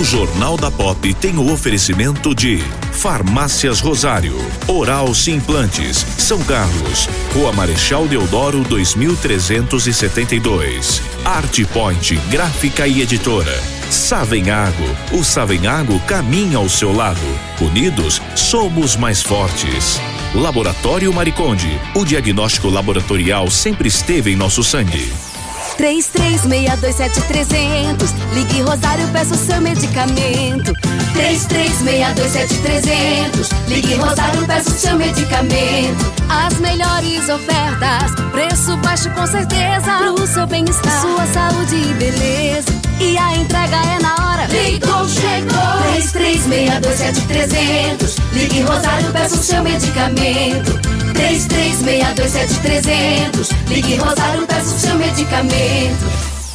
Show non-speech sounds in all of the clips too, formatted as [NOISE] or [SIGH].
O Jornal da Pop tem o oferecimento de Farmácias Rosário, Oral Implantes, São Carlos, Rua Marechal Deodoro 2372. Art Point Gráfica e Editora. Savenhago, o Savenhago caminha ao seu lado. Unidos, somos mais fortes. Laboratório Mariconde, o diagnóstico laboratorial sempre esteve em nosso sangue. 33627300. Ligue Rosário, peça o seu medicamento. 33627300. Ligue Rosário, peça o seu medicamento. As melhores ofertas, preço baixo com certeza. Pro seu bem-estar, sua saúde e beleza. E a entrega é na hora. Leiton chegou. 33627300. Ligue Rosário, peça o seu medicamento. 33627300. Ligue Rosário, peça o seu medicamento.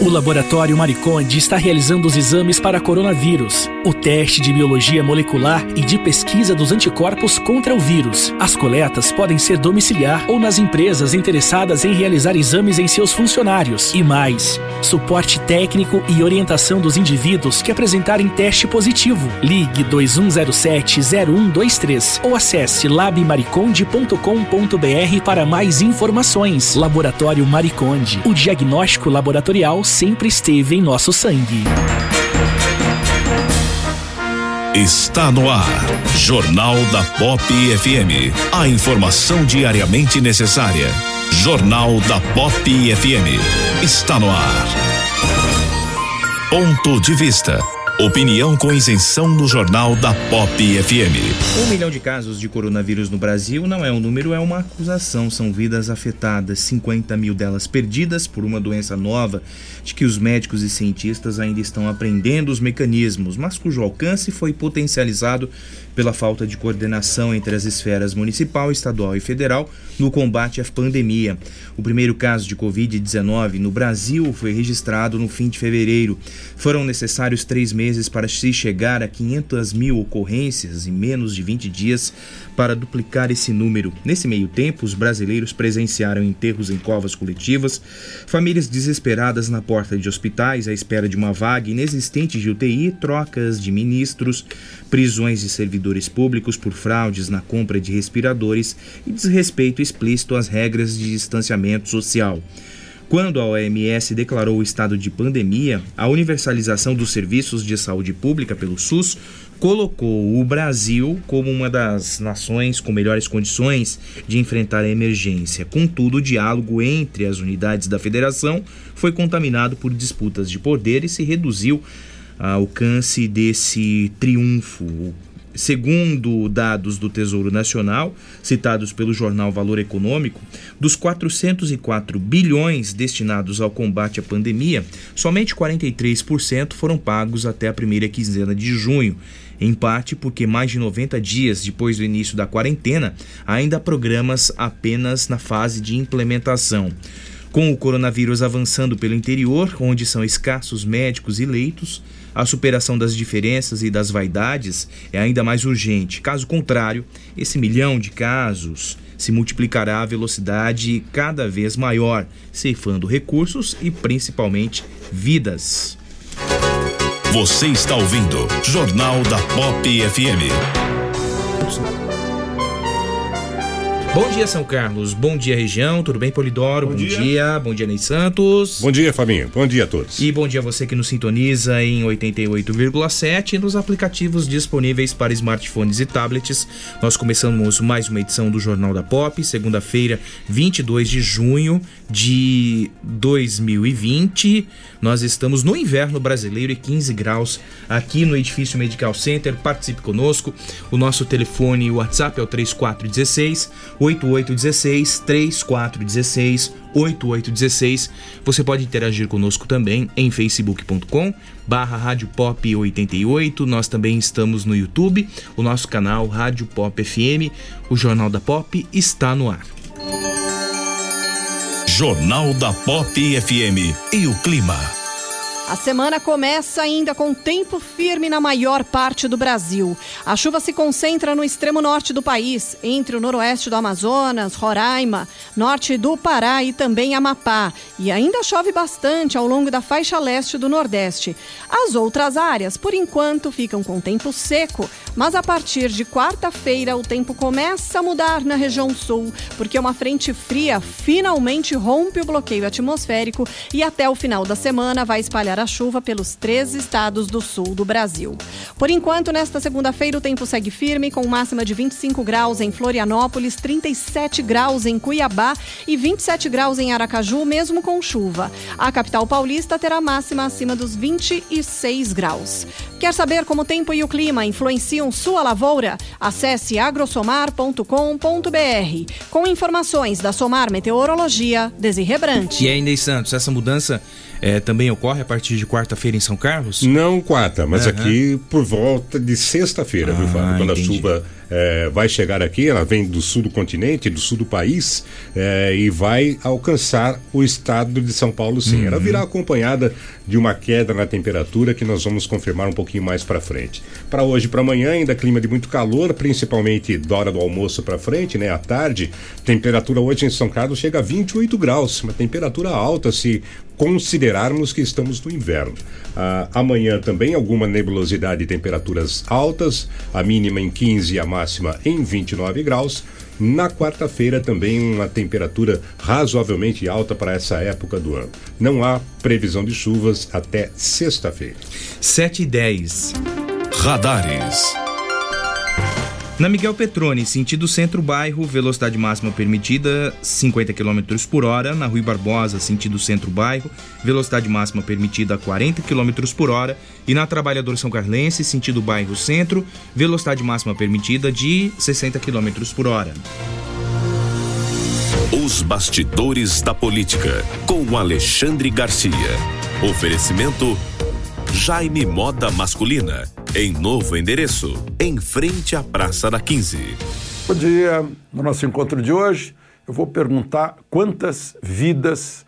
O Laboratório Mariconde está realizando os exames para coronavírus, o teste de biologia molecular e de pesquisa dos anticorpos contra o vírus. As coletas podem ser domiciliar ou nas empresas interessadas em realizar exames em seus funcionários. E mais, suporte técnico e orientação dos indivíduos que apresentarem teste positivo. Ligue 2107-0123 ou acesse labmariconde.com.br para mais informações. Laboratório Mariconde, o diagnóstico laboratorial sempre esteve em nosso sangue. Está no ar. Jornal da Pop FM. A informação diariamente necessária. Jornal da Pop FM. Está no ar. Ponto de vista. Opinião com isenção no Jornal da Pop FM. Um milhão de casos de coronavírus no Brasil não é um número, é uma acusação. São vidas afetadas, 50 mil delas perdidas por uma doença nova, de que os médicos e cientistas ainda estão aprendendo os mecanismos, mas cujo alcance foi potencializado pela falta de coordenação entre as esferas municipal, estadual e federal no combate à pandemia. O primeiro caso de Covid-19 no Brasil foi registrado no fim de fevereiro. Foram necessários três meses para se chegar a 500 mil ocorrências em menos de 20 dias para duplicar esse número. Nesse meio tempo, os brasileiros presenciaram enterros em covas coletivas, famílias desesperadas na porta de hospitais à espera de uma vaga inexistente de UTI, trocas de ministros, prisões de servidores públicos por fraudes na compra de respiradores e desrespeito explícito às regras de distanciamento social. Quando a OMS declarou o estado de pandemia, a universalização dos serviços de saúde pública pelo SUS colocou o Brasil como uma das nações com melhores condições de enfrentar a emergência. Contudo, o diálogo entre as unidades da federação foi contaminado por disputas de poder e se reduziu alcance desse triunfo. Segundo dados do Tesouro Nacional, citados pelo jornal Valor Econômico, dos 404 bilhões destinados ao combate à pandemia, somente 43% foram pagos até a primeira quinzena de junho, em parte porque mais de 90 dias depois do início da quarentena, ainda há programas apenas na fase de implementação. Com o coronavírus avançando pelo interior, onde são escassos médicos e leitos, a superação das diferenças e das vaidades é ainda mais urgente. Caso contrário, esse milhão de casos se multiplicará a velocidade cada vez maior, ceifando recursos e principalmente vidas. Você está ouvindo Jornal da Pop FM. Bom dia, São Carlos. Bom dia, região. Tudo bem, Polidoro? Bom, bom dia. dia. Bom dia, Ney Santos. Bom dia, Fabinho. Bom dia a todos. E bom dia a você que nos sintoniza em 88,7 e nos aplicativos disponíveis para smartphones e tablets. Nós começamos mais uma edição do Jornal da Pop, segunda-feira, 22 de junho de 2020. Nós estamos no inverno brasileiro e 15 graus aqui no Edifício Medical Center. Participe conosco. O nosso telefone e WhatsApp é o 3416 8816 3416 8816. Você pode interagir conosco também em facebook.com barra Rádio Pop 88. Nós também estamos no YouTube, o nosso canal Rádio Pop FM. O Jornal da Pop está no ar. Jornal da Pop FM e o clima. A semana começa ainda com tempo firme na maior parte do Brasil. A chuva se concentra no extremo norte do país, entre o noroeste do Amazonas, Roraima, norte do Pará e também Amapá. E ainda chove bastante ao longo da faixa leste do Nordeste. As outras áreas, por enquanto, ficam com tempo seco, mas a partir de quarta-feira o tempo começa a mudar na região sul, porque uma frente fria finalmente rompe o bloqueio atmosférico e até o final da semana vai espalhar a chuva pelos três estados do sul do Brasil. Por enquanto, nesta segunda-feira, o tempo segue firme, com máxima de 25 graus em Florianópolis, 37 graus em Cuiabá e 27 graus em Aracaju, mesmo com chuva. A capital paulista terá máxima acima dos 26 graus. Quer saber como o tempo e o clima influenciam sua lavoura? Acesse agrosomar.com.br. Com informações da Somar Meteorologia, Desirrebrante. E aí, Ney Santos, essa mudança é, também ocorre a partir de quarta-feira em São Carlos? Não quarta, mas uhum. aqui por volta de sexta-feira, ah, viu, Fábio? Quando entendi. a chuva é, vai chegar aqui, ela vem do sul do continente, do sul do país, é, e vai alcançar o estado de São Paulo, sim. Uhum. Ela virá acompanhada de uma queda na temperatura que nós vamos confirmar um pouquinho mais para frente. Para hoje, para amanhã, ainda clima de muito calor, principalmente da hora do almoço para frente, né? À tarde, temperatura hoje em São Carlos chega a 28 graus, uma temperatura alta se considerarmos que estamos no inverno. Ah, amanhã também alguma nebulosidade e temperaturas altas, a mínima em 15 e a máxima em 29 graus. Na quarta-feira também uma temperatura razoavelmente alta para essa época do ano. Não há previsão de chuvas até sexta-feira. 7 e 10. Radares. Na Miguel Petrone, sentido centro-bairro, velocidade máxima permitida 50 km por hora. Na Rui Barbosa, sentido centro-bairro, velocidade máxima permitida 40 km por hora. E na Trabalhador São Carlense, sentido bairro centro, velocidade máxima permitida de 60 km por hora. Os bastidores da política, com Alexandre Garcia. Oferecimento Jaime Moda Masculina, em novo endereço, em frente à Praça da 15. Bom dia. No nosso encontro de hoje, eu vou perguntar quantas vidas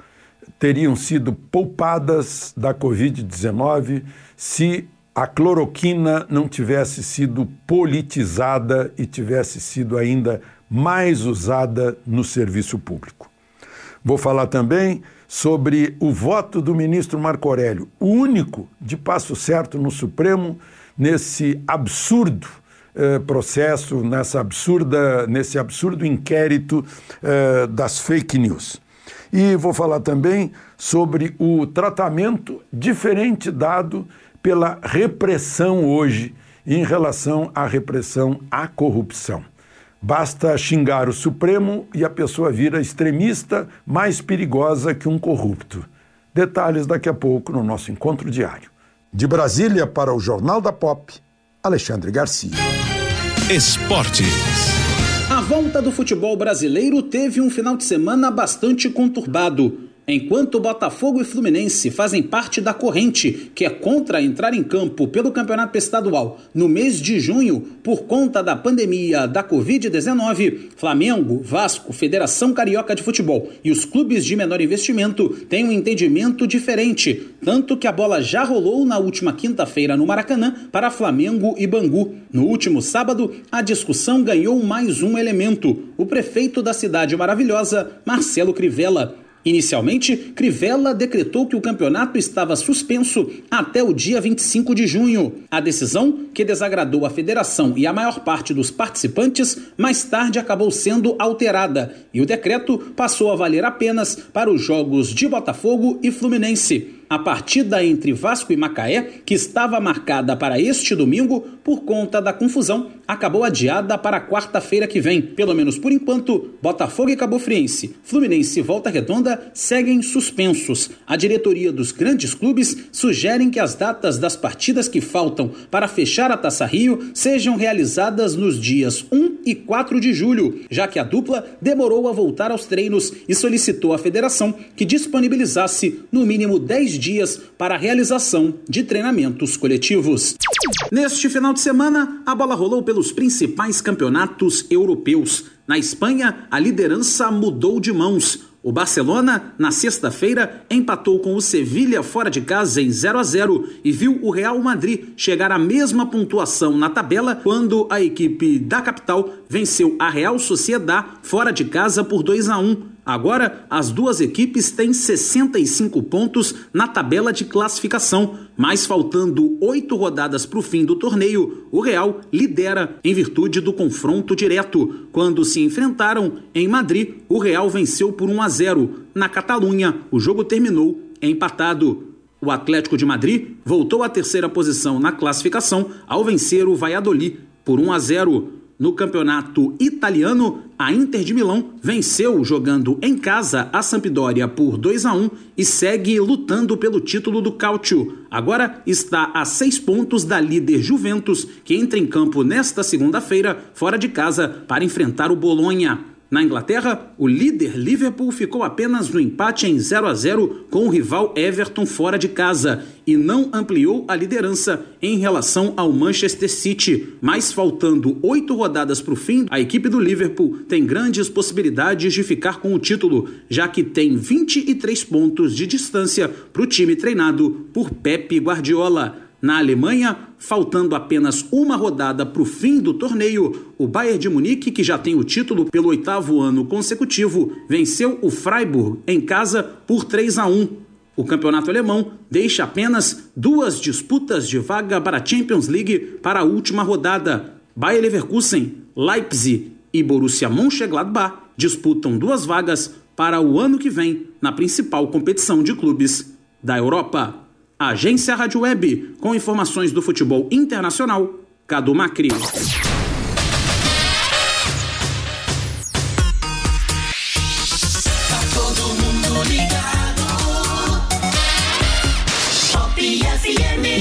teriam sido poupadas da Covid-19 se a cloroquina não tivesse sido politizada e tivesse sido ainda mais usada no serviço público. Vou falar também sobre o voto do ministro Marco Aurélio, o único de passo certo no Supremo nesse absurdo eh, processo, nessa absurda, nesse absurdo inquérito eh, das fake news. E vou falar também sobre o tratamento diferente dado pela repressão hoje em relação à repressão à corrupção. Basta xingar o Supremo e a pessoa vira extremista mais perigosa que um corrupto. Detalhes daqui a pouco no nosso encontro diário. De Brasília para o Jornal da Pop, Alexandre Garcia. Esportes. A volta do futebol brasileiro teve um final de semana bastante conturbado. Enquanto Botafogo e Fluminense fazem parte da corrente que é contra entrar em campo pelo campeonato estadual no mês de junho por conta da pandemia da Covid-19, Flamengo, Vasco, Federação Carioca de Futebol e os clubes de menor investimento têm um entendimento diferente, tanto que a bola já rolou na última quinta-feira no Maracanã para Flamengo e Bangu. No último sábado, a discussão ganhou mais um elemento: o prefeito da cidade maravilhosa, Marcelo Crivella Inicialmente, Crivella decretou que o campeonato estava suspenso até o dia 25 de junho. A decisão, que desagradou a federação e a maior parte dos participantes, mais tarde acabou sendo alterada e o decreto passou a valer apenas para os jogos de Botafogo e Fluminense. A partida entre Vasco e Macaé, que estava marcada para este domingo por conta da confusão, acabou adiada para quarta-feira que vem. Pelo menos por enquanto, Botafogo e Cabo Friense, Fluminense e Volta Redonda seguem suspensos. A diretoria dos grandes clubes sugerem que as datas das partidas que faltam para fechar a Taça Rio sejam realizadas nos dias 1 e 4 de julho, já que a dupla demorou a voltar aos treinos e solicitou à federação que disponibilizasse no mínimo 10 dias para a realização de treinamentos coletivos. Neste final de semana, a bola rolou pelos principais campeonatos europeus. Na Espanha, a liderança mudou de mãos. O Barcelona, na sexta-feira, empatou com o Sevilha fora de casa em 0 a 0 e viu o Real Madrid chegar à mesma pontuação na tabela quando a equipe da capital venceu a Real Sociedad fora de casa por 2 a 1. Agora, as duas equipes têm 65 pontos na tabela de classificação, mas faltando oito rodadas para o fim do torneio, o Real lidera em virtude do confronto direto. Quando se enfrentaram em Madrid, o Real venceu por 1 a 0. Na Catalunha, o jogo terminou empatado. O Atlético de Madrid voltou à terceira posição na classificação ao vencer o Valladolid por 1 a 0. No campeonato italiano, a Inter de Milão venceu jogando em casa a Sampdoria por 2 a 1 e segue lutando pelo título do Calcio. Agora está a seis pontos da líder Juventus, que entra em campo nesta segunda-feira fora de casa para enfrentar o Bolonha. Na Inglaterra, o líder Liverpool ficou apenas no empate em 0 a 0 com o rival Everton fora de casa e não ampliou a liderança em relação ao Manchester City. Mas faltando oito rodadas para o fim, a equipe do Liverpool tem grandes possibilidades de ficar com o título, já que tem 23 pontos de distância para o time treinado por Pep Guardiola. Na Alemanha, faltando apenas uma rodada para o fim do torneio, o Bayern de Munique, que já tem o título pelo oitavo ano consecutivo, venceu o Freiburg em casa por 3 a 1. O campeonato alemão deixa apenas duas disputas de vaga para a Champions League para a última rodada. Bayer Leverkusen, Leipzig e Borussia Mönchengladbach disputam duas vagas para o ano que vem na principal competição de clubes da Europa. Agência Rádio Web, com informações do futebol internacional, Cadu Macri.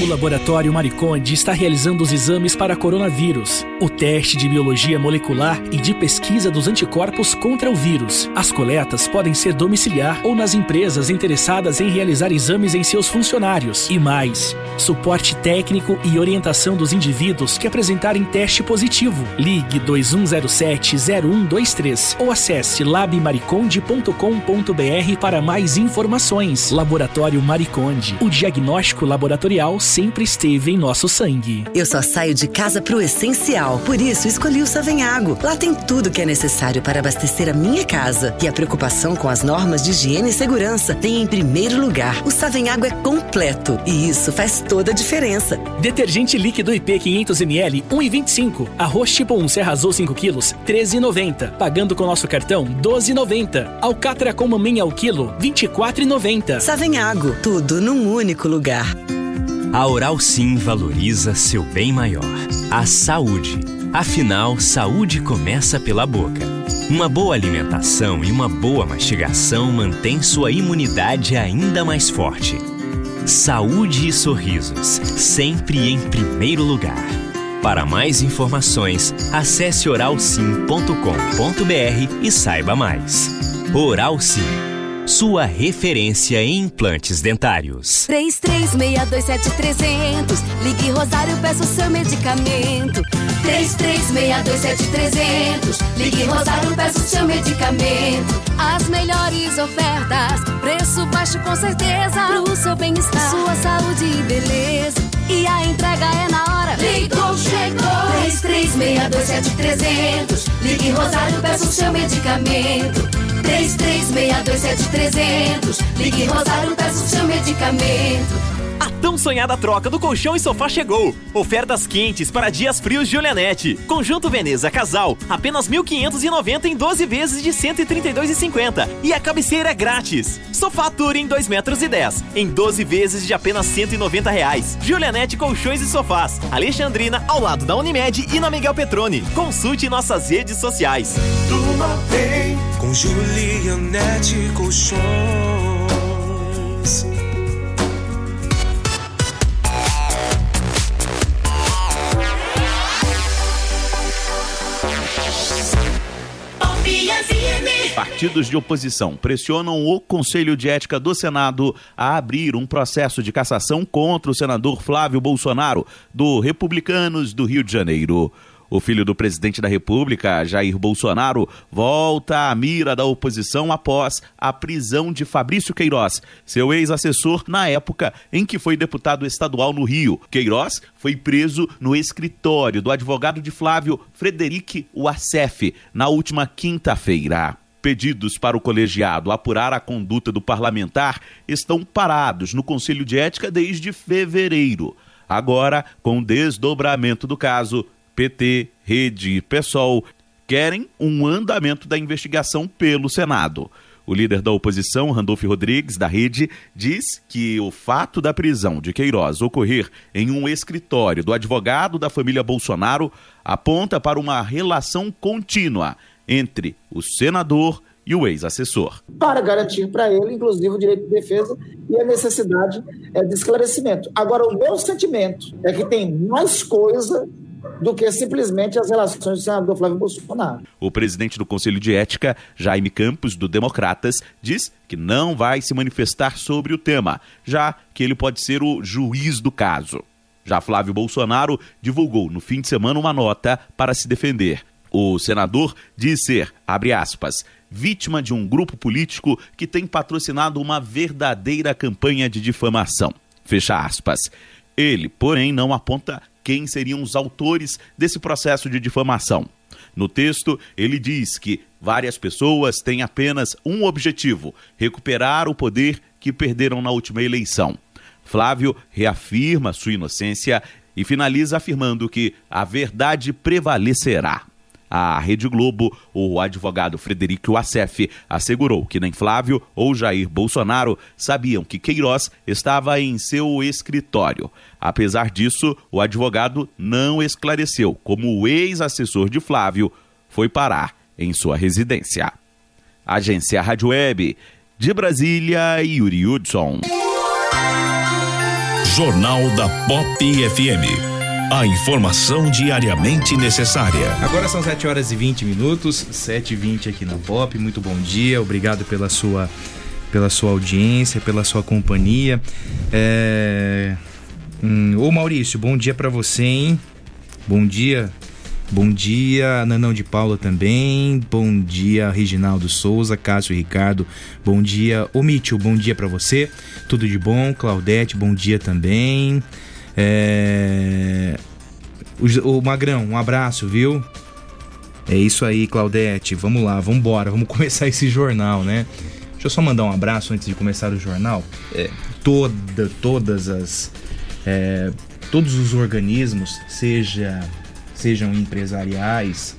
Laboratório Mariconde está realizando os exames para coronavírus, o teste de biologia molecular e de pesquisa dos anticorpos contra o vírus. As coletas podem ser domiciliar ou nas empresas interessadas em realizar exames em seus funcionários. E mais, suporte técnico e orientação dos indivíduos que apresentarem teste positivo. Ligue 2107-0123 ou acesse labmariconde.com.br para mais informações. Laboratório Mariconde, o diagnóstico laboratorial sempre esteve em nosso sangue. Eu só saio de casa pro essencial, por isso escolhi o Savenhago. Lá tem tudo que é necessário para abastecer a minha casa. E a preocupação com as normas de higiene e segurança vem em primeiro lugar. O Savenhago é completo e isso faz toda a diferença. Detergente líquido IP 500ml 1,25. Arroz tipo 1 Serra Azul 5 quilos 13,90. Pagando com nosso cartão 12,90. Alcatra com maminha ao quilo 24,90. Savenhago, tudo num único lugar. A Oral Sim valoriza seu bem maior, a saúde. Afinal, saúde começa pela boca. Uma boa alimentação e uma boa mastigação mantém sua imunidade ainda mais forte. Saúde e sorrisos, sempre em primeiro lugar. Para mais informações, acesse oralsim.com.br e saiba mais. Oral Sim sua referência em implantes dentários. 33627300. Ligue Rosário, peça o seu medicamento. 33627300. Ligue Rosário, peça o seu medicamento. As melhores ofertas, preço baixo com certeza. Pro seu bem-estar, sua saúde e beleza. E a entrega é na hora. Ligou, chegou. 33627300. Ligue Rosário, peça o seu medicamento. 33627300. Ligue Rosário, peça o seu medicamento. A tão sonhada troca do colchão e sofá chegou. Ofertas quentes para dias frios Julianete. Conjunto Veneza Casal, apenas 1.590 em 12 vezes de 132,50. E a cabeceira é grátis. Sofá Touring 2 metros e 10, em 12 vezes de apenas 190 reais. Julianete Colchões e Sofás. Alexandrina, ao lado da Unimed e na Miguel Petrone. Consulte nossas redes sociais. Tuma bem com Julianete Colchões. Partidos de oposição pressionam o Conselho de Ética do Senado a abrir um processo de cassação contra o senador Flávio Bolsonaro, do Republicanos do Rio de Janeiro. O filho do presidente da República, Jair Bolsonaro, volta à mira da oposição após a prisão de Fabrício Queiroz, seu ex-assessor na época em que foi deputado estadual no Rio. Queiroz foi preso no escritório do advogado de Flávio, Frederic Wassef, na última quinta-feira. Pedidos para o colegiado apurar a conduta do parlamentar estão parados no Conselho de Ética desde fevereiro. Agora, com o desdobramento do caso, PT, Rede e PSOL querem um andamento da investigação pelo Senado. O líder da oposição, Randolph Rodrigues, da Rede, diz que o fato da prisão de Queiroz ocorrer em um escritório do advogado da família Bolsonaro aponta para uma relação contínua entre o senador e o ex-assessor. Para garantir para ele, inclusive, o direito de defesa e a necessidade é, de esclarecimento. Agora, o meu sentimento é que tem mais coisa do que simplesmente as relações do senador Flávio Bolsonaro. O presidente do Conselho de Ética, Jaime Campos, do Democratas, diz que não vai se manifestar sobre o tema, já que ele pode ser o juiz do caso. Já Flávio Bolsonaro divulgou no fim de semana uma nota para se defender. O senador diz ser, abre aspas, vítima de um grupo político que tem patrocinado uma verdadeira campanha de difamação. Fecha aspas. Ele, porém, não aponta quem seriam os autores desse processo de difamação. No texto, ele diz que várias pessoas têm apenas um objetivo: recuperar o poder que perderam na última eleição. Flávio reafirma sua inocência e finaliza afirmando que a verdade prevalecerá. À Rede Globo, o advogado Frederico Assef assegurou que nem Flávio ou Jair Bolsonaro sabiam que Queiroz estava em seu escritório. Apesar disso, o advogado não esclareceu como o ex-assessor de Flávio foi parar em sua residência. Agência Rádio Web, de Brasília, Yuri Hudson. Jornal da Pop FM. A informação diariamente necessária. Agora são 7 horas e 20 minutos, 7 e 20 aqui na Pop. Muito bom dia, obrigado pela sua, pela sua audiência, pela sua companhia. É... Hum, ô Maurício, bom dia para você, hein? Bom dia. Bom dia, Nanão de Paula também. Bom dia, Reginaldo Souza, Cássio Ricardo. Bom dia, ô Mitchell, bom dia para você. Tudo de bom, Claudete, bom dia também. É... O, o Magrão, um abraço, viu? É isso aí, Claudete. Vamos lá, vamos embora, vamos [LAUGHS] começar esse jornal, né? Deixa eu só mandar um abraço antes de começar o jornal. É, toda, todas as, é, todos os organismos, seja, sejam empresariais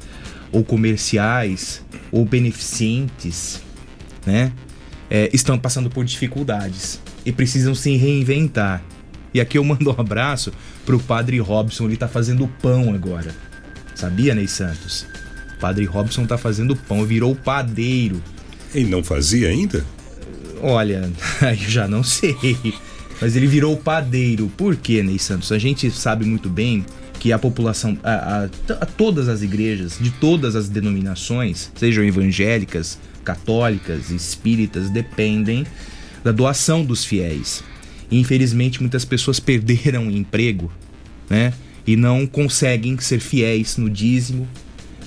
ou comerciais ou beneficentes, né, é, estão passando por dificuldades e precisam se reinventar. E aqui eu mando um abraço pro Padre Robson, ele tá fazendo pão agora. Sabia, Ney Santos? O Padre Robson tá fazendo pão, virou padeiro. Ele não fazia ainda? Olha, [LAUGHS] eu já não sei. Mas ele virou padeiro. Por quê, Ney Santos? A gente sabe muito bem que a população, a, a, a, todas as igrejas, de todas as denominações, sejam evangélicas, católicas, espíritas, dependem da doação dos fiéis. Infelizmente, muitas pessoas [LAUGHS] perderam emprego, né? E não conseguem ser fiéis no dízimo.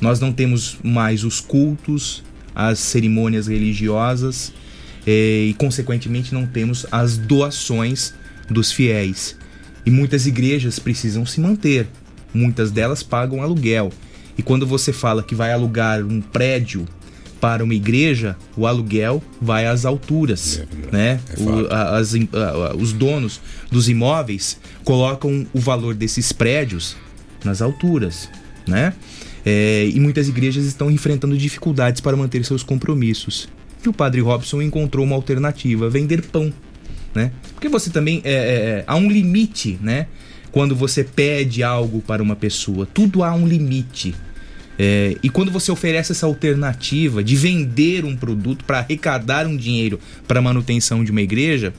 Nós não temos mais os cultos, as cerimônias religiosas e, consequentemente, não temos as doações dos fiéis. E muitas igrejas precisam se manter. Muitas delas pagam aluguel. E quando você fala que vai alugar um prédio para uma igreja, o aluguel vai às alturas, é, né? É o, as, os donos dos imóveis colocam o valor desses prédios nas alturas, né? É, e muitas igrejas estão enfrentando dificuldades para manter seus compromissos. E o padre Robson encontrou uma alternativa: vender pão, né? Porque você também é, é, é, há um limite, né? Quando você pede algo para uma pessoa, tudo há um limite. É, e quando você oferece essa alternativa de vender um produto para arrecadar um dinheiro para manutenção de uma igreja,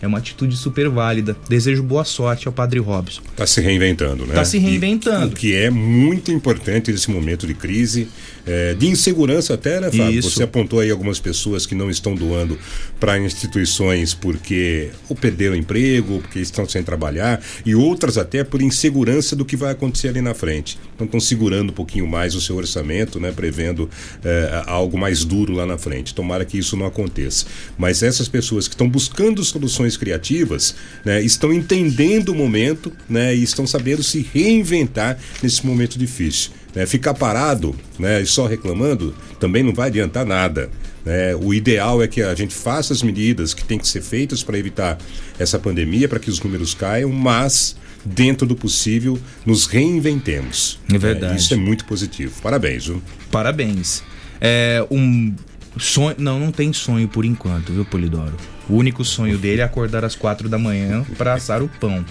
é uma atitude super válida. Desejo boa sorte ao Padre Robson. Está se reinventando, né? Está se reinventando. E, o que é muito importante nesse momento de crise, é, de insegurança até, né, Fábio? Isso. Você apontou aí algumas pessoas que não estão doando para instituições porque ou perderam emprego, porque estão sem trabalhar, e outras até por insegurança do que vai acontecer ali na frente. Então estão segurando um pouquinho mais o seu orçamento, né, prevendo é, algo mais duro lá na frente. Tomara que isso não aconteça. Mas essas pessoas que estão buscando soluções criativas, né, estão entendendo o momento, né, e estão sabendo se reinventar nesse momento difícil. Né? Ficar parado né, e só reclamando também não vai adiantar nada. Né? O ideal é que a gente faça as medidas que têm que ser feitas para evitar essa pandemia, para que os números caiam, mas dentro do possível, nos reinventemos. É verdade. É, isso é muito positivo. Parabéns, viu? Parabéns. É um sonho. Não, não tem sonho por enquanto, viu, Polidoro? O único sonho dele é acordar às quatro da manhã para assar o pão.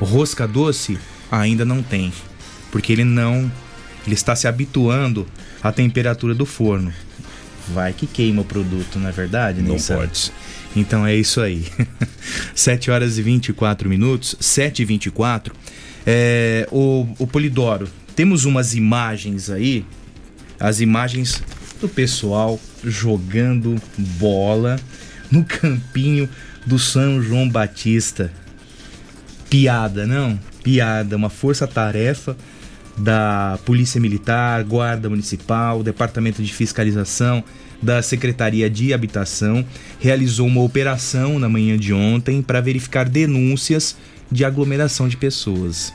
Rosca doce ainda não tem, porque ele não ele está se habituando à temperatura do forno. Vai que queima o produto, não é verdade? Não pode. Então é isso aí. [LAUGHS] 7 horas e 24 minutos, 7 e 24. É, o, o Polidoro, temos umas imagens aí, as imagens do pessoal jogando bola no campinho do São João Batista. Piada, não? Piada, uma força-tarefa da Polícia Militar, Guarda Municipal, Departamento de Fiscalização da Secretaria de Habitação realizou uma operação na manhã de ontem para verificar denúncias de aglomeração de pessoas.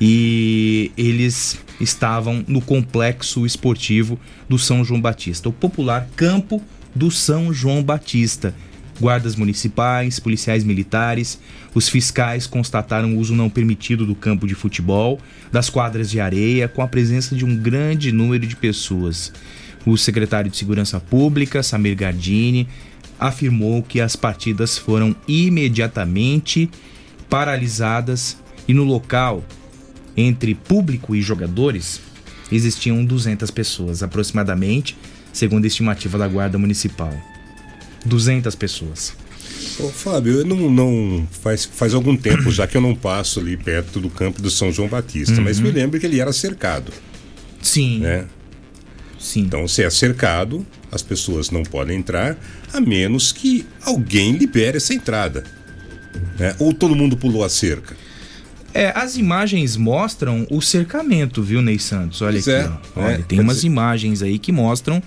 E eles estavam no complexo esportivo do São João Batista, o popular Campo do São João Batista, guardas municipais, policiais militares, os fiscais constataram o uso não permitido do campo de futebol, das quadras de areia, com a presença de um grande número de pessoas. O secretário de Segurança Pública, Samir Gardini, afirmou que as partidas foram imediatamente paralisadas e no local, entre público e jogadores, existiam 200 pessoas aproximadamente, segundo a estimativa da Guarda Municipal. 200 pessoas. Ô, Fábio, eu não, não faz, faz algum tempo já que eu não passo ali perto do campo do São João Batista, uhum. mas me lembro que ele era cercado. Sim. Né? Sim. Então, se é cercado, as pessoas não podem entrar, a menos que alguém libere essa entrada. Né? Ou todo mundo pulou a cerca. É, as imagens mostram o cercamento, viu, Ney Santos? Olha pois aqui, é, Olha, é, tem umas dizer... imagens aí que mostram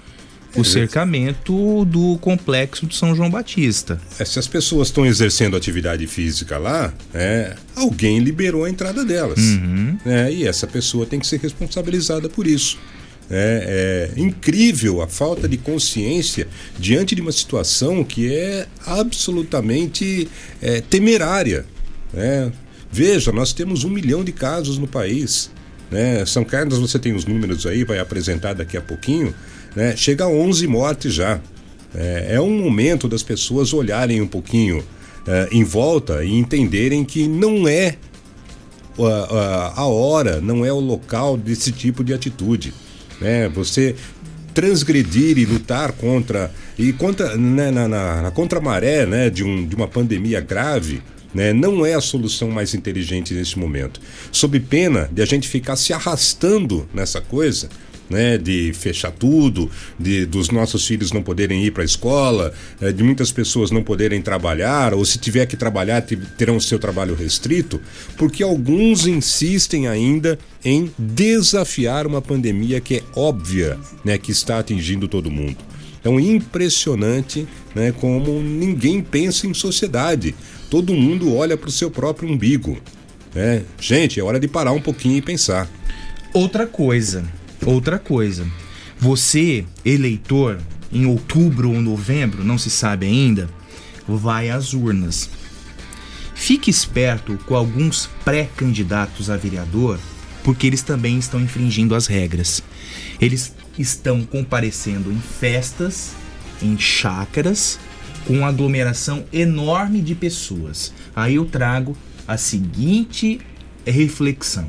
o cercamento do complexo de São João Batista. É, se as pessoas estão exercendo atividade física lá, é, alguém liberou a entrada delas. Uhum. É, e essa pessoa tem que ser responsabilizada por isso. É, é, incrível a falta de consciência diante de uma situação que é absolutamente é, temerária. Né? Veja, nós temos um milhão de casos no país. Né? São Carlos, você tem os números aí, vai apresentar daqui a pouquinho né? chega a 11 mortes já. É, é, um momento das pessoas olharem um pouquinho é, em volta e entenderem que não é a, a, a, hora, não é o local desse tipo de atitude. Né? Você transgredir e lutar contra e contra né, na, na, na contramaré né, de, um, de uma pandemia grave né, não é a solução mais inteligente nesse momento. Sob pena de a gente ficar se arrastando nessa coisa né, de fechar tudo, de dos nossos filhos não poderem ir para a escola, é, de muitas pessoas não poderem trabalhar, ou se tiver que trabalhar, terão seu trabalho restrito, porque alguns insistem ainda em desafiar uma pandemia que é óbvia, né, que está atingindo todo mundo. Então, impressionante né, como ninguém pensa em sociedade. Todo mundo olha para o seu próprio umbigo. Né? Gente, é hora de parar um pouquinho e pensar. Outra coisa, outra coisa. Você, eleitor, em outubro ou novembro, não se sabe ainda, vai às urnas. Fique esperto com alguns pré-candidatos a vereador, porque eles também estão infringindo as regras. Eles estão comparecendo em festas, em chácaras, com aglomeração enorme de pessoas. Aí eu trago a seguinte reflexão: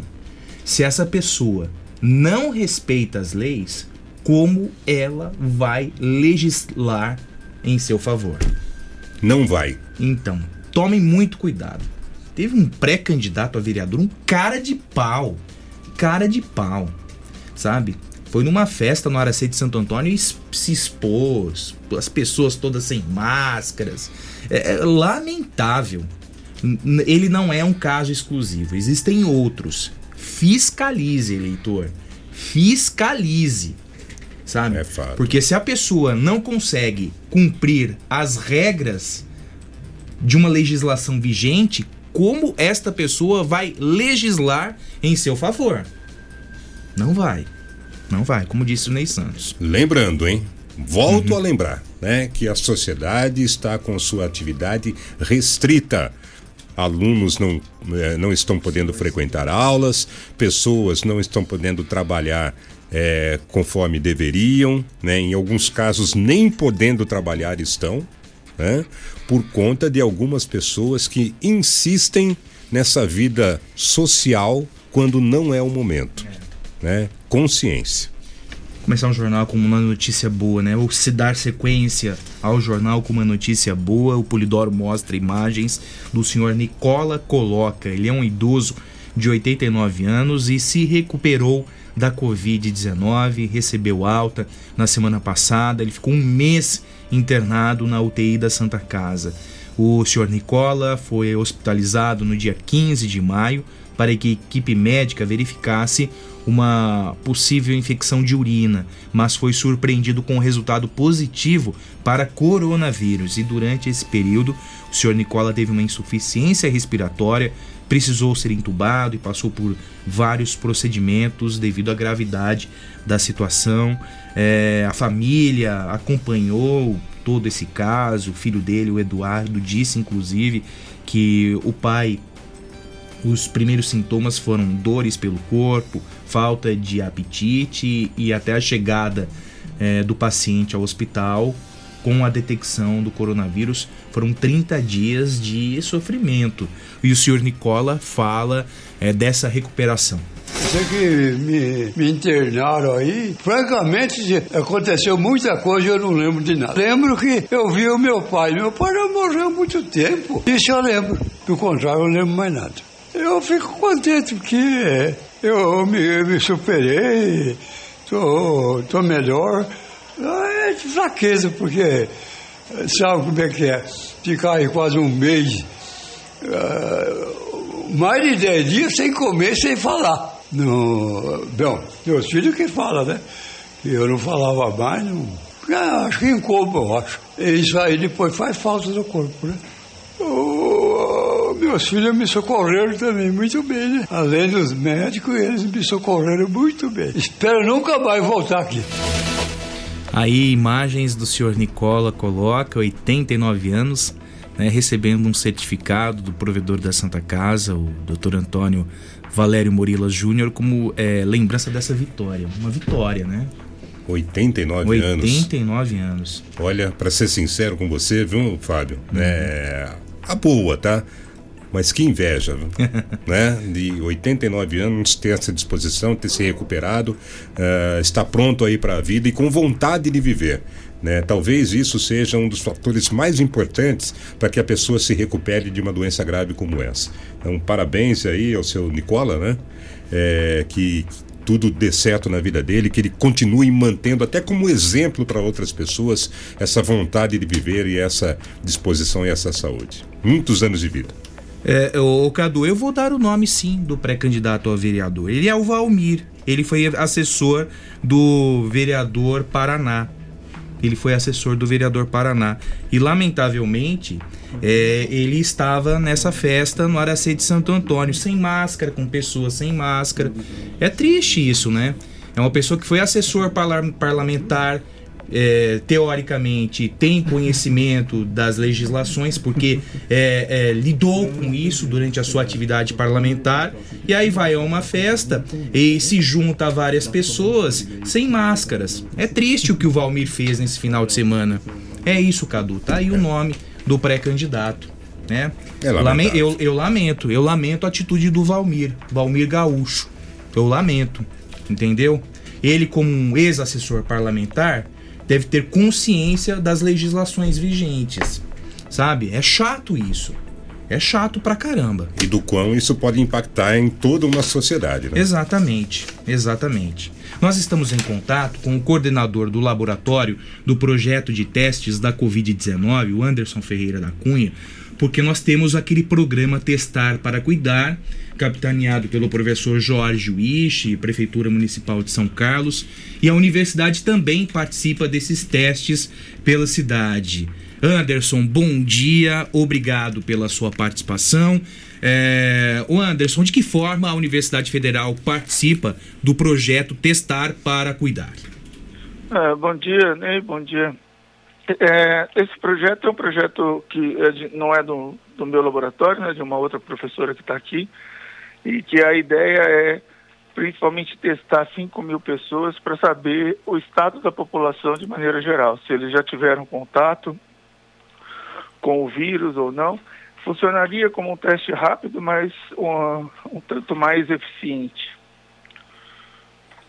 se essa pessoa não respeita as leis, como ela vai legislar em seu favor? Não vai. Então, tomem muito cuidado. Teve um pré-candidato a vereador, um cara de pau. Cara de pau. Sabe? Foi numa festa no Aracê de Santo Antônio e se expôs. As pessoas todas sem máscaras. É, é lamentável. Ele não é um caso exclusivo. Existem outros. Fiscalize, eleitor. Fiscalize. Sabe? É fato. Porque se a pessoa não consegue cumprir as regras de uma legislação vigente, como esta pessoa vai legislar em seu favor? Não vai. Não vai, como disse o Ney Santos. Lembrando, hein? Volto uhum. a lembrar, né, que a sociedade está com sua atividade restrita. Alunos não, eh, não estão podendo frequentar aulas, pessoas não estão podendo trabalhar é, conforme deveriam, né? em alguns casos nem podendo trabalhar estão, né? por conta de algumas pessoas que insistem nessa vida social quando não é o momento. Né? Consciência. Começar um jornal com uma notícia boa, né? Ou se dar sequência ao jornal com uma notícia boa, o Polidoro mostra imagens do senhor Nicola Coloca. Ele é um idoso de 89 anos e se recuperou da Covid-19, recebeu alta na semana passada. Ele ficou um mês internado na UTI da Santa Casa. O senhor Nicola foi hospitalizado no dia 15 de maio para que a equipe médica verificasse uma possível infecção de urina, mas foi surpreendido com resultado positivo para coronavírus. E durante esse período, o senhor Nicola teve uma insuficiência respiratória, precisou ser entubado e passou por vários procedimentos devido à gravidade da situação. É, a família acompanhou todo esse caso. O filho dele, o Eduardo, disse inclusive que o pai os primeiros sintomas foram dores pelo corpo, falta de apetite e até a chegada é, do paciente ao hospital com a detecção do coronavírus foram 30 dias de sofrimento. E o senhor Nicola fala é, dessa recuperação. Sei que me, me, internaram aí, francamente aconteceu muita coisa eu não lembro de nada. Lembro que eu vi o meu pai, meu pai já morreu há muito tempo. Isso eu lembro. Do contrário, eu não lembro mais nada. Eu fico contente porque eu me, me superei, tô, tô melhor. É de fraqueza, porque sabe como é que é? Ficar aí quase um mês, uh, mais de dez dias sem comer, sem falar. No, bom, meus filhos que falam, né? Eu não falava mais, não. Ah, acho que incômodo, eu acho. Isso aí depois faz falta no corpo, né? Meus filhos me socorreram também muito bem, né? Além dos médicos, eles me socorreram muito bem. Espero nunca mais voltar aqui. Aí, imagens do senhor Nicola coloca, 89 anos, né, recebendo um certificado do provedor da Santa Casa, o Dr. Antônio Valério Murila Júnior, como é, lembrança dessa vitória. Uma vitória, né? 89, 89 anos. 89 anos. Olha, para ser sincero com você, viu, Fábio? Uhum. É, a boa, tá? Mas que inveja, [LAUGHS] né? De 89 anos, ter essa disposição, ter se recuperado, uh, estar pronto aí para a vida e com vontade de viver. Né? Talvez isso seja um dos fatores mais importantes para que a pessoa se recupere de uma doença grave como essa. Então, parabéns aí ao seu Nicola, né? É, que tudo dê certo na vida dele, que ele continue mantendo até como exemplo para outras pessoas essa vontade de viver e essa disposição e essa saúde. Muitos anos de vida. É, o Cadu, eu vou dar o nome sim do pré-candidato a vereador. Ele é o Valmir. Ele foi assessor do vereador Paraná. Ele foi assessor do vereador Paraná. E, lamentavelmente, é, ele estava nessa festa no Aracê de Santo Antônio, sem máscara, com pessoas sem máscara. É triste isso, né? É uma pessoa que foi assessor parlamentar, é, teoricamente tem conhecimento das legislações, porque é, é, lidou com isso durante a sua atividade parlamentar, e aí vai a uma festa e se junta a várias pessoas sem máscaras. É triste o que o Valmir fez nesse final de semana. É isso, Cadu. Tá aí o nome do pré-candidato. Né? É eu, eu lamento, eu lamento a atitude do Valmir, Valmir Gaúcho. Eu lamento, entendeu? Ele, como um ex-assessor parlamentar, deve ter consciência das legislações vigentes. Sabe? É chato isso. É chato pra caramba. E do quão isso pode impactar em toda uma sociedade, né? Exatamente, exatamente. Nós estamos em contato com o coordenador do laboratório do projeto de testes da Covid-19, o Anderson Ferreira da Cunha, porque nós temos aquele programa Testar para Cuidar, capitaneado pelo professor Jorge Wish, Prefeitura Municipal de São Carlos, e a universidade também participa desses testes pela cidade. Anderson, bom dia, obrigado pela sua participação. É, o Anderson, de que forma a Universidade Federal participa do projeto Testar para Cuidar? É, bom dia, Ney, bom dia. É, esse projeto é um projeto que é de, não é do, do, meu laboratório, né, de uma outra professora que está aqui, e que a ideia é principalmente testar 5 mil pessoas para saber o estado da população de maneira geral, se eles já tiveram contato com o vírus ou não. Funcionaria como um teste rápido, mas um, um tanto mais eficiente.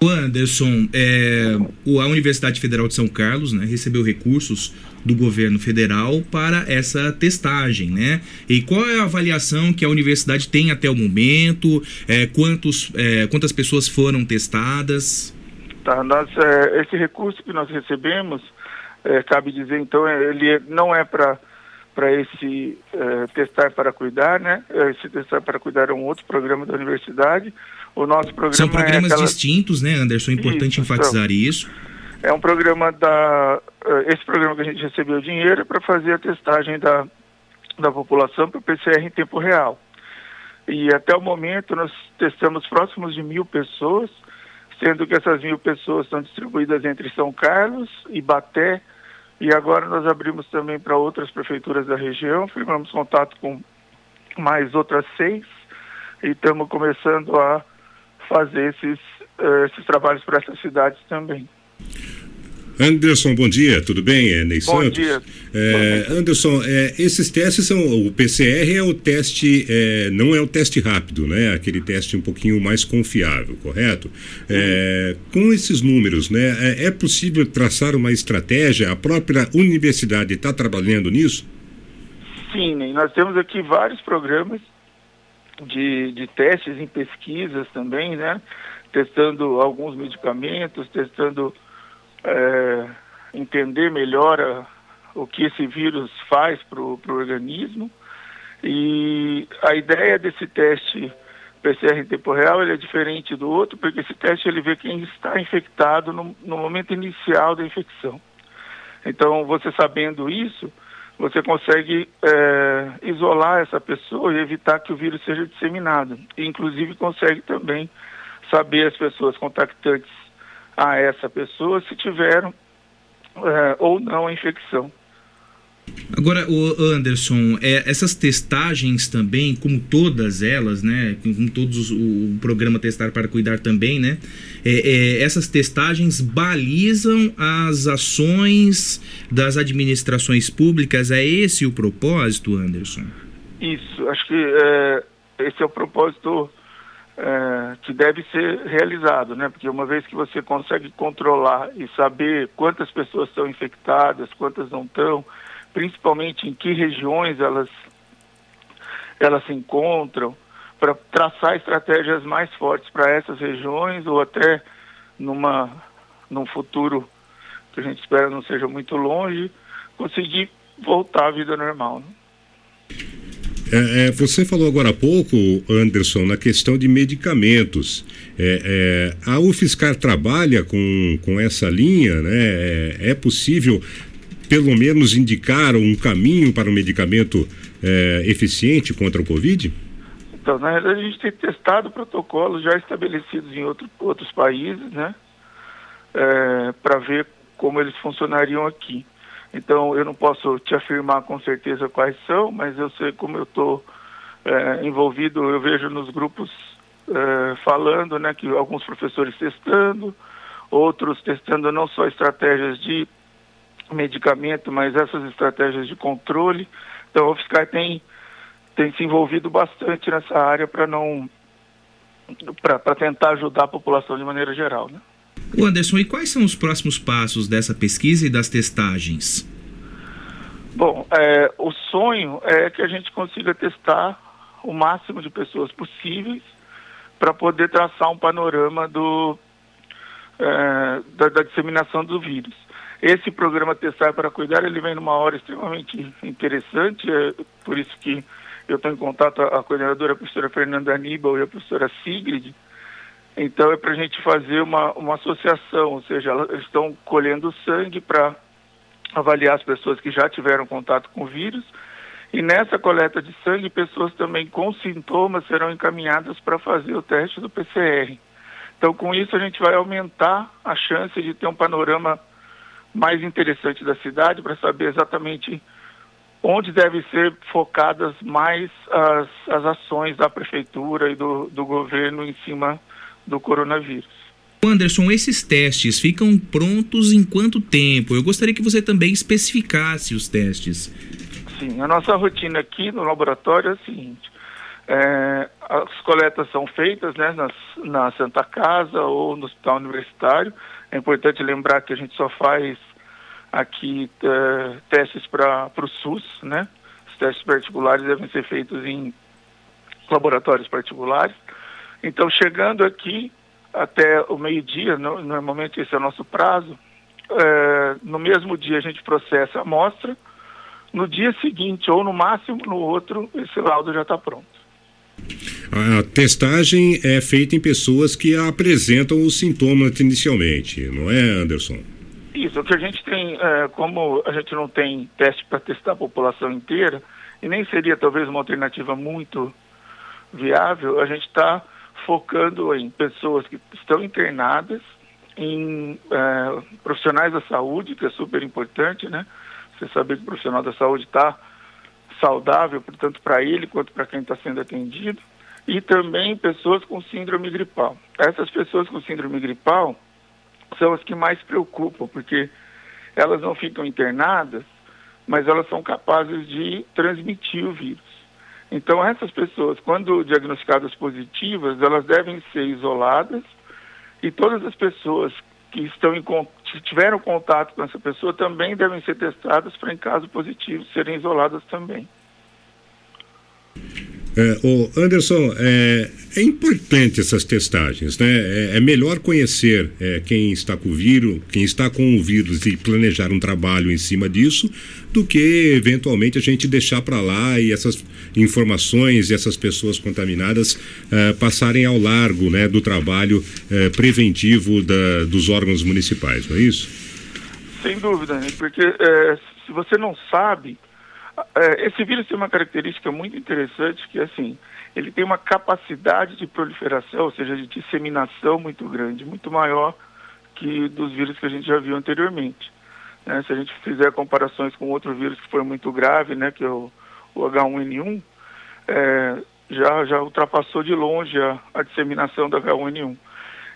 O Anderson, é, a Universidade Federal de São Carlos né, recebeu recursos do governo federal para essa testagem, né? E qual é a avaliação que a universidade tem até o momento? É, quantos, é, quantas pessoas foram testadas? Tá, nós, é, esse recurso que nós recebemos, é, cabe dizer então, é, ele não é para para esse testar para cuidar, né? Esse testar para cuidar é um outro programa da universidade. O nosso programa são programas é aquela... distintos, né, Anderson? É importante isso, enfatizar então, isso. É um programa da uh, esse programa que a gente recebeu dinheiro é para fazer a testagem da da população para o PCR em tempo real. E até o momento nós testamos próximos de mil pessoas, sendo que essas mil pessoas estão distribuídas entre São Carlos, Ibaté, e agora nós abrimos também para outras prefeituras da região, firmamos contato com mais outras seis e estamos começando a fazer esses, uh, esses trabalhos para essas cidades também. Anderson, bom dia, tudo bem? É Ney bom Santos. Dia. É, Anderson, é, esses testes são. O PCR é o teste, é, não é o teste rápido, né? Aquele teste um pouquinho mais confiável, correto? É, com esses números, né? É, é, possível traçar uma estratégia? A própria universidade está trabalhando nisso? Sim, Ney. Nós temos aqui vários programas de, de testes em pesquisas também, né? Testando alguns medicamentos, testando é, entender melhor a, o que esse vírus faz para o organismo. E a ideia desse teste PCR em tempo real ele é diferente do outro, porque esse teste ele vê quem está infectado no, no momento inicial da infecção. Então, você sabendo isso, você consegue é, isolar essa pessoa e evitar que o vírus seja disseminado. Inclusive, consegue também saber as pessoas contactantes a essa pessoa se tiveram é, ou não a infecção. Agora, o Anderson, é, essas testagens também, como todas elas, né, como todos o, programa Testar para Cuidar também, né, é, é, essas testagens balizam as ações das administrações públicas. É esse o propósito, Anderson? Isso, acho que é, esse é o propósito é, que deve ser realizado, né? Porque uma vez que você consegue controlar e saber quantas pessoas estão infectadas, quantas não estão, principalmente em que regiões elas elas se encontram, para traçar estratégias mais fortes para essas regiões ou até numa num futuro que a gente espera não seja muito longe, conseguir voltar à vida normal. Né? É, é, você falou agora há pouco, Anderson, na questão de medicamentos. É, é a UFSCar trabalha com, com essa linha, né? É, é, possível, pelo menos, indicar um caminho para um medicamento é, eficiente contra o Covid? Então, na verdade, a gente tem testado protocolos já estabelecidos em outro, outros países, né? é, para ver como eles funcionariam aqui. Então, eu não posso te afirmar com certeza quais são, mas eu sei como eu estou é, envolvido, eu vejo nos grupos é, falando, né, que alguns professores testando, outros testando não só estratégias de medicamento, mas essas estratégias de controle. Então, o fiscal tem, tem se envolvido bastante nessa área para não para tentar ajudar a população de maneira geral, né? O Anderson, e quais são os próximos passos dessa pesquisa e das testagens? Bom, é, o sonho é que a gente consiga testar o máximo de pessoas possíveis para poder traçar um panorama do, é, da, da, disseminação do vírus. Esse programa Testar para Cuidar, ele vem numa hora extremamente interessante, é por isso que eu estou em contato, a, a coordenadora a professora Fernanda Aníbal e a professora Sigrid, então é para a gente fazer uma, uma associação, ou seja, eles estão colhendo sangue para avaliar as pessoas que já tiveram contato com o vírus. E nessa coleta de sangue, pessoas também com sintomas serão encaminhadas para fazer o teste do PCR. Então, com isso, a gente vai aumentar a chance de ter um panorama mais interessante da cidade para saber exatamente onde devem ser focadas mais as, as ações da prefeitura e do, do governo em cima do coronavírus. Anderson, esses testes ficam prontos em quanto tempo? Eu gostaria que você também especificasse os testes. Sim, a nossa rotina aqui no laboratório é a seguinte: é, as coletas são feitas né, nas, na Santa Casa ou no Hospital Universitário. É importante lembrar que a gente só faz aqui é, testes para o SUS, né? Os testes particulares devem ser feitos em laboratórios particulares. Então, chegando aqui até o meio-dia, normalmente esse é o nosso prazo, é, no mesmo dia a gente processa a amostra, no dia seguinte, ou no máximo no outro, esse laudo já está pronto. A testagem é feita em pessoas que apresentam os sintomas inicialmente, não é, Anderson? Isso, o que a gente tem, é, como a gente não tem teste para testar a população inteira, e nem seria talvez uma alternativa muito viável, a gente está focando em pessoas que estão internadas, em é, profissionais da saúde, que é super importante, né? Você saber que o profissional da saúde está saudável, portanto, para ele quanto para quem está sendo atendido, e também pessoas com síndrome gripal. Essas pessoas com síndrome gripal são as que mais preocupam, porque elas não ficam internadas, mas elas são capazes de transmitir o vírus. Então, essas pessoas, quando diagnosticadas positivas, elas devem ser isoladas e todas as pessoas que estão em, tiveram contato com essa pessoa também devem ser testadas para, em caso positivo, serem isoladas também. É, o Anderson, é, é, importante essas testagens, né? É, é melhor conhecer é, quem está com o vírus, quem está com o vírus e planejar um trabalho em cima disso, do que eventualmente a gente deixar para lá e essas informações e essas pessoas contaminadas é, passarem ao largo, né, do trabalho é, preventivo da, dos órgãos municipais, não é isso? Sem dúvida, porque se você não sabe esse vírus tem uma característica muito interessante que assim ele tem uma capacidade de proliferação, ou seja, de disseminação muito grande, muito maior que dos vírus que a gente já viu anteriormente. Né? Se a gente fizer comparações com outro vírus que foi muito grave, né, que é o, o H1N1, é, já, já ultrapassou de longe a, a disseminação do H1N1.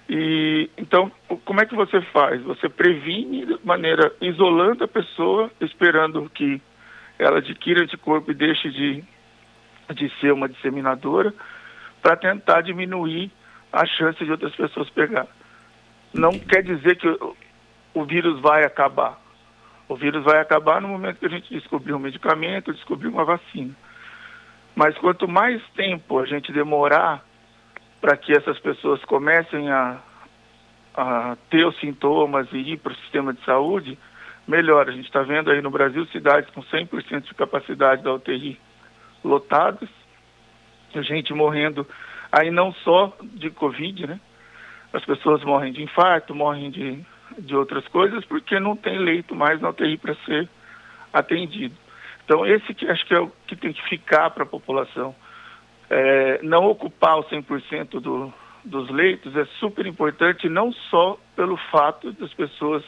E então, como é que você faz? Você previne de maneira isolando a pessoa, esperando que ela adquira anticorpo e deixe de, de ser uma disseminadora para tentar diminuir a chance de outras pessoas pegar. Não quer dizer que o, o vírus vai acabar. O vírus vai acabar no momento que a gente descobrir um medicamento, descobrir uma vacina. Mas quanto mais tempo a gente demorar para que essas pessoas comecem a, a ter os sintomas e ir para o sistema de saúde, melhor. A gente está vendo aí no Brasil cidades com 100% de capacidade da UTI lotadas, gente morrendo aí não só de Covid, né? As pessoas morrem de infarto, morrem de, de outras coisas porque não tem leito mais na UTI para ser atendido. Então esse que acho que é o que tem que ficar para a população. É, não ocupar o 100% do, dos leitos é super importante, não só pelo fato das pessoas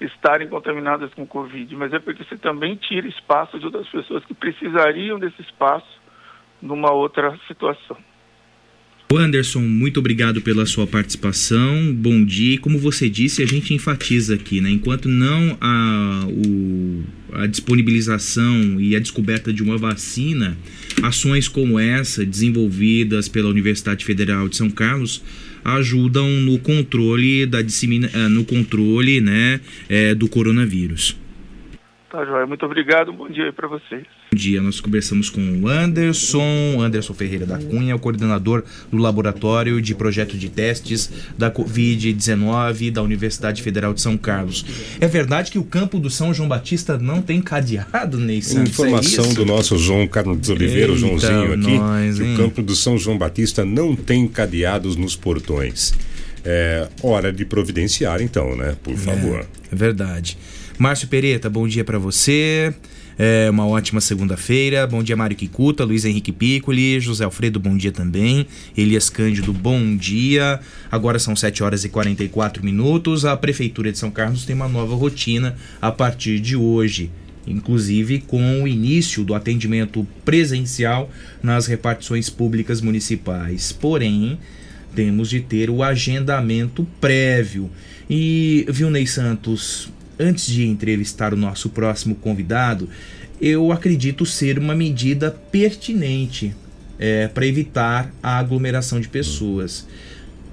estarem contaminadas com Covid, mas é porque você também tira espaço de outras pessoas que precisariam desse espaço numa outra situação. Anderson, muito obrigado pela sua participação. Bom dia. E como você disse, a gente enfatiza aqui, né? Enquanto não há o, a disponibilização e a descoberta de uma vacina, ações como essa, desenvolvidas pela Universidade Federal de São Carlos, ajudam no controle da dissemina, eh, no controle, né, é, do coronavírus. Tá, Joia. Muito obrigado. Bom dia para vocês. Bom dia. Nós conversamos com o Anderson, Anderson Ferreira da Cunha, o coordenador do Laboratório de Projeto de Testes da Covid-19 da Universidade Federal de São Carlos. É verdade que o campo do São João Batista não tem cadeado, Ney Santos? Informação é do nosso João Carlos de Oliveira, o Joãozinho aqui, nós, que o campo do São João Batista não tem cadeados nos portões. É hora de providenciar, então, né? Por favor. É, é verdade. Márcio Pereta, bom dia para você. É uma ótima segunda-feira. Bom dia, Mário Kikuta, Luiz Henrique Piccoli, José Alfredo, bom dia também. Elias Cândido, bom dia. Agora são 7 horas e 44 minutos. A Prefeitura de São Carlos tem uma nova rotina a partir de hoje inclusive com o início do atendimento presencial nas repartições públicas municipais. Porém, temos de ter o agendamento prévio. E, viu, Ney Santos, antes de entrevistar o nosso próximo convidado, eu acredito ser uma medida pertinente é, para evitar a aglomeração de pessoas.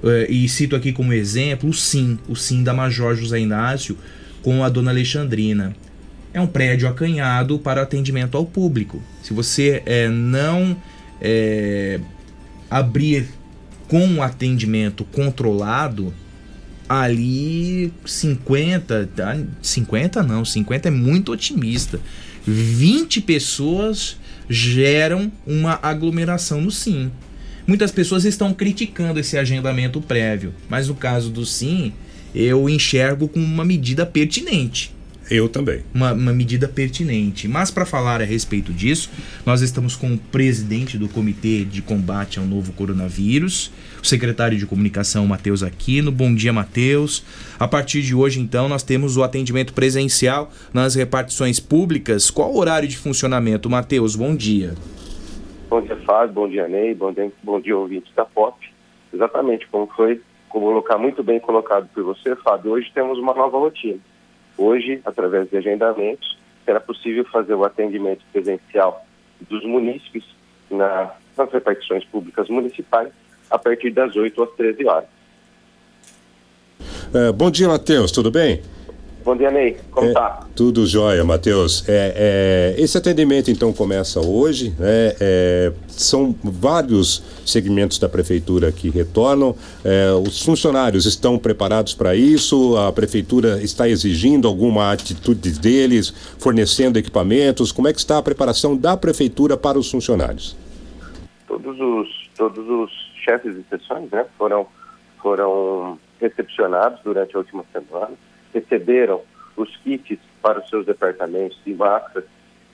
É, e cito aqui como exemplo o SIM, o SIM da Major José Inácio com a Dona Alexandrina. É um prédio acanhado para atendimento ao público. Se você é, não é, abrir com um atendimento controlado, ali 50, 50 não, 50 é muito otimista. 20 pessoas geram uma aglomeração no sim. Muitas pessoas estão criticando esse agendamento prévio, mas no caso do sim, eu enxergo como uma medida pertinente. Eu também. Uma, uma medida pertinente. Mas para falar a respeito disso, nós estamos com o presidente do Comitê de Combate ao Novo Coronavírus, o secretário de Comunicação, Matheus Aquino. Bom dia, Matheus. A partir de hoje, então, nós temos o atendimento presencial nas repartições públicas. Qual o horário de funcionamento, Matheus? Bom dia. Bom dia, Fábio. Bom dia, Ney. Bom dia, bom dia ouvintes da POP. Exatamente como foi colocar muito bem colocado por você, Fábio. Hoje temos uma nova rotina Hoje, através de agendamentos, será possível fazer o atendimento presencial dos munícipes na, nas repartições públicas municipais a partir das 8 às 13 horas. É, bom dia, Matheus, tudo bem? Bom dia, Ney. Como é, tá? Tudo jóia, Matheus. É, é, esse atendimento, então, começa hoje. Né? É, são vários segmentos da prefeitura que retornam. É, os funcionários estão preparados para isso? A prefeitura está exigindo alguma atitude deles, fornecendo equipamentos? Como é que está a preparação da prefeitura para os funcionários? Todos os, todos os chefes de sessões né, foram, foram recepcionados durante a última semana receberam os kits para os seus departamentos de máscaras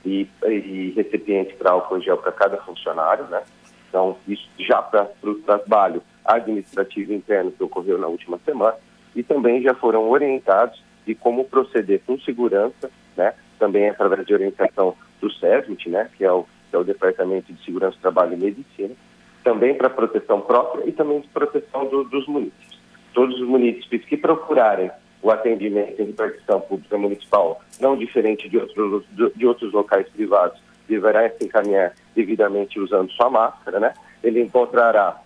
e, e recipientes para álcool gel para cada funcionário, né? Então, isso já para o trabalho administrativo interno que ocorreu na última semana e também já foram orientados de como proceder com segurança, né? Também através de orientação do SESMIT, né? Que é o, que é o Departamento de Segurança, Trabalho e Medicina, também para proteção própria e também de proteção do, dos munícipes. Todos os munícipes que procurarem o atendimento em repartição pública municipal, não diferente de outros, de outros locais privados, deverá se encaminhar devidamente usando sua máscara, né? Ele encontrará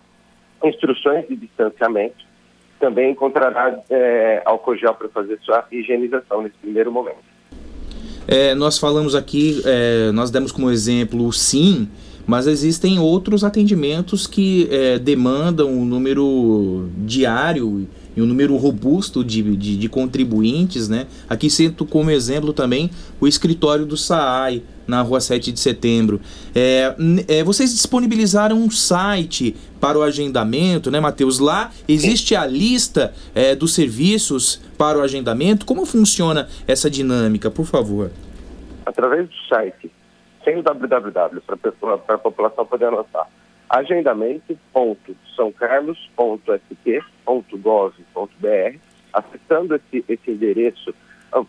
instruções de distanciamento, também encontrará é, álcool gel para fazer sua higienização nesse primeiro momento. É, nós falamos aqui, é, nós demos como exemplo o SIM, mas existem outros atendimentos que é, demandam um número diário e um número robusto de, de, de, contribuintes, né? Aqui cito como exemplo também o escritório do SAAI, na rua 7 de setembro. É, é, vocês disponibilizaram um site para o agendamento, né, Matheus? Lá existe a lista é, dos serviços para o agendamento. Como funciona essa dinâmica, por favor? Através do site, sem o www, para a população poder anotar, agendamento.sãocarlos.sp.gov.br. Acessando esse, esse endereço,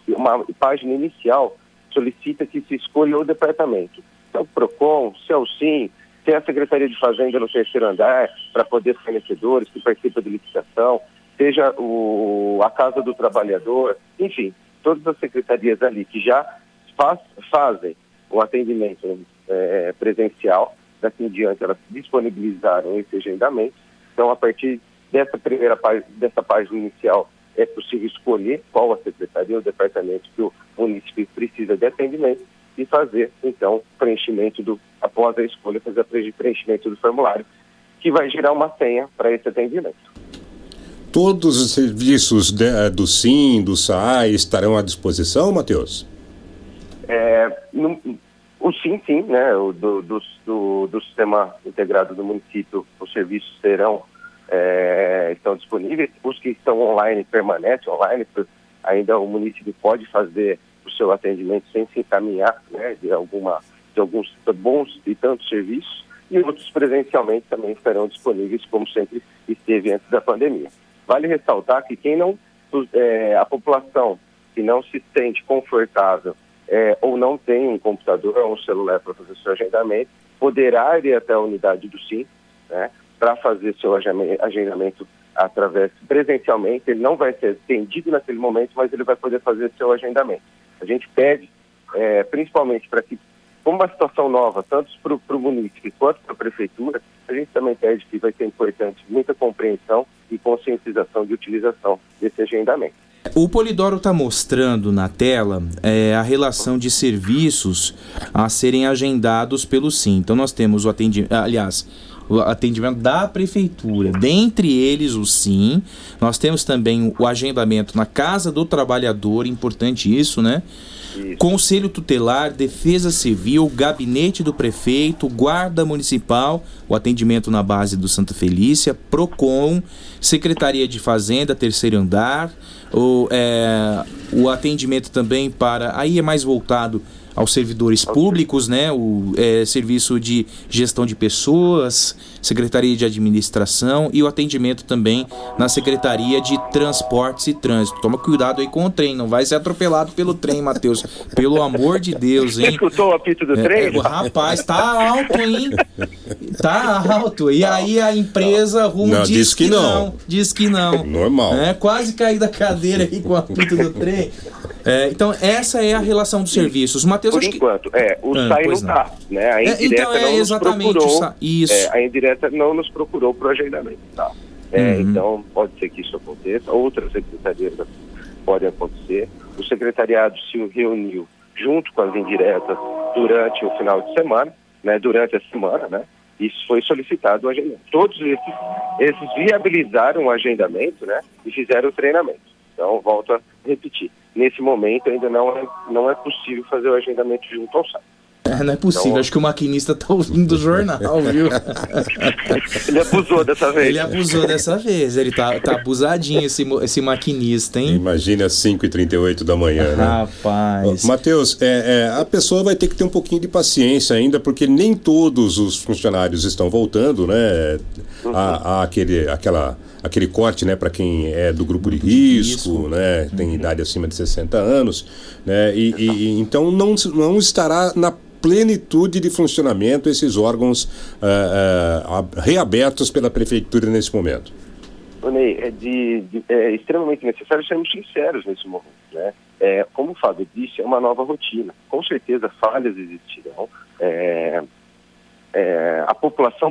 uma página inicial solicita que se escolha o departamento. Se é o PROCON, se é o SIM, se é a Secretaria de Fazenda no terceiro andar, para poder fornecedores que participam de licitação, seja o, a Casa do Trabalhador, enfim, todas as secretarias ali que já faz, fazem o atendimento é, presencial, daqui em diante elas disponibilizaram esse agendamento. Então, a partir dessa primeira página, dessa página inicial, é possível escolher qual a secretaria ou departamento que o município precisa de atendimento e fazer, então, preenchimento do, após a escolha, fazer preenchimento do formulário, que vai gerar uma senha para esse atendimento. Todos os serviços de, eh, do SIM, do SAI estarão à disposição, Matheus? É, o SIM, sim, né, o do, do, do, do, Sistema Integrado do Município, os serviços serão, é, estão disponíveis, os que estão online permanecem online, ainda o município pode fazer o seu atendimento sem se encaminhar né, de, alguma, de alguns bons e tantos serviços, e outros presencialmente também estarão disponíveis, como sempre esteve antes da pandemia. Vale ressaltar que quem não, é, a população que não se sente confortável é, ou não tem um computador ou um celular para fazer seu agendamento, poderá ir até a unidade do SIM, né, para fazer seu agendamento através presencialmente. Ele não vai ser atendido naquele momento, mas ele vai poder fazer seu agendamento. A gente pede, é, principalmente para que como uma situação nova, tanto para o município quanto para a prefeitura, a gente também pede que vai ser importante muita compreensão e conscientização de utilização desse agendamento. O Polidoro está mostrando na tela é, a relação de serviços a serem agendados pelo SIM. Então nós temos o atendimento, aliás, o atendimento da prefeitura, dentre eles o SIM. Nós temos também o agendamento na Casa do Trabalhador, importante isso, né? Conselho Tutelar, Defesa Civil, Gabinete do Prefeito, Guarda Municipal, o atendimento na base do Santa Felícia, PROCON, Secretaria de Fazenda, terceiro andar, o, é, o atendimento também para. Aí é mais voltado aos servidores públicos, né? O é, serviço de gestão de pessoas, secretaria de administração e o atendimento também na secretaria de transportes e trânsito. Toma cuidado aí com o trem, não vai ser atropelado pelo trem, Matheus. Pelo amor de Deus, hein? Você escutou o apito do é, trem? É, rapaz, tá alto, hein? Tá alto. E aí a empresa rumo não, diz, diz que, que não. não. Diz que não. Normal. É, quase caí da cadeira aí com o apito do trem. É, então, essa é a relação dos serviços. Matheus, Por enquanto, que... é, o ah, SAI não está, né? A indireta é, então é, não nos procurou. Isso. É, a indireta não nos procurou para o agendamento, tá? É, uhum. Então, pode ser que isso aconteça. Outras secretarias podem acontecer. O secretariado se reuniu junto com as indiretas durante o final de semana, né? Durante a semana, né? Isso foi solicitado o agendamento. Todos esses, esses viabilizaram o agendamento, né? E fizeram o treinamento. Então, volto a repetir nesse momento ainda não é, não é possível fazer o agendamento junto ao site. É, não é possível, então, acho que o maquinista tá ouvindo o jornal, viu? [LAUGHS] ele abusou dessa vez. Ele abusou dessa vez, ele tá, tá abusadinho esse, esse maquinista, hein? Imagina às 5h38 da manhã, né? Rapaz. Matheus, é, é, a pessoa vai ter que ter um pouquinho de paciência ainda, porque nem todos os funcionários estão voltando, né? Uhum. A, a aquele, aquela aquele corte, né, para quem é do grupo, de, risco, risco, né, tem uhum. idade acima de 60 anos, né, e, e, então não, não estará na plenitude de funcionamento esses órgãos uh, uh, reabertos pela prefeitura nesse momento. Ney, é, de, de, é extremamente necessário sermos sinceros nesse momento, né? É, como o Fábio disse, é uma nova rotina. Com certeza falhas existirão. É, é, a população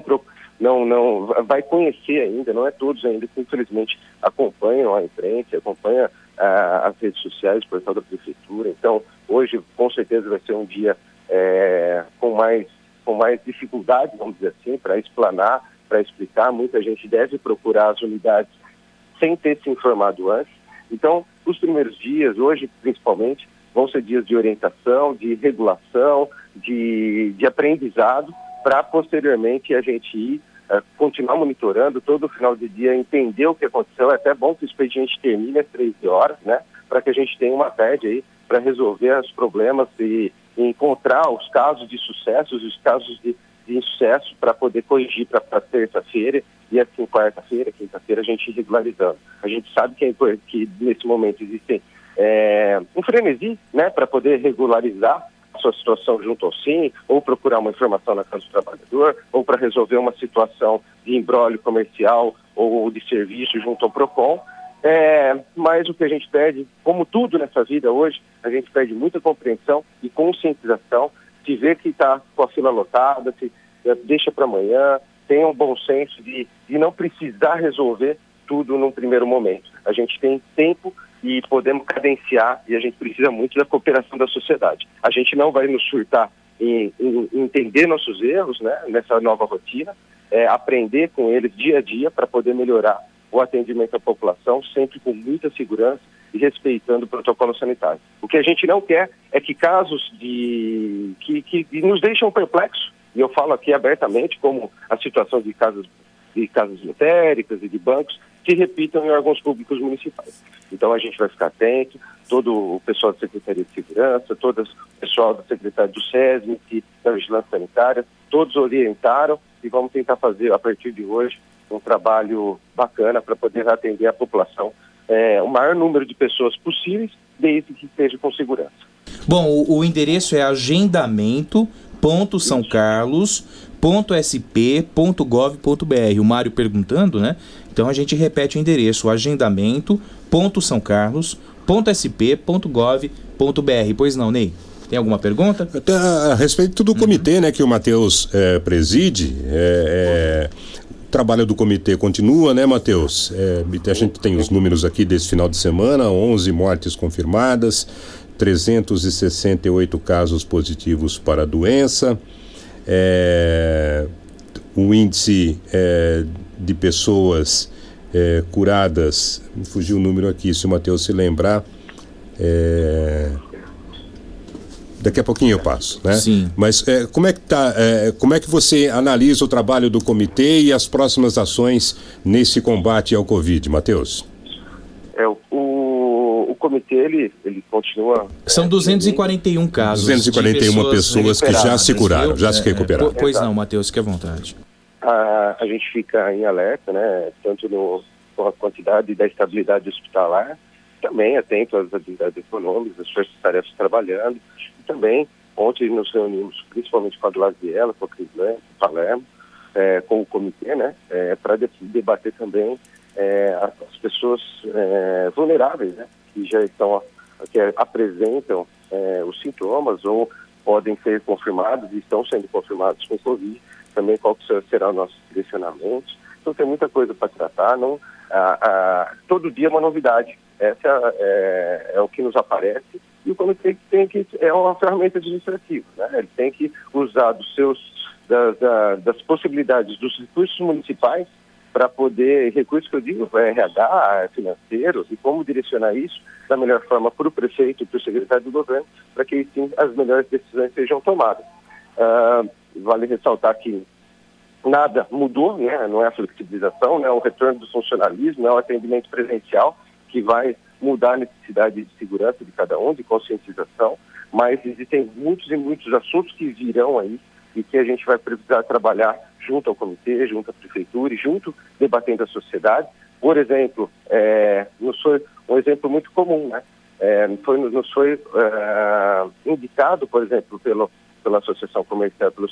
não, não vai conhecer ainda, não é todos ainda que infelizmente acompanham a imprensa, acompanham ah, as redes sociais, o portal da prefeitura. Então, hoje com certeza vai ser um dia é, com mais com mais dificuldade, vamos dizer assim, para explanar, para explicar. Muita gente deve procurar as unidades sem ter se informado antes. Então, os primeiros dias, hoje principalmente, vão ser dias de orientação, de regulação, de, de aprendizado, para posteriormente a gente ir uh, continuar monitorando todo final de dia, entender o que aconteceu. É até bom que o expediente termine às 13 horas, né? Para que a gente tenha uma tarde aí para resolver os problemas e, e, encontrar os casos de sucesso, os casos de, de sucesso para poder corrigir para terça-feira e assim quarta-feira, quinta-feira a gente regularizando. A gente sabe que, é, que nesse momento existe é, um frenesi né, para poder regularizar sua situação junto ao SIM, ou procurar uma informação na Casa do Trabalhador, ou para resolver uma situação de embrólio comercial ou de serviço junto ao PROCON. É, mas o que a gente pede, como tudo nessa vida hoje, a gente pede muita compreensão e conscientização, se vê que está com a fila lotada, se é, deixa para amanhã, tenha um bom senso de, de não precisar resolver tudo num primeiro momento. A gente tem tempo e podemos cadenciar e a gente precisa muito da cooperação da sociedade. A gente não vai nos surtar em, em, entender nossos erros né, nessa nova rotina, é, aprender com eles dia a dia para poder melhorar o atendimento à população, sempre com muita segurança e respeitando o protocolo sanitário. O que a gente não quer é que casos de que, que nos deixam perplexos, e eu falo aqui abertamente, como a situação de casas de casas lotéricas e de bancos, se repitam em órgãos públicos municipais. Então a gente vai ficar atento, todo o pessoal da Secretaria de Segurança, todo o pessoal da Secretaria do SESMIC, da Vigilância Sanitária, todos orientaram e vamos tentar fazer a partir de hoje um trabalho bacana para poder atender a população, é, o maior número de pessoas possíveis, desde que esteja com segurança. Bom, o, o endereço é agendamento.sãocarlos.sp.gov.br. O Mário perguntando, né? Então a gente repete o endereço agendamento.sãocarlos.sp.gov.br. Pois não, Ney? Tem alguma pergunta? Até a, a respeito do comitê né, que o Matheus é, preside, é, é, o trabalho do comitê continua, né, Matheus? É, a gente tem os números aqui desse final de semana: 11 mortes confirmadas, 368 casos positivos para a doença. É, o índice é, de pessoas é, curadas, fugiu o número aqui, se o Matheus se lembrar. É, daqui a pouquinho eu passo, né? Sim. Mas é, como é que tá? É, como é que você analisa o trabalho do comitê e as próximas ações nesse combate ao Covid, Matheus? É, o, o comitê ele, ele continua. São 241 casos. 241 pessoas, pessoas que já se curaram, já se recuperaram. pois não, Matheus, fique à vontade a, a gente fica em alerta, né, tanto no, com a quantidade da estabilidade hospitalar, também atento às atividades econômicas, as forças tarefas trabalhando, e também ontem nos reunimos principalmente com a Glaziella, com a Crislane, com o Palermo, é, com o comitê, né, é, para debater também é, as pessoas é, vulneráveis, né, que já estão, que apresentam é, os sintomas ou podem ser confirmados e estão sendo confirmados com Covid, também qual será o nosso direcionamento. Então tem muita coisa para tratar. Não, todo dia é uma novidade. Essa é, é, o que nos aparece e o comitê tem que é uma ferramenta administrativa, né? Ele tem que usar dos seus das possibilidades dos recursos municipais para poder, recursos que eu digo, é RH, financeiro, e como direcionar isso da melhor forma para o prefeito e para o secretário do governo, para que sim, as melhores decisões sejam tomadas. Uh, vale ressaltar que nada mudou, né? não é a flexibilização, não é o retorno do funcionalismo, é o atendimento presencial que vai mudar a necessidade de segurança de cada um, de conscientização, mas existem muitos e muitos assuntos que virão aí e que a gente vai precisar trabalhar junto ao comitê, junto à prefeitura e junto debatendo a sociedade. Por exemplo, é, nos foi um exemplo muito comum, né? É, foi, nos foi é, indicado, por exemplo, pelo pela Associação Comercial, pelo,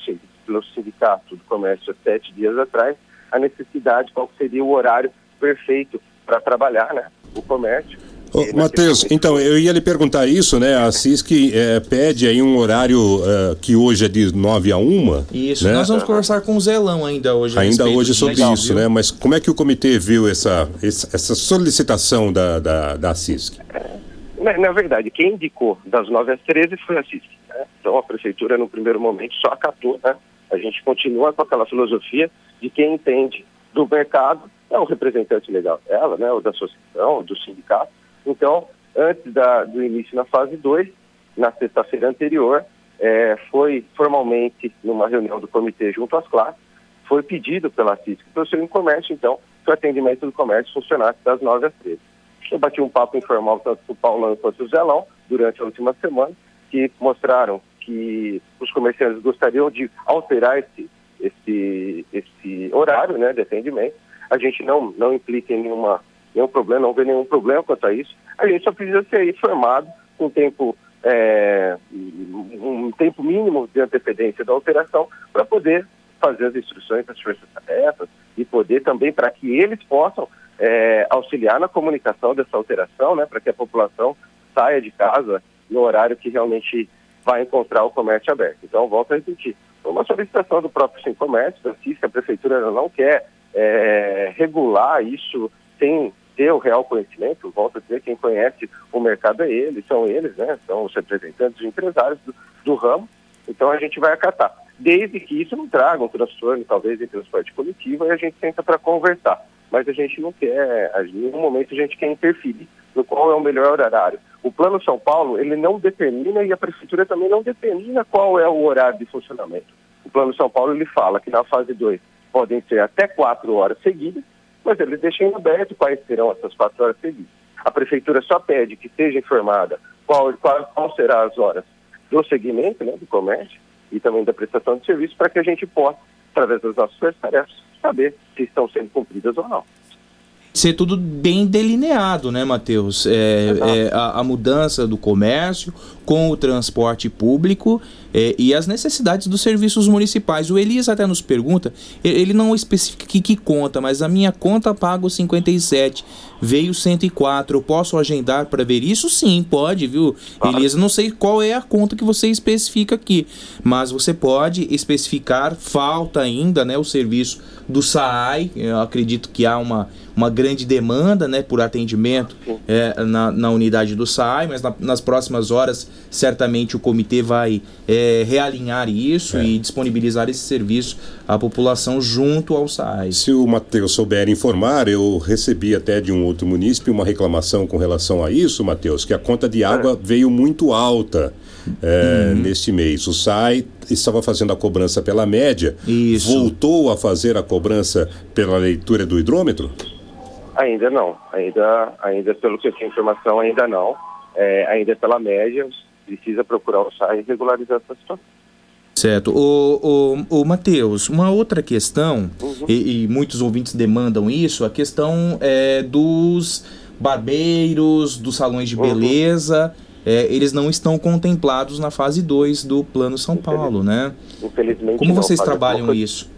pelo Sindicato do Comércio sete dias atrás, a necessidade, qual seria o horário perfeito para trabalhar né, o comércio. Ô, Matheus, então, eu ia lhe perguntar isso, né? A CISC é, pede aí um horário uh, que hoje é de 9 a 1. Isso, né? nós vamos conversar com o Zelão ainda hoje. Ainda hoje sobre legal, isso, viu? né? Mas como é que o comitê viu essa, essa solicitação da, da, da CISC? É, na, na, verdade, quem indicou das 9 às 13 foi a CISC. Né? Então a prefeitura, no primeiro momento, só acatou. Né? A gente continua com aquela filosofia de quem entende do mercado é o representante legal dela, né? ou da associação, do sindicato. Então, antes da, do início na fase 2, na sexta-feira anterior, é, foi formalmente, numa reunião do comitê junto às classes, foi pedido pela CISC para o seu comércio, então, que o atendimento do comércio funcionasse das 9 às 13. Eu bati um papo informal tanto com o Paulão quanto o Zelão durante a última semana que mostraram que os comerciantes gostariam de alterar esse, esse, esse horário né, de atendimento. A gente não, não implica em nenhuma, nenhum problema, não vê nenhum problema quanto a isso. A gente só precisa ser informado com tempo, é, um tempo mínimo de antecedência da alteração para poder fazer as instruções das forças-tarefas e poder também para que eles possam é, auxiliar na comunicação dessa alteração, né, para que a população saia de casa no horário que realmente vai encontrar o comércio aberto. Então, volto a repetir, foi uma solicitação do próprio Sim Comércio, Francisco, a prefeitura não quer é, regular isso sem ter o real conhecimento, volto a dizer, quem conhece o mercado é eles, são eles, né, são os representantes os empresários do, do ramo, então a gente vai acatar. Desde que isso não traga um transtorno, talvez, em transporte coletivo, e a gente tenta para conversar. Mas a gente não quer, em nenhum momento a gente quer interferir no qual é o melhor horário. O Plano São Paulo, ele não determina e a Prefeitura também não determina qual é o horário de funcionamento. O Plano São Paulo, ele fala que na fase 2 podem ser até quatro horas seguidas, mas ele deixa em aberto quais serão essas quatro horas seguidas. A Prefeitura só pede que seja informada qual, qual, qual serão as horas do segmento, né, do comércio e também da prestação de serviço, para que a gente possa, através das nossas tarefas, saber se estão sendo cumpridas ou não ser tudo bem delineado, né, Matheus? É, é, a, a, mudança do comércio com o transporte público é, e as necessidades dos serviços municipais. O Elias até nos pergunta, ele não especifica que, que conta, mas a minha conta paga 57, veio 104, eu posso agendar para ver isso? Sim, pode, viu? Ah. Elias, eu não sei qual é a conta que você especifica aqui, mas você pode especificar, falta ainda, né, o serviço do SAAI, eu acredito que há uma uma grande demanda né, por atendimento é, na, na, unidade do SAI, mas na, nas próximas horas certamente o comitê vai é, realinhar isso é. e disponibilizar esse serviço à população junto ao SAI. Se o Matheus souber informar, eu recebi até de um outro munícipe uma reclamação com relação a isso, Matheus, que a conta de água é. veio muito alta. É, uhum. neste mês. O SAI estava fazendo a cobrança pela média, Isso. voltou a fazer a cobrança pela leitura do hidrômetro? Ainda não. Ainda, ainda pelo que eu tenho informação, ainda não. É, ainda pela média, precisa procurar o SAI e regularizar essa situação. Certo. O, o, o Matheus, uma outra questão, uhum. e, e, muitos ouvintes demandam isso, a questão é, dos barbeiros, dos salões de uhum. beleza, é, eles não estão contemplados na fase 2 do Plano São Paulo, né? Infelizmente Como não, vocês trabalham isso?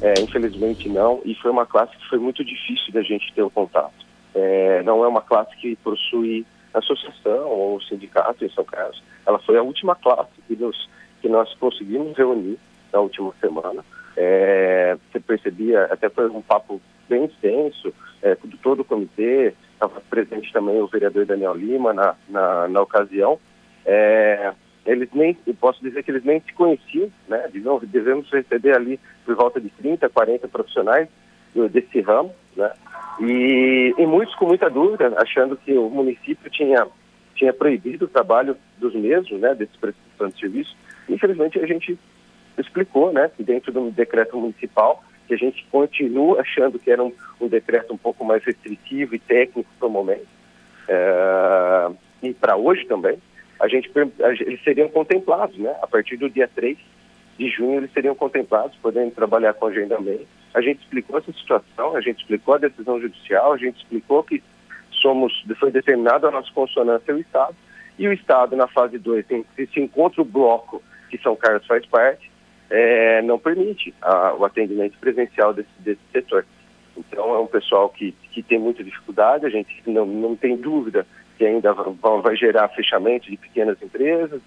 É, infelizmente não, e foi uma classe que foi muito difícil da gente ter o contato. É, não é uma classe que possui associação ou sindicato em São Carlos. Ela foi a última classe que, nos, que nós conseguimos reunir na última semana. É, você percebia, até foi um papo bem extenso, é, todo o comitê, estava presente também o vereador Daniel Lima na, na, na ocasião. É, eles nem, eu posso dizer que eles nem se conheciam, né? Devemos, receber ali por volta de 30, 40 profissionais desse ramo, né? E, e muitos com muita dúvida, achando que o município tinha, tinha proibido o trabalho dos mesmos, né? Desses prestação de serviço. Infelizmente, a gente explicou, né? Que dentro do decreto municipal, que a gente continua achando que era um, um decreto um pouco mais restritivo e técnico para o momento. É, e para hoje também, a gente, eles seriam contemplados, né? A partir do dia 3 de junho, eles seriam contemplados, podendo trabalhar com agendamento. A gente explicou essa situação, a gente explicou a decisão judicial, a gente explicou que somos, foi determinada a nossa consonância ao Estado, e o Estado, na fase 2, se se encontra o bloco que São Carlos faz parte, é, não permite a, o atendimento presencial desse, desse setor. Então, é um pessoal que, que tem muita dificuldade, a gente não, não tem dúvida que ainda vai, vai gerar fechamento de pequenas empresas,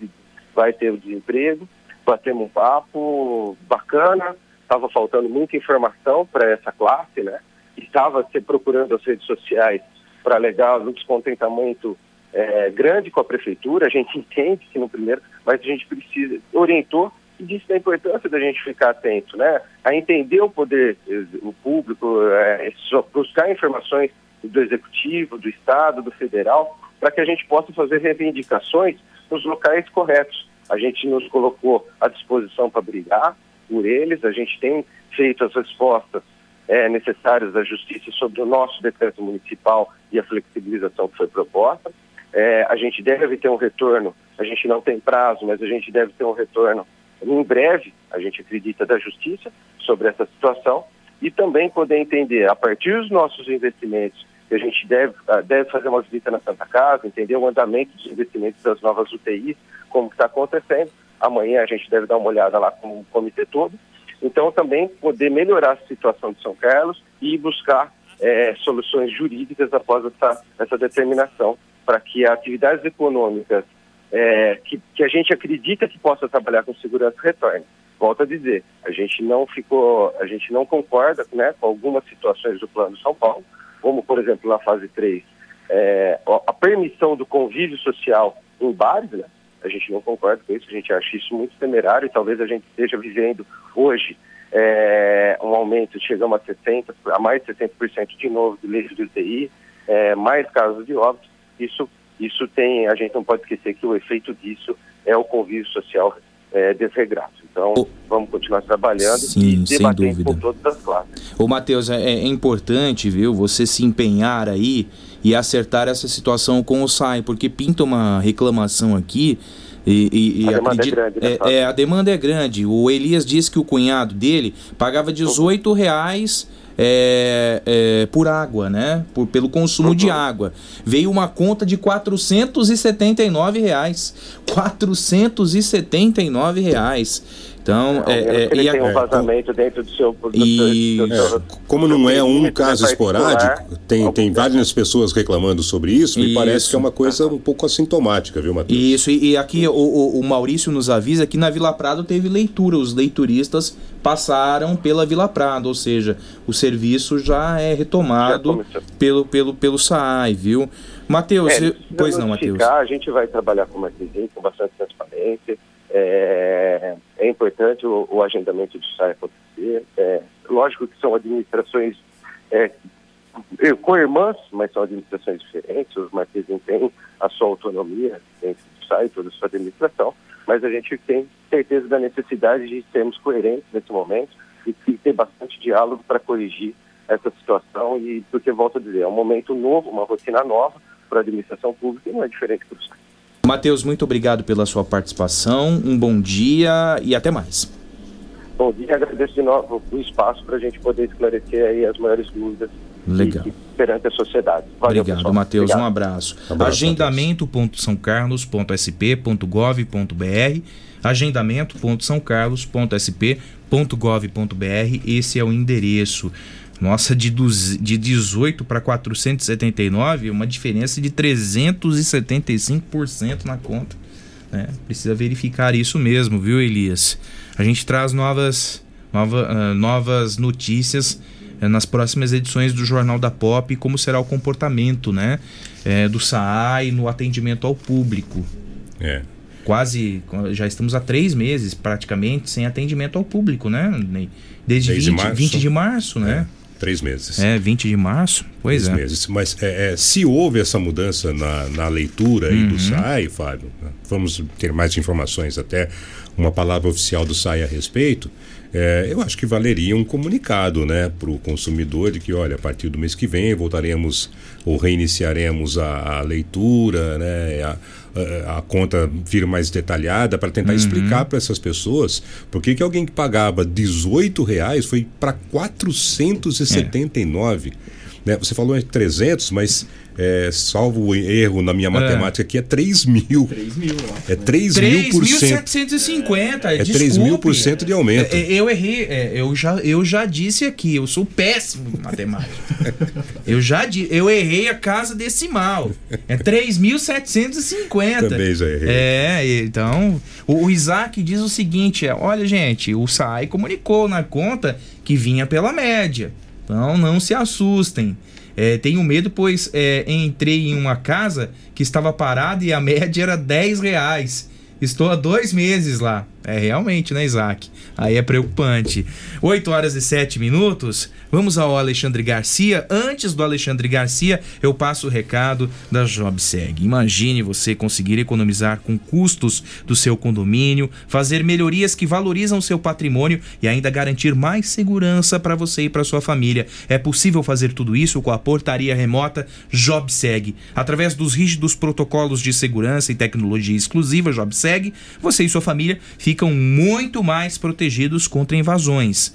vai ter o desemprego. Batemos um papo bacana, estava faltando muita informação para essa classe, né? Estava se procurando as redes sociais para alegar um descontentamento é, grande com a prefeitura. A gente [LAUGHS] entende que no primeiro, mas a gente precisa orientou e disse da importância da gente ficar atento, né? A entender o poder, o público, é, buscar informações do executivo, do estado, do federal, para que a gente possa fazer reivindicações nos locais corretos. A gente nos colocou à disposição para brigar por eles, a gente tem feito as respostas é, necessárias da justiça sobre o nosso decreto municipal e a flexibilização que foi proposta. É, a gente deve ter um retorno, a gente não tem prazo, mas a gente deve ter um retorno em breve, a gente acredita, da justiça sobre essa situação e também poder entender, a partir dos nossos investimentos, que a gente deve, ah, deve fazer uma visita na Santa Casa, entender o andamento dos investimentos das novas UTIs, como está acontecendo. Amanhã a gente deve dar uma olhada lá com o comitê todo. Então, também poder melhorar a situação de São Carlos e buscar é, soluções jurídicas após essa, essa determinação, para que atividades econômicas é, que, que a gente acredita que possa trabalhar com segurança retorne. Volto a dizer, a gente não ficou, a gente não concorda né, com algumas situações do Plano São Paulo, como por exemplo na fase 3, é, a permissão do convívio social em bares, né? A gente não concorda com isso, a gente acha isso muito temerário e talvez a gente esteja vivendo hoje é, um aumento, chegamos a 60%, a mais de 60% de novo de leitos de UTI, é, mais casos de óbito. Isso, isso tem, a gente não pode esquecer que o efeito disso é o convívio social é, desregrado. Então, vamos continuar trabalhando Sim, e debatendo com todas as classes. Ô, Matheus, é, é, importante, viu, você se empenhar aí e acertar essa situação com o SAI, porque pinta uma reclamação aqui e, e, e a demanda acredito, é grande, né, é, é, a demanda é grande. O Elias disse que o cunhado dele pagava 18 reais é, é, por água, né? Por, pelo consumo uhum. de água. Veio uma conta de 479 reais. 479 reais. Então, é, é, ele é, tem um vazamento dentro do seu. Do e, seu, do seu, é, como não é um caso esporádico, tem, tem várias pessoas reclamando sobre isso, me isso. parece que é uma coisa um pouco assintomática, viu, Matheus? Isso, e, e aqui o, o, o, Maurício nos avisa que na Vila Prado teve leitura, os leituristas passaram pela Vila Prado, ou seja, o serviço já é retomado já pelo, pelo, pelo SAI, viu? Matheus, é, pois não, Matheus. A gente vai trabalhar com mais com bastante transparência. É, é importante o, o, agendamento do SAI acontecer. É, lógico que são administrações é, co-irmãs, mas são administrações diferentes. Os marqueses têm a sua autonomia dentro do SAI, toda a sua administração, mas a gente tem certeza da necessidade de sermos coerentes nesse momento e, e ter bastante diálogo para corrigir essa situação e porque volto a dizer é um momento novo, uma rotina nova para a administração pública e não é diferente para o SAI. Matheus, muito obrigado pela sua participação. Um bom dia e até mais. Bom dia, agradeço de novo o espaço para a gente poder esclarecer aí as maiores dúvidas Legal. Perante a sociedade. Valeu, Obrigado, Matheus. Um abraço. abraço Agendamento.sãocarlos.sp.gov.br Agendamento.sãocarlos.sp.gov.br Esse é o endereço. Nossa, de, de 18 para 479, uma diferença de 375% na conta. Né? Precisa verificar isso mesmo, viu, Elias? A gente traz novas, nova, uh, novas notícias uh, nas próximas edições do Jornal da Pop e como será o comportamento né, uh, do SAAI no atendimento ao público. É. Quase, já estamos há três meses praticamente sem atendimento ao público, né? Desde, Desde 20, março. 20 de março, né? É. Três meses. É, 20 de março? Pois Três é. meses. Mas é, é, se houve essa mudança na, na leitura uhum. do SAI, Fábio, né? vamos ter mais informações, até uma palavra oficial do SAI a respeito. É, eu acho que valeria um comunicado né, para o consumidor de que, olha, a partir do mês que vem voltaremos ou reiniciaremos a, a leitura, né, a, a, conta vir mais detalhada para tentar uhum. explicar para essas pessoas por que, que alguém que pagava 18 reais foi para 479. É. Né? Você falou em 300, mas é, salvo o erro na minha é. matemática aqui, é 3 mil. 3 mil, É 3 mil por cento. 3.750, é 3 mil por cento de aumento. É, é, eu errei, é, eu, já, eu já disse aqui, eu sou péssimo em matemática. [LAUGHS] eu já di, eu errei a casa decimal. É 3.750. Também já errei. É, então, o, o Isaac diz o seguinte, é, olha gente, o SAI comunicou na conta que vinha pela média. Então não se assustem. É, tenho medo, pois é, entrei em uma casa que estava parada e a média era 10 reais. Estou há dois meses lá. É realmente, né, Isaac? Aí é preocupante. 8 horas e 7 minutos. Vamos ao Alexandre Garcia. Antes do Alexandre Garcia, eu passo o recado da JobSeg. Imagine você conseguir economizar com custos do seu condomínio, fazer melhorias que valorizam seu patrimônio e ainda garantir mais segurança para você e para sua família. É possível fazer tudo isso com a portaria remota JobSeg. Através dos rígidos protocolos de segurança e tecnologia exclusiva JobSeg, você e sua família ficam ficam muito mais protegidos contra invasões.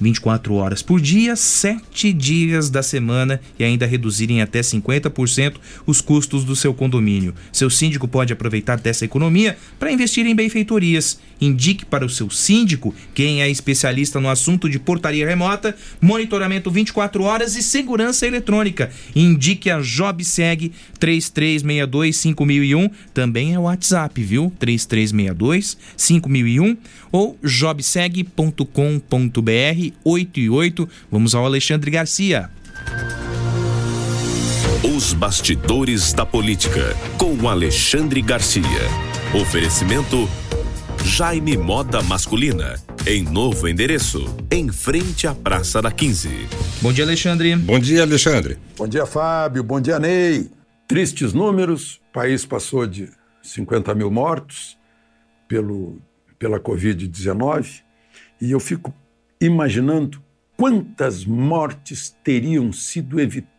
24 horas por dia, 7 dias da semana e ainda reduzirem até 50% os custos do seu condomínio. Seu síndico pode aproveitar dessa economia para investir em benfeitorias. Indique para o seu síndico quem é especialista no assunto de portaria remota, monitoramento 24 horas e segurança eletrônica. Indique a JobSeg 3362 5001, também é o WhatsApp, viu? 3362 5001 ou jobseg.com.br 8 e 8. Vamos ao Alexandre Garcia. Os bastidores da política com Alexandre Garcia. Oferecimento Jaime Moda Masculina. Em novo endereço, em frente à Praça da 15. Bom dia, Alexandre. Bom dia, Alexandre. Bom dia, Fábio. Bom dia, Ney. Tristes números. O país passou de 50 mil mortos pelo, pela Covid-19. E eu fico imaginando quantas mortes teriam sido evitadas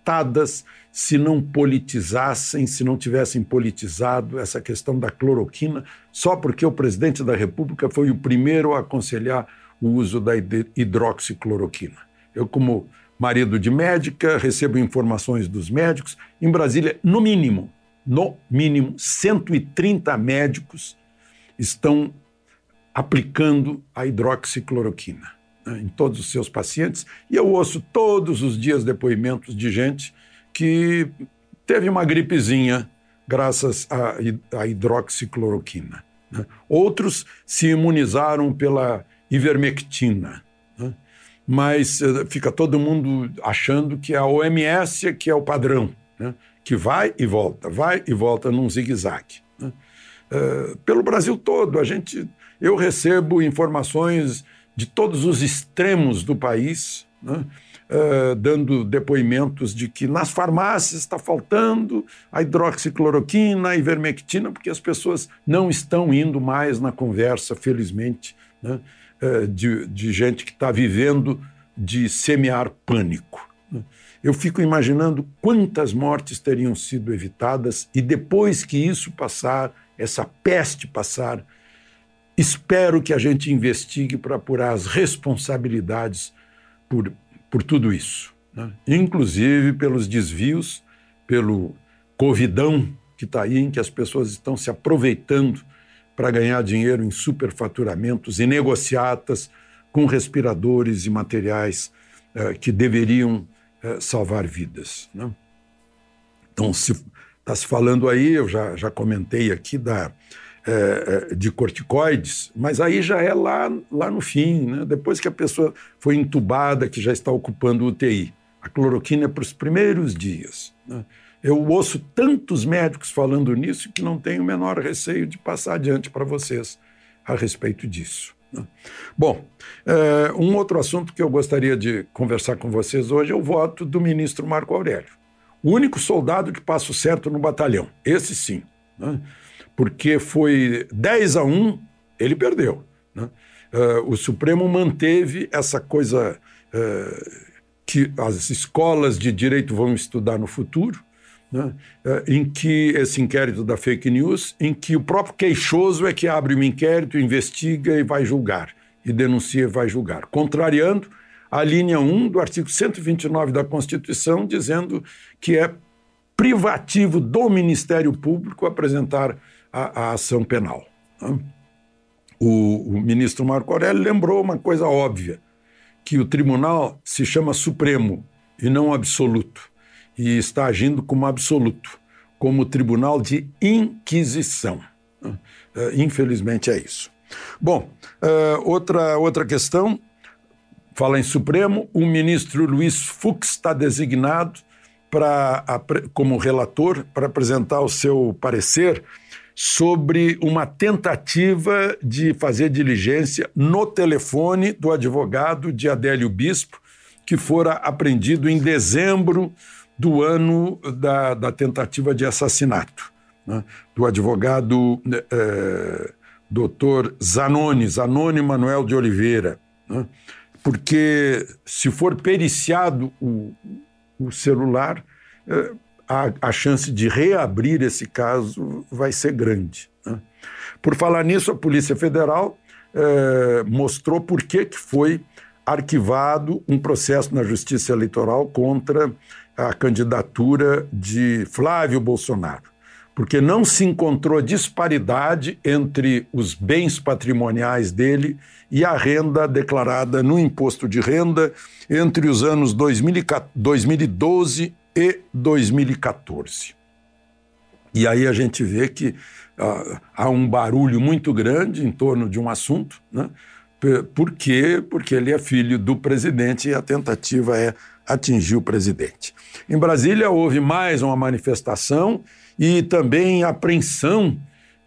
se não politizassem, se não tivessem politizado essa questão da cloroquina, só porque o presidente da República foi o primeiro a aconselhar o uso da hidroxicloroquina. Eu, como marido de médica, recebo informações dos médicos. Em Brasília, no mínimo, no mínimo, 130 médicos estão aplicando a hidroxicloroquina em todos os seus pacientes, e eu ouço todos os dias depoimentos de gente que teve uma gripezinha graças à hidroxicloroquina. Né? Outros se imunizaram pela ivermectina. Né? Mas uh, fica todo mundo achando que a OMS é que é o padrão, né? que vai e volta, vai e volta num zigue-zague. Uh, pelo Brasil todo, a gente, eu recebo informações de todos os extremos do país, né? uh, dando depoimentos de que nas farmácias está faltando a hidroxicloroquina, a ivermectina, porque as pessoas não estão indo mais na conversa, felizmente, né? uh, de, de gente que está vivendo de semear pânico. Né? Eu fico imaginando quantas mortes teriam sido evitadas e depois que isso passar, essa peste passar, Espero que a gente investigue para apurar as responsabilidades por, por tudo isso, né? inclusive pelos desvios, pelo covidão que está aí, em que as pessoas estão se aproveitando para ganhar dinheiro em superfaturamentos e negociatas com respiradores e materiais eh, que deveriam eh, salvar vidas. Né? Então, está se falando aí, eu já, já comentei aqui da é, é, de corticoides, mas aí já é lá, lá no fim, né? depois que a pessoa foi entubada, que já está ocupando UTI. A cloroquina é para os primeiros dias. Né? Eu ouço tantos médicos falando nisso que não tenho o menor receio de passar adiante para vocês a respeito disso. Né? Bom, é, um outro assunto que eu gostaria de conversar com vocês hoje é o voto do ministro Marco Aurélio. O único soldado que passa o certo no batalhão, esse sim. Né? Porque foi 10 a 1, ele perdeu. Né? Uh, o Supremo manteve essa coisa uh, que as escolas de direito vão estudar no futuro, né? uh, em que esse inquérito da fake news, em que o próprio queixoso é que abre um inquérito, investiga e vai julgar, e denuncia e vai julgar, contrariando a linha 1 do artigo 129 da Constituição, dizendo que é privativo do Ministério Público apresentar a, a ação penal. Né? O, o ministro Marco Aurélio lembrou uma coisa óbvia, que o tribunal se chama Supremo e não absoluto, e está agindo como absoluto, como tribunal de inquisição. É, infelizmente é isso. Bom, é, outra, outra questão, fala em Supremo, o ministro Luiz Fux está designado para, como relator para apresentar o seu parecer sobre uma tentativa de fazer diligência no telefone do advogado de Adélio Bispo, que fora apreendido em dezembro do ano da, da tentativa de assassinato, né? do advogado é, doutor Zanoni, Zanoni Manuel de Oliveira. Né? Porque se for periciado o, o celular, é, a, a chance de reabrir esse caso vai ser grande. Né? Por falar nisso, a Polícia Federal eh, mostrou por que, que foi arquivado um processo na Justiça Eleitoral contra a candidatura de Flávio Bolsonaro. Porque não se encontrou disparidade entre os bens patrimoniais dele e a renda declarada no imposto de renda entre os anos 2012 e 2014. E aí a gente vê que uh, há um barulho muito grande em torno de um assunto, né? Por quê? Porque ele é filho do presidente e a tentativa é atingir o presidente. Em Brasília houve mais uma manifestação e também apreensão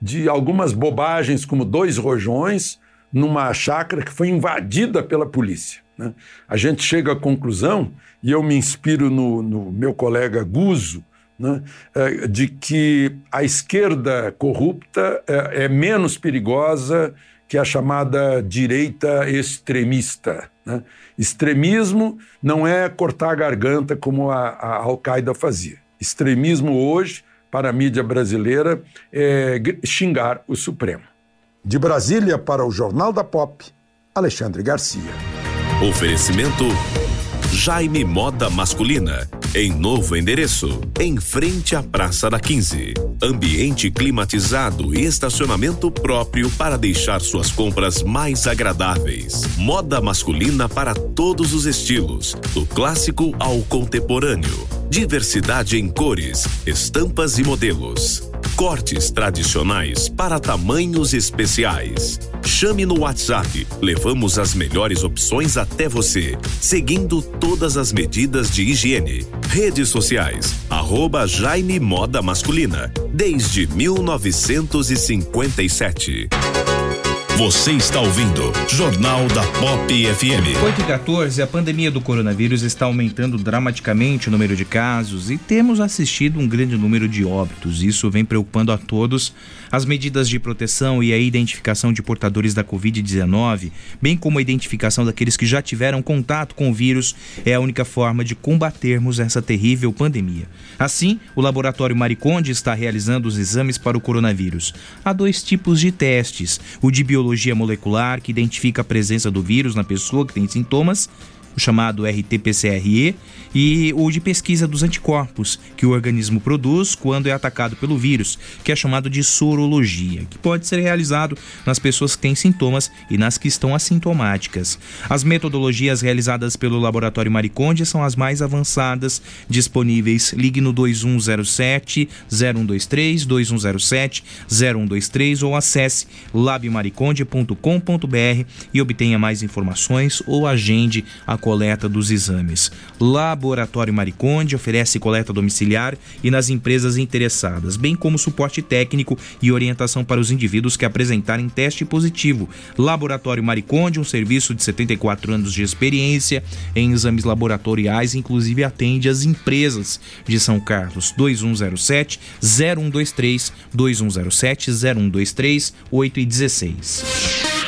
de algumas bobagens, como dois rojões, numa chácara que foi invadida pela polícia. Né? A gente chega à conclusão, e eu me inspiro no, no meu colega Guzo, né, é, de que a esquerda corrupta é, é, menos perigosa que a chamada direita extremista. Né? Extremismo não é cortar a garganta como a, a Al-Qaeda fazia. Extremismo hoje, para a mídia brasileira, é xingar o Supremo. De Brasília para o Jornal da Pop, Alexandre Garcia. Oferecimento Jaime Moda Masculina. Em novo endereço, em frente à Praça da 15. Ambiente climatizado e estacionamento próprio para deixar suas compras mais agradáveis. Moda masculina para todos os estilos, do clássico ao contemporâneo. Diversidade em cores, estampas e modelos. Cortes tradicionais para tamanhos especiais. Chame no WhatsApp. Levamos as melhores opções até você, seguindo todas as medidas de higiene. Redes sociais. Arroba Jaime Moda Masculina. Desde 1957. Você está ouvindo Jornal da Pop FM. 8 e 14, a pandemia do coronavírus está aumentando dramaticamente o número de casos e temos assistido um grande número de óbitos. Isso vem preocupando a todos. As medidas de proteção e a identificação de portadores da Covid-19, bem como a identificação daqueles que já tiveram contato com o vírus, é a única forma de combatermos essa terrível pandemia. Assim, o laboratório Mariconde está realizando os exames para o coronavírus. Há dois tipos de testes: o de biologia molecular, que identifica a presença do vírus na pessoa que tem sintomas, o chamado RT-PCR, e o de pesquisa dos anticorpos que o organismo produz quando é atacado pelo vírus, que é chamado de sorologia, que pode ser realizado nas pessoas que têm sintomas e nas que estão assintomáticas. As metodologias realizadas pelo Laboratório Mariconde são as mais avançadas disponíveis. Ligue no 2107 0123 2107 0123 ou acesse labmariconde.com.br e obtenha mais informações ou agende a coleta dos exames. Laboratório Mariconde oferece coleta domiciliar e nas empresas interessadas, bem como suporte técnico e orientação para os indivíduos que apresentarem teste positivo. Laboratório Mariconde, um serviço de 74 anos de experiência em exames laboratoriais, inclusive atende as empresas de São Carlos. 2107 0123 2107 0123 8 e 16.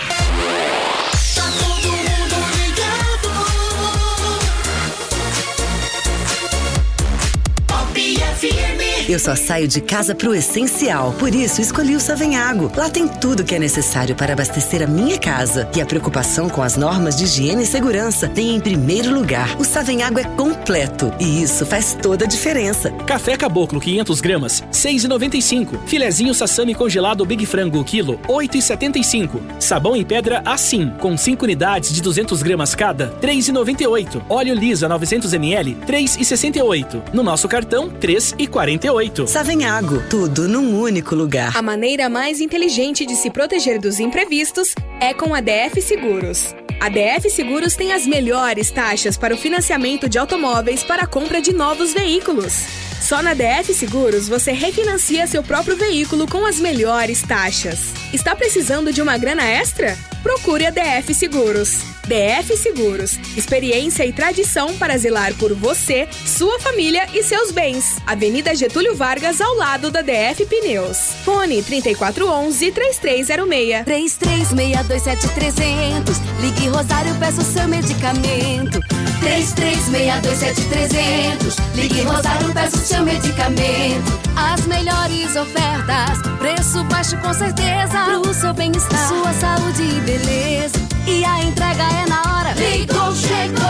Eu só saio de casa pro essencial. Por isso, escolhi o Savenhago. Lá tem tudo que é necessário para abastecer a minha casa. E a preocupação com as normas de higiene e segurança tem em primeiro lugar. O Savenhago é completo. E isso faz toda a diferença. Café Caboclo, 500 gramas, 6,95. Filezinho sassami congelado Big Frango, quilo, 8,75. Sabão em pedra assim, com 5 unidades de 200 gramas cada, 3,98. Óleo Lisa, 900 ml, 3,68. No nosso cartão, 3,48. Savenhago, tudo num único lugar. A maneira mais inteligente de se proteger dos imprevistos é com a DF Seguros. A DF Seguros tem as melhores taxas para o financiamento de automóveis para a compra de novos veículos. Só na DF Seguros você refinancia seu próprio veículo com as melhores taxas. Está precisando de uma grana extra? Procure a DF Seguros. DF Seguros, experiência e tradição para zelar por você, sua família e seus bens. Avenida Getúlio Vargas, ao lado da DF Pneus. Fone 3411-3306. 33627300. Ligue Rosário, peça o seu medicamento. 33627300. Ligue Rosário, peça o seu medicamento. As melhores ofertas, preço baixo com certeza. Pro seu bem-estar, sua saúde e beleza. E a entrega é na hora. Ligou, chegou.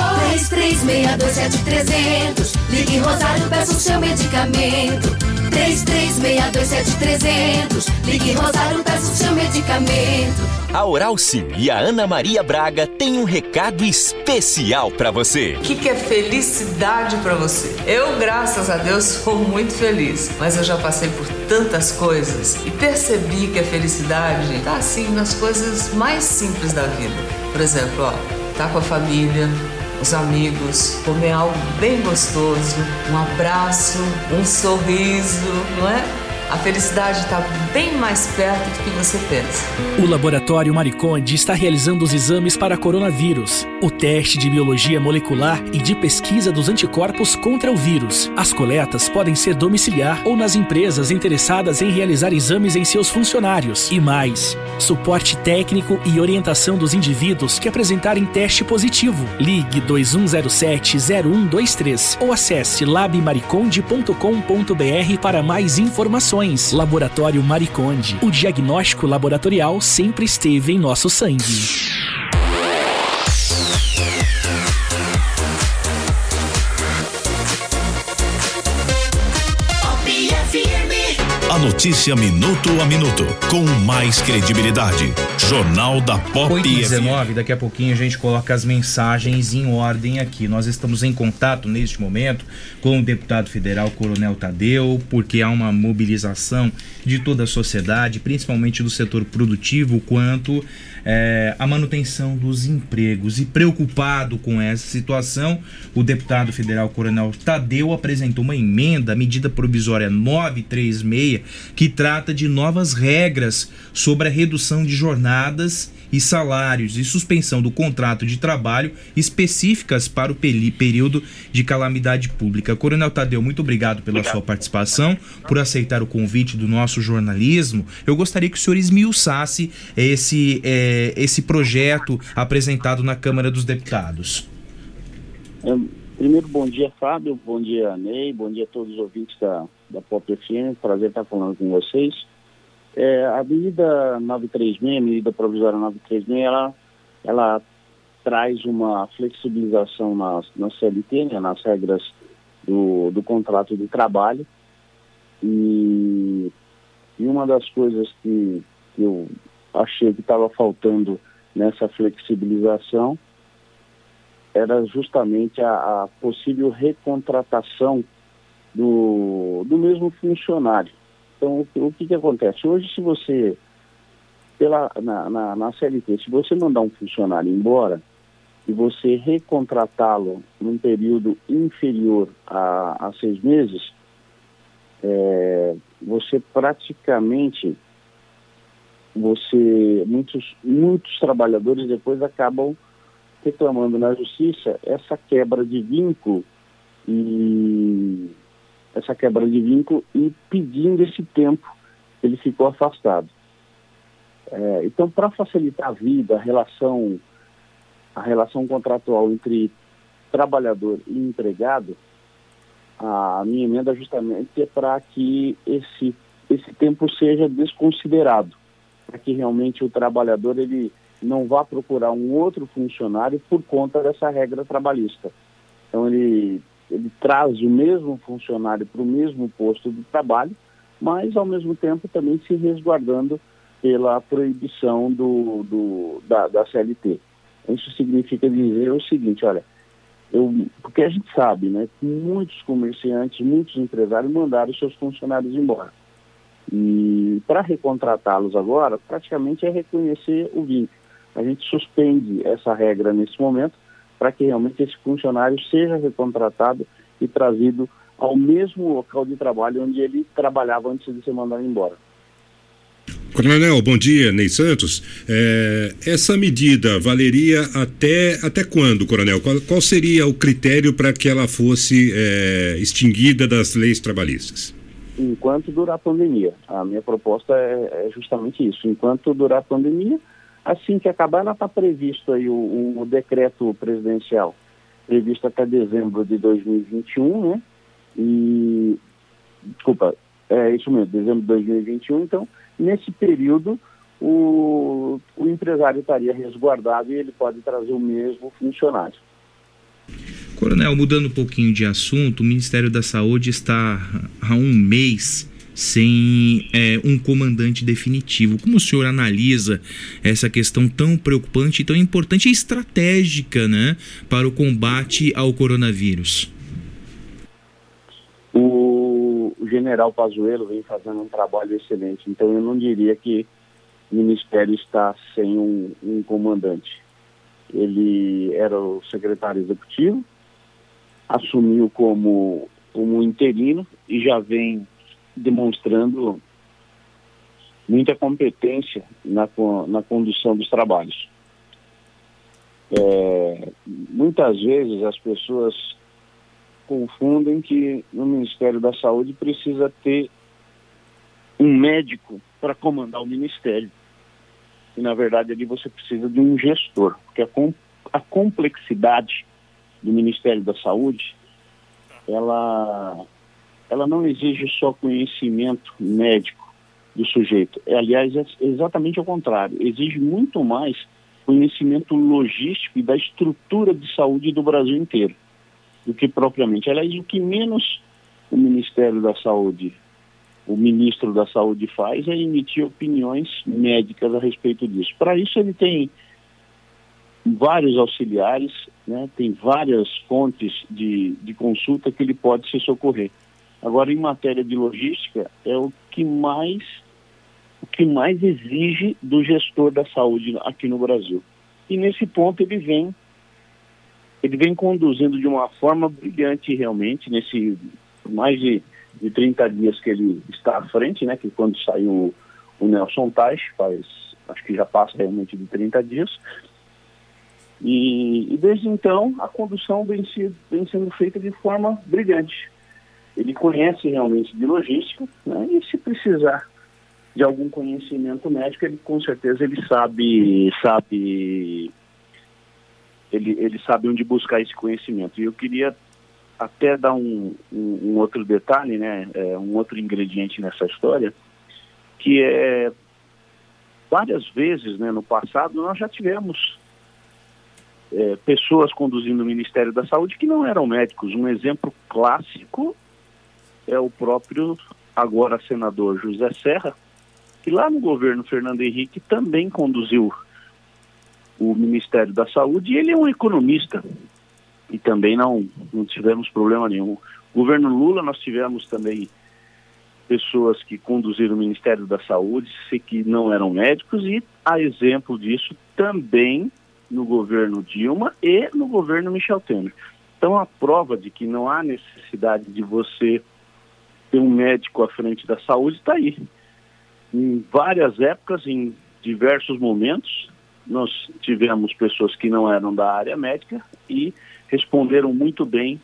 33627300. Ligue Rosário, peça o seu medicamento. 33627300. Ligue Rosário, peça o seu medicamento. A Oral Sim e a Ana Maria Braga têm um recado especial para você. O que, que é felicidade para você? Eu, graças a Deus, sou muito feliz, mas eu já passei por tantas coisas e percebi que a felicidade tá assim nas coisas mais simples da vida. Por exemplo, ó, tá com a família, os amigos, comer algo bem gostoso, um abraço, um sorriso, não é? A felicidade está bem mais perto do que você pensa. O Laboratório Mariconde está realizando os exames para coronavírus, o teste de biologia molecular e de pesquisa dos anticorpos contra o vírus. As coletas podem ser domiciliar ou nas empresas interessadas em realizar exames em seus funcionários. E mais, suporte técnico e orientação dos indivíduos que apresentarem teste positivo. Ligue 2107-0123 ou acesse labmariconde.com.br para mais informações. Laboratório Mariconde. O diagnóstico laboratorial sempre esteve em nosso sangue. A notícia minuto a minuto, com mais credibilidade. Jornal da Pop 8 e FM. 19, daqui a pouquinho a gente coloca as mensagens em ordem aqui. Nós estamos em contato neste momento com o deputado federal Coronel Tadeu, porque há uma mobilização de toda a sociedade, principalmente do setor produtivo, quanto eh, à manutenção dos empregos. E preocupado com essa situação, o deputado federal Coronel Tadeu apresentou uma emenda, a medida provisória 936, que trata de novas regras sobre a redução de jornadas e salários e suspensão do contrato de trabalho específicas para o período de calamidade pública. Coronel Tadeu, muito obrigado pela sua participação, por aceitar o convite do nosso jornalismo. Eu gostaria que o senhor esmiuçasse esse, eh, esse projeto apresentado na Câmara dos Deputados. É, Primeiro, bom dia, Fábio. Bom dia, Ney. Bom dia a todos os ouvintes da, da Pop FM. Prazer estar falando com vocês. É, a medida 936, a medida provisória 936, ela, ela traz uma flexibilização na, na CLT, né, nas regras do, do contrato de trabalho. E, e uma das coisas que, que eu achei que estava faltando nessa flexibilização era justamente a, a possível recontratação do, do mesmo funcionário. Então, o, que- que acontece? Hoje, se você, pela, na, na, na CLT, se você mandar um funcionário embora e você recontratá-lo num período inferior a, a seis meses, é, você praticamente, você, muitos, muitos trabalhadores depois acabam reclamando na justiça essa quebra de vínculo e essa quebra de vínculo e pedindo esse tempo ele ficou afastado. É, então, para facilitar a vida, a relação, a relação contratual entre trabalhador e empregado, a minha emenda justamente é para que esse, esse tempo seja desconsiderado, para que realmente o trabalhador ele não vá procurar um outro funcionário por conta dessa regra trabalhista. Então ele, ele traz o mesmo funcionário para o mesmo posto de trabalho, mas ao mesmo tempo também se resguardando pela proibição do, do, da, da CLT. Isso significa dizer o seguinte, olha, eu, porque a gente sabe, né, que muitos comerciantes, muitos empresários mandaram seus funcionários embora. E para recontratá-los agora, praticamente é reconhecer o vínculo. A gente suspende essa regra nesse momento para que realmente esse funcionário seja recontratado e trazido ao mesmo local de trabalho onde ele trabalhava antes de ser mandado embora. Coronel, bom dia, Ney Santos. É, essa medida valeria até, até quando, Coronel? Qual, qual seria o critério para que ela fosse é, extinguida das leis trabalhistas? Enquanto durar a pandemia. A minha proposta é, é justamente isso. Enquanto durar a pandemia, assim que acabar, ela está previsto aí o, o decreto presidencial previsto até dezembro de 2021, né? E, desculpa, é isso mesmo, dezembro de 2021. Então, nesse período, o, o empresário estaria resguardado e ele pode trazer o mesmo funcionário. Coronel, mudando um pouquinho de assunto, o Ministério da Saúde está há um mês sem é, um comandante definitivo. Como o senhor analisa essa questão tão preocupante tão importante e estratégica né, para o combate ao coronavírus? O general Pazuello vem fazendo um trabalho excelente, então eu não diria que o Ministério está sem um, um comandante. Ele era o secretário executivo, assumiu como, como interino e já vem demonstrando muita competência na, na condução dos trabalhos. É, muitas vezes as pessoas confundem que no Ministério da Saúde precisa ter um médico para comandar o Ministério. E, na verdade, ali você precisa de um gestor, porque a, com, a complexidade do Ministério da Saúde, ela ela não exige só conhecimento médico do sujeito. É, aliás, é exatamente ao contrário. Exige muito mais conhecimento logístico e da estrutura de saúde do Brasil inteiro do que propriamente. Aliás, o que menos o Ministério da Saúde, o ministro da Saúde faz é emitir opiniões médicas a respeito disso. Para isso, ele tem vários auxiliares, né, tem várias fontes de, de consulta que ele pode se socorrer. Agora, em matéria de logística, é o que mais o que mais exige do gestor da saúde aqui no Brasil. E nesse ponto ele vem ele vem conduzindo de uma forma brilhante realmente nesse mais de, de 30 dias que ele está à frente, né, que quando saiu o Nelson Tais, faz acho que já passa realmente de 30 dias. E, e desde então a condução vem, se, vem sendo feita de forma brilhante ele conhece realmente de logística, né? e se precisar de algum conhecimento médico, ele com certeza ele sabe, sabe, ele, ele sabe onde buscar esse conhecimento. E eu queria até dar um, um, um outro detalhe, né, é, um outro ingrediente nessa história, que é várias vezes, né, no passado nós já tivemos é, pessoas conduzindo o Ministério da Saúde que não eram médicos. Um exemplo clássico é o próprio agora senador José Serra, que lá no governo Fernando Henrique também conduziu o Ministério da Saúde e ele é um economista e também não, não tivemos problema nenhum. governo Lula nós tivemos também pessoas que conduziram o Ministério da Saúde, que não eram médicos e a exemplo disso também no governo Dilma e no governo Michel Temer. Então a prova de que não há necessidade de você ter um médico à frente da saúde está aí. Em várias épocas, em diversos momentos, nós tivemos pessoas que não eram da área médica e responderam muito bem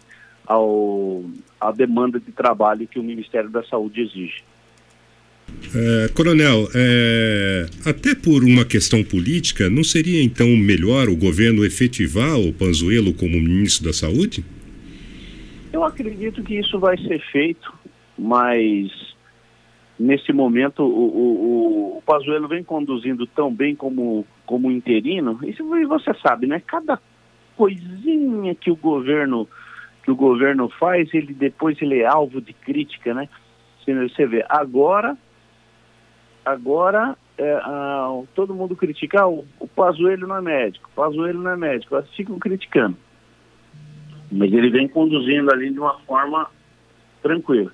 ao, à demanda de trabalho que o Ministério da Saúde exige. É, coronel, é, até por uma questão política, não seria então melhor o governo efetivar o Panzuelo como ministro da Saúde? Eu acredito que isso vai ser feito mas nesse momento o, o, o Pazuello vem conduzindo tão bem como, como interino, e você sabe, né? Cada coisinha que o governo que o governo faz, ele depois ele é alvo de crítica, né? Você vê, agora agora é, a, todo mundo critica, ah, o, o Pazuello não é médico, o Pazuello não é médico, elas ficam criticando. Mas ele vem conduzindo ali de uma forma tranquila.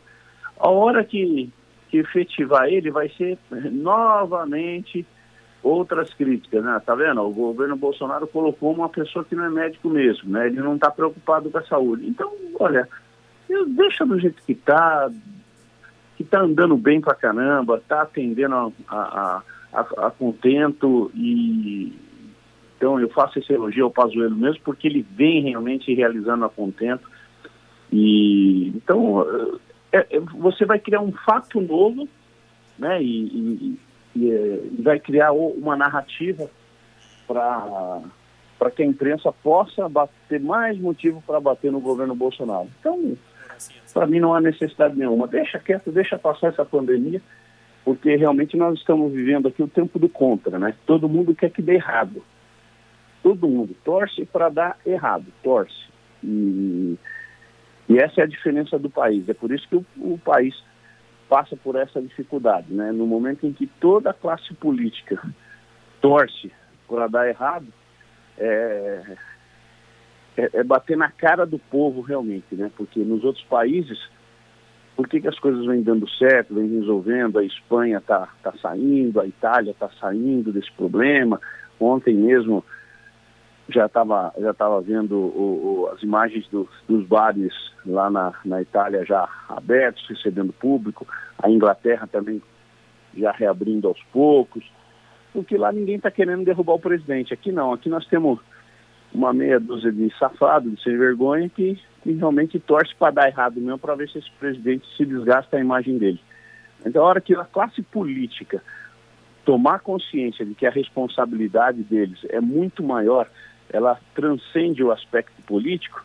A hora que, que efetivar ele, vai ser novamente outras críticas, né? Tá vendo? O governo Bolsonaro colocou uma pessoa que não é médico mesmo, né? Ele não está preocupado com a saúde. Então, olha, deixa do jeito que tá, que tá andando bem pra caramba, tá atendendo a, a, a, a contento e então eu faço esse elogio ao Pazuello mesmo porque ele vem realmente realizando a contento e então é, é, você vai criar um fato novo, né? E, e, e, e vai criar uma narrativa para para que a imprensa possa ter mais motivo para bater no governo Bolsonaro. Então, para mim não há necessidade nenhuma. Deixa quieto, deixa passar essa pandemia, porque realmente nós estamos vivendo aqui o tempo do contra, né? Todo mundo quer que dê errado. Todo mundo torce para dar errado, torce. E, e, essa é a diferença do país. É por isso que o, o país passa por essa dificuldade, né? No momento em que toda a classe política torce para dar errado, é, é, é, bater na cara do povo realmente, né? Porque nos outros países, por que, que as coisas vêm dando certo, vêm resolvendo? A Espanha está tá saindo, a Itália está saindo desse problema. Ontem mesmo já estava já tava vendo o, o, as imagens do, dos bares lá na, na Itália já abertos, recebendo público. A Inglaterra também já reabrindo aos poucos porque lá ninguém está querendo derrubar o presidente. Aqui não, aqui nós temos uma meia dúzia de safados, de sem vergonha, que, que realmente torce para dar errado mesmo, para ver se esse presidente se desgasta a imagem dele. Então, a hora que a classe política tomar consciência de que a responsabilidade deles é muito maior, ela transcende o aspecto político,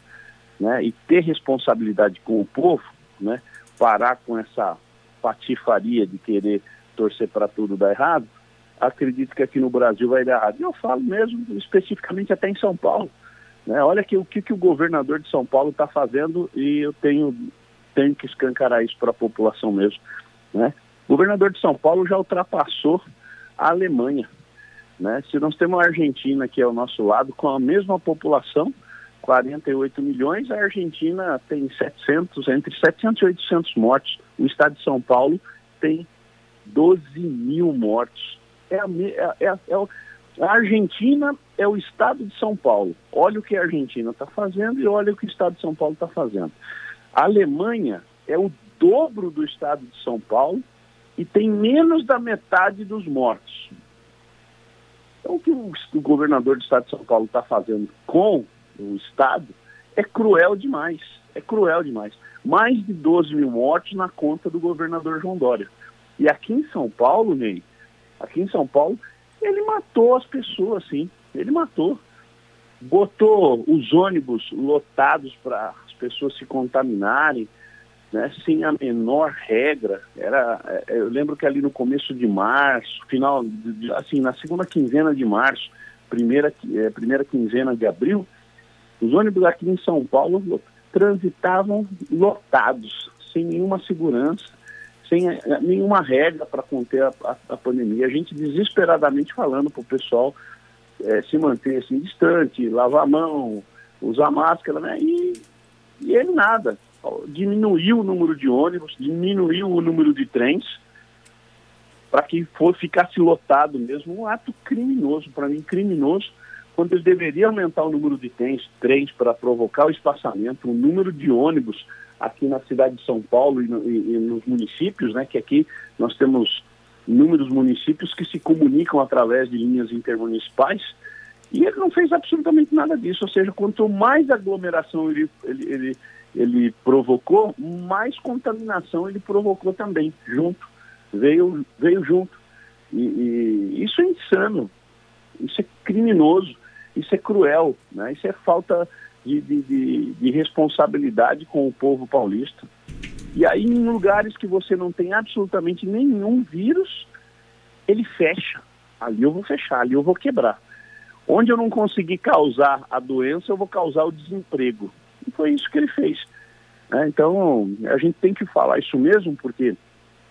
né, e ter responsabilidade com o povo, né, parar com essa patifaria de querer torcer para tudo dar errado, acredito que aqui no Brasil vai dar errado. E eu falo mesmo, especificamente até em São Paulo. Né? Olha que, o que, que o governador de São Paulo está fazendo e eu tenho, tenho que escancarar isso para a população mesmo. Né? O governador de São Paulo já ultrapassou a Alemanha. Né? Se nós temos a Argentina aqui ao nosso lado, com a mesma população, 48 milhões, a Argentina tem 700, entre 700 e 800 mortos. O estado de São Paulo tem 12 mil mortos é a, é, é, é a Argentina é o estado de São Paulo. Olha o que a Argentina está fazendo e olha o que o estado de São Paulo está fazendo. A Alemanha é o dobro do estado de São Paulo e tem menos da metade dos mortos. Então, o que o, governador do estado de São Paulo está fazendo com o estado é cruel demais. É cruel demais. Mais de 12 mil mortos na conta do governador João Dória. E aqui em São Paulo, Ney, aqui em São Paulo, ele matou as pessoas, sim. Ele matou. Botou os ônibus lotados para as pessoas se contaminarem, né, sem a menor regra. Era, é, eu lembro que ali no começo de março, final, assim, na segunda quinzena de março, primeira, é, primeira quinzena de abril, os ônibus aqui em São Paulo transitavam lotados, sem nenhuma segurança sem nenhuma regra para conter a, a, a, pandemia. A gente desesperadamente falando para o pessoal é, se manter assim distante, lavar a mão, usar máscara, né? E, e ele nada. Diminuiu o número de ônibus, diminuiu o número de trens para que for, ficasse lotado mesmo. Um ato criminoso, para mim, criminoso, quando ele deveria aumentar o número de trens, trens para provocar o espaçamento, o número de ônibus aqui na cidade de São Paulo e, no, e, e nos municípios, né, que aqui nós temos inúmeros municípios que se comunicam através de linhas intermunicipais, e ele não fez absolutamente nada disso, ou seja, quanto mais aglomeração ele, ele, ele, ele provocou, mais contaminação ele provocou também, junto, veio, veio junto. E, e isso é insano, isso é criminoso, isso é cruel, né? isso é falta de, de, de, de responsabilidade com o povo paulista. E aí, em lugares que você não tem absolutamente nenhum vírus, ele fecha. Ali eu vou fechar, ali eu vou quebrar. Onde eu não conseguir causar a doença, eu vou causar o desemprego. E foi isso que ele fez. Né? Então, a gente tem que falar isso mesmo, porque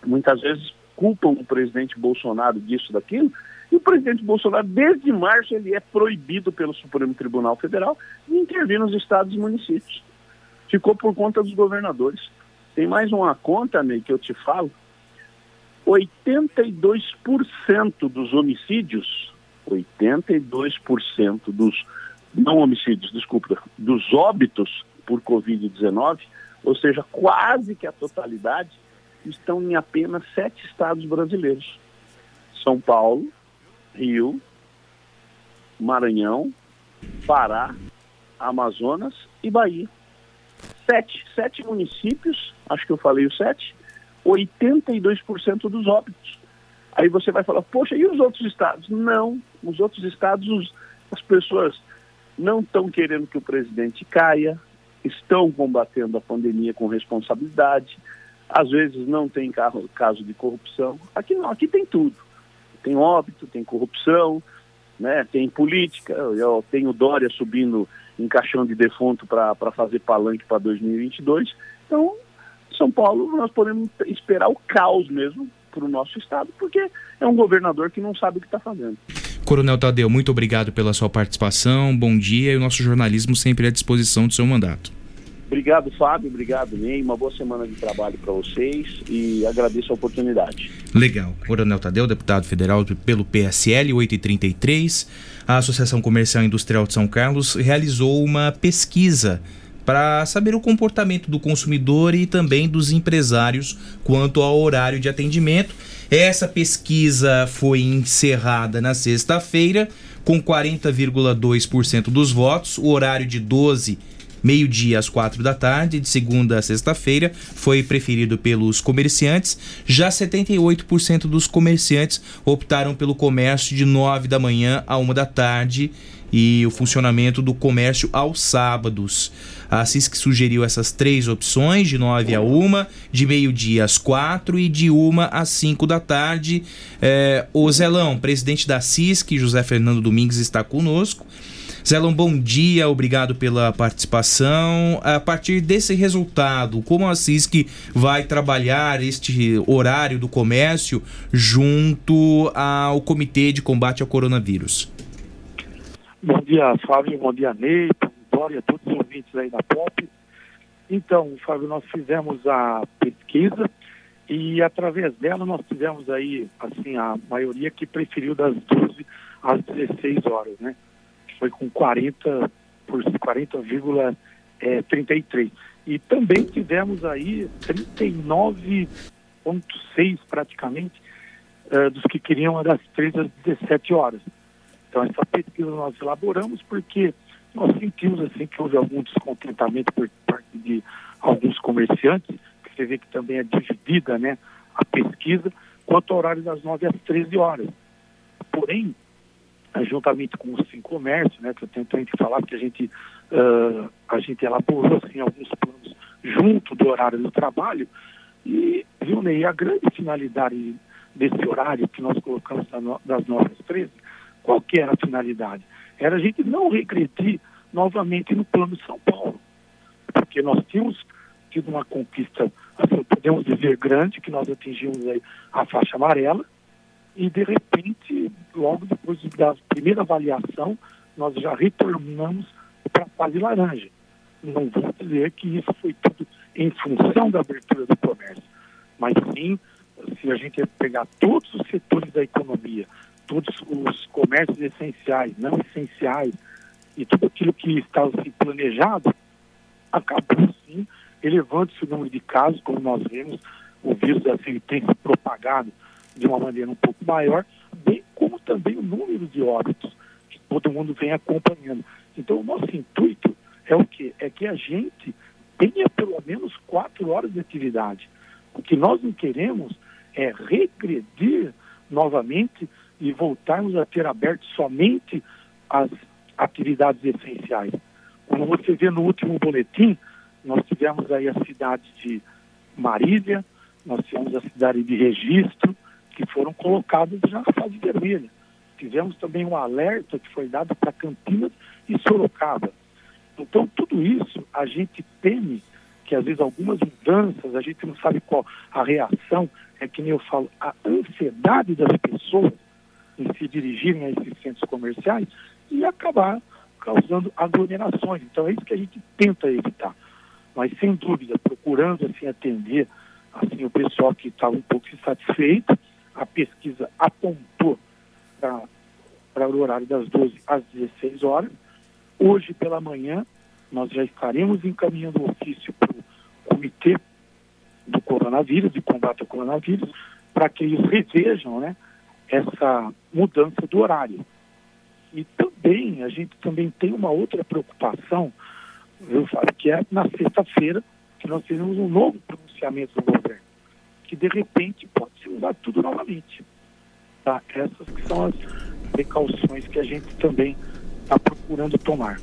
muitas vezes culpam o presidente Bolsonaro disso, daquilo, e o presidente Bolsonaro, desde março, ele é proibido pelo Supremo Tribunal Federal de intervir nos estados e municípios. Ficou por conta dos governadores. Tem mais uma conta, Ney, que eu te falo. 82% dos homicídios, 82% dos não homicídios, desculpa, dos óbitos por Covid-19, ou seja, quase que a totalidade, estão em apenas sete estados brasileiros. São Paulo, Rio, Maranhão, Pará, Amazonas e Bahia. Sete, sete municípios, acho que eu falei os sete, 82% dos óbitos. Aí você vai falar, poxa, e os outros estados? Não, os outros estados, os, as pessoas não estão querendo que o presidente caia, estão combatendo a pandemia com responsabilidade, às vezes não tem caso de corrupção. Aqui não, aqui tem tudo. Tem óbito, tem corrupção, né? tem política. Eu tenho Dória subindo em caixão de defunto para fazer palanque para 2022. Então, São Paulo, nós podemos esperar o caos mesmo para o nosso estado, porque é um governador que não sabe o que está fazendo. Coronel Tadeu, muito obrigado pela sua participação, bom dia e o nosso jornalismo sempre à disposição do seu mandato. Obrigado, Fábio. Obrigado, Ney. Uma boa semana de trabalho para vocês e agradeço a oportunidade. Legal. Coronel Tadeu, deputado federal pelo PSL 833. A Associação Comercial e Industrial de São Carlos realizou uma pesquisa para saber o comportamento do consumidor e também dos empresários quanto ao horário de atendimento. Essa pesquisa foi encerrada na sexta-feira com 40,2% dos votos, o horário de 12 meio-dia às quatro da tarde, de segunda a sexta-feira, foi preferido pelos comerciantes. Já 78% dos comerciantes optaram pelo comércio de 9 da manhã a uma da tarde e o funcionamento do comércio aos sábados. A CISC sugeriu essas três opções, de 9 a 1, de meio-dia às 4 e de 1 às 5 da tarde. É, o Zelão, presidente da CISC, José Fernando Domingues, está conosco. Zelon, bom dia, obrigado pela participação. A partir desse resultado, como a CISC vai trabalhar este horário do comércio junto ao Comitê de Combate ao Coronavírus? Bom dia, Fábio, bom dia, Ney, Dória, todos os ouvintes aí da POP. Então, Fábio, nós fizemos a pesquisa e através dela nós tivemos aí, assim, a maioria que preferiu das 12 às 16 horas, né? foi com 40 por 40,33. É, e também tivemos aí 39,6 praticamente uh, dos que queriam das 13 às 17 horas. Então essa pesquisa nós elaboramos porque nós sentimos assim que houve algum descontentamento por parte de alguns comerciantes, que você vê que também é dividida né, a pesquisa, quanto ao horário das 9 às 13 horas. Porém, eh, juntamente com o Sim Comércio, né, que eu que falar que a gente, uh, a gente elaborou assim, alguns planos junto do horário do trabalho e, viu, Ney, a grande finalidade desse horário que nós colocamos das 9 às 13, qual que era a finalidade? Era a gente não regredir novamente no plano de São Paulo, porque nós tínhamos tido uma conquista, assim, podemos dizer, grande, que nós atingimos aí a faixa amarela, e de repente, logo depois da primeira avaliação, nós já retornamos para a fase laranja. Não vou dizer que isso foi tudo em função da abertura do comércio, mas sim, se a gente pegar todos os setores da economia, todos os comércios essenciais, não essenciais, e tudo aquilo que estava assim, planejado, acabou sim elevando-se o número de casos, como nós vemos, o vírus assim, tem se propagado de uma maneira um pouco maior, bem como também o número de óbitos que todo mundo vem acompanhando. Então, o nosso intuito é o quê? É que a gente tenha pelo menos quatro horas de atividade. O que nós não queremos é regredir novamente e voltarmos a ter aberto somente as atividades essenciais. Como você vê no último boletim, nós tivemos aí a cidade de Marília, nós tivemos a cidade de Registro, que foram colocados já na fase vermelha. Tivemos também um alerta que foi dado para Campinas e Sorocaba. Então, tudo isso a gente teme que às vezes algumas mudanças, a gente não sabe qual a reação, é que nem eu falo, a ansiedade das pessoas se dirigirem a esses centros comerciais e acabar causando aglomerações. Então é isso que a gente tenta evitar. Mas sem dúvida, procurando assim atender assim o pessoal que estava um pouco insatisfeito a pesquisa apontou para o horário das 12 às 16 horas. Hoje pela manhã, nós já estaremos encaminhando o ofício para o Comitê do Coronavírus, de combate ao coronavírus, para que eles revejam né, essa mudança do horário. E também, a gente também tem uma outra preocupação, eu falo, que é na sexta-feira, que nós teremos um novo pronunciamento do governo que de repente pode se mudar tudo novamente. Tá? Essas que são as precauções que a gente também está procurando tomar.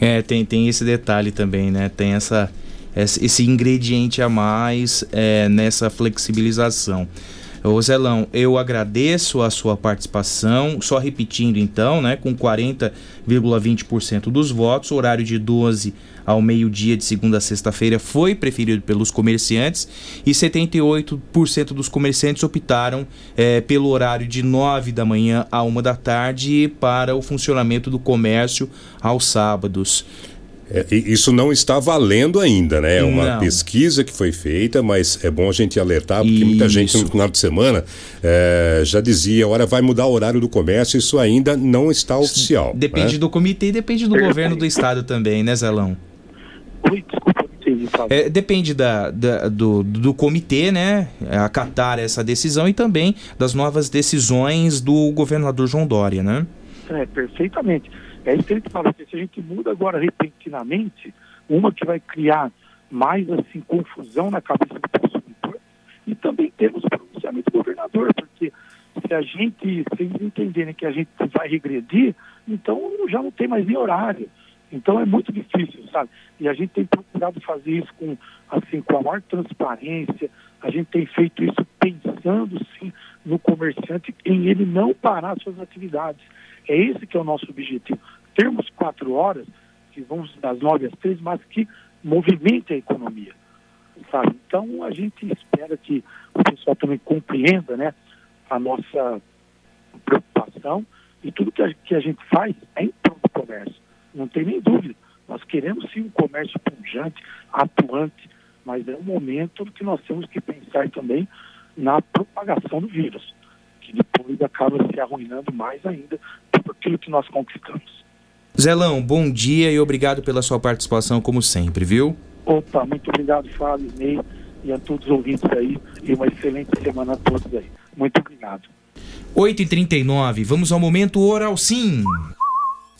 É, tem, tem esse detalhe também, né? Tem essa, esse ingrediente a mais é, nessa flexibilização. Ô Zelão, eu agradeço a sua participação, só repetindo então, né, com 40,20% dos votos, horário de 12 ao meio-dia de segunda a sexta-feira foi preferido pelos comerciantes e 78% dos comerciantes optaram é, pelo horário de 9 da manhã a 1 da tarde para o funcionamento do comércio aos sábados. É, isso não está valendo ainda, né? É uma não. pesquisa que foi feita, mas é bom a gente alertar, porque isso. muita gente no final de semana é, já dizia, hora vai mudar o horário do comércio, isso ainda não está oficial. Depende né? do comitê e depende do governo do estado também, né, Zelão? Oi, desculpa, é, depende da, da, do, do comitê, né, acatar essa decisão e também das novas decisões do governador João Dória, né? É, perfeitamente. É isso que ele fala, se a gente muda agora repentinamente, uma que vai criar mais assim confusão na cabeça do consumidor e também temos o pronunciamento do governador, porque se a gente, se eles entenderem que a gente vai regredir, então já não tem mais nem horário. Então é muito difícil, sabe? E a gente tem procurado fazer isso com, assim, com a maior transparência, a gente tem feito isso pensando sim no comerciante em ele não parar suas atividades. É esse que é o nosso objetivo. Termos quatro horas, que vão das nove às três, mas que movimente a economia. Sabe? Então a gente espera que o pessoal também compreenda né, a nossa preocupação e tudo que a, que a gente faz é em prol do comércio. Não tem nem dúvida. Nós queremos sim um comércio pujante, atuante, mas é um momento que nós temos que pensar também na propagação do vírus, que depois acaba se arruinando mais ainda tudo aquilo que nós conquistamos. Zelão, bom dia e obrigado pela sua participação, como sempre, viu? Opa, muito obrigado, Fábio, Ney, e a todos os ouvintes aí, e uma excelente semana a todos aí. Muito obrigado. 8h39, vamos ao momento Oral Sim.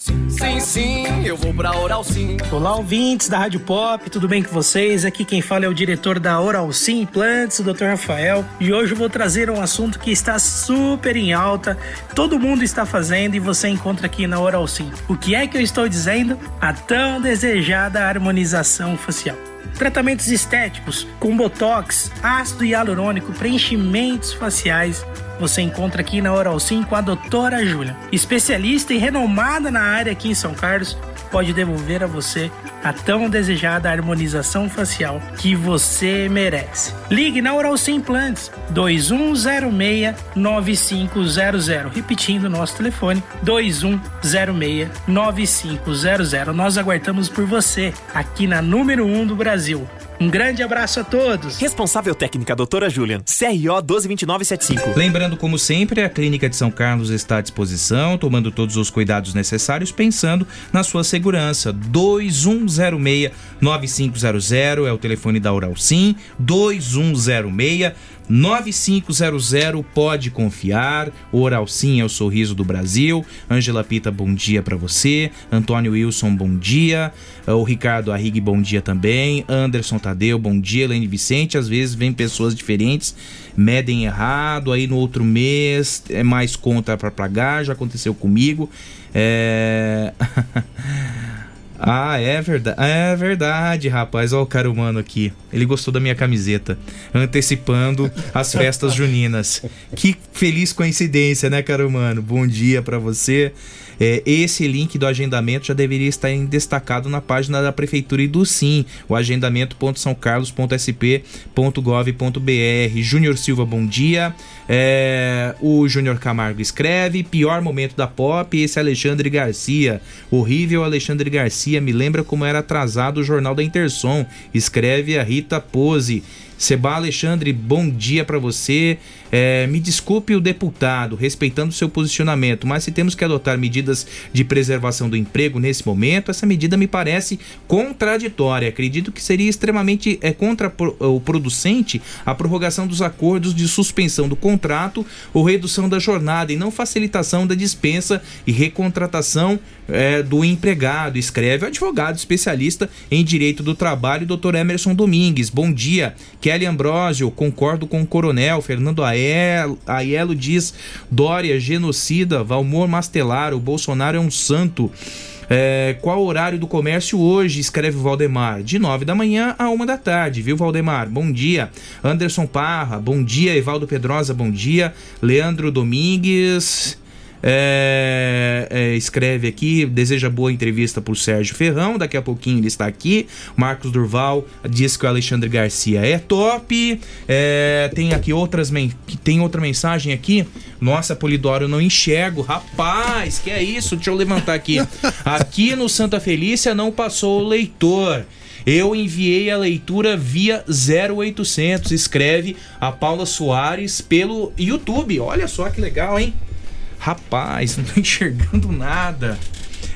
Sim, sim, eu vou pra Oral Sim. Olá, ouvintes da Rádio Pop, tudo bem com vocês? Aqui quem fala é o diretor da Oral Sim Implantes, o Dr. Rafael, e hoje eu vou trazer um assunto que está super em alta, todo mundo está fazendo e você encontra aqui na Oral Sim. O que é que eu estou dizendo? A tão desejada harmonização facial. Tratamentos estéticos com botox, ácido hialurônico, preenchimentos faciais você encontra aqui na Oral Sim com a doutora Júlia, especialista e renomada na área aqui em São Carlos, pode devolver a você a tão desejada harmonização facial que você merece. Ligue na Oral Sim Implantes 2106 9500, repetindo nosso telefone 2106 9500. Nós aguardamos por você aqui na número 1 um do Brasil. Brasil. Um grande abraço a todos. Responsável técnica, doutora Julian. CRO 122975. Lembrando, como sempre, a Clínica de São Carlos está à disposição, tomando todos os cuidados necessários, pensando na sua segurança. 2106-9500 é o telefone da Oral Sim. 2106 9500 pode confiar. Oral Sim é o sorriso do Brasil. Angela Pita, bom dia para você. Antônio Wilson, bom dia. O Ricardo Arrigue, bom dia também. Anderson Tadeu, bom dia. Helene Vicente, às vezes vem pessoas diferentes, medem errado. Aí no outro mês é mais conta para pagar. Já aconteceu comigo. É. [LAUGHS] Ah, é verdade. É verdade, rapaz. Olha o cara humano aqui. Ele gostou da minha camiseta. Antecipando as festas [LAUGHS] juninas. Que feliz coincidência, né, cara humano? Bom dia para você. É, esse link do agendamento já deveria estar destacado na página da Prefeitura e do Sim, o agendamento.sãocarlos.sp.gov.br. Júnior Silva, bom dia. É, o Júnior Camargo escreve: pior momento da pop, esse Alexandre Garcia. Horrível Alexandre Garcia, me lembra como era atrasado o jornal da Intersom. Escreve a Rita Pose. Seba Alexandre, bom dia para você. É, me desculpe o deputado, respeitando seu posicionamento, mas se temos que adotar medidas de preservação do emprego nesse momento, essa medida me parece contraditória. Acredito que seria extremamente é, contra o producente a prorrogação dos acordos de suspensão do contrato ou redução da jornada e não facilitação da dispensa e recontratação é, do empregado, escreve o advogado especialista em direito do trabalho, Dr. Emerson Domingues. Bom dia, Kelly Ambrosio, concordo com o coronel Fernando Aé Aiello diz: Dória, genocida, Valmor Mastelar, o Bolsonaro é um santo. É, qual o horário do comércio hoje? Escreve Valdemar. De 9 da manhã a 1 da tarde, viu, Valdemar? Bom dia. Anderson Parra, bom dia. Evaldo Pedrosa, bom dia. Leandro Domingues. É, é, escreve aqui, deseja boa entrevista pro Sérgio Ferrão, daqui a pouquinho ele está aqui. Marcos Durval diz que o Alexandre Garcia é top. É, tem aqui outras tem outra mensagem aqui. Nossa, Polidoro, eu não enxergo. Rapaz, que é isso? Deixa eu levantar aqui. [LAUGHS] Aqui no Santa Felícia não passou o leitor. Eu enviei a leitura via 0800. Escreve a Paula Soares pelo YouTube. Olha só que legal, hein? Rapaz, [LAUGHS] não tô enxergando nada.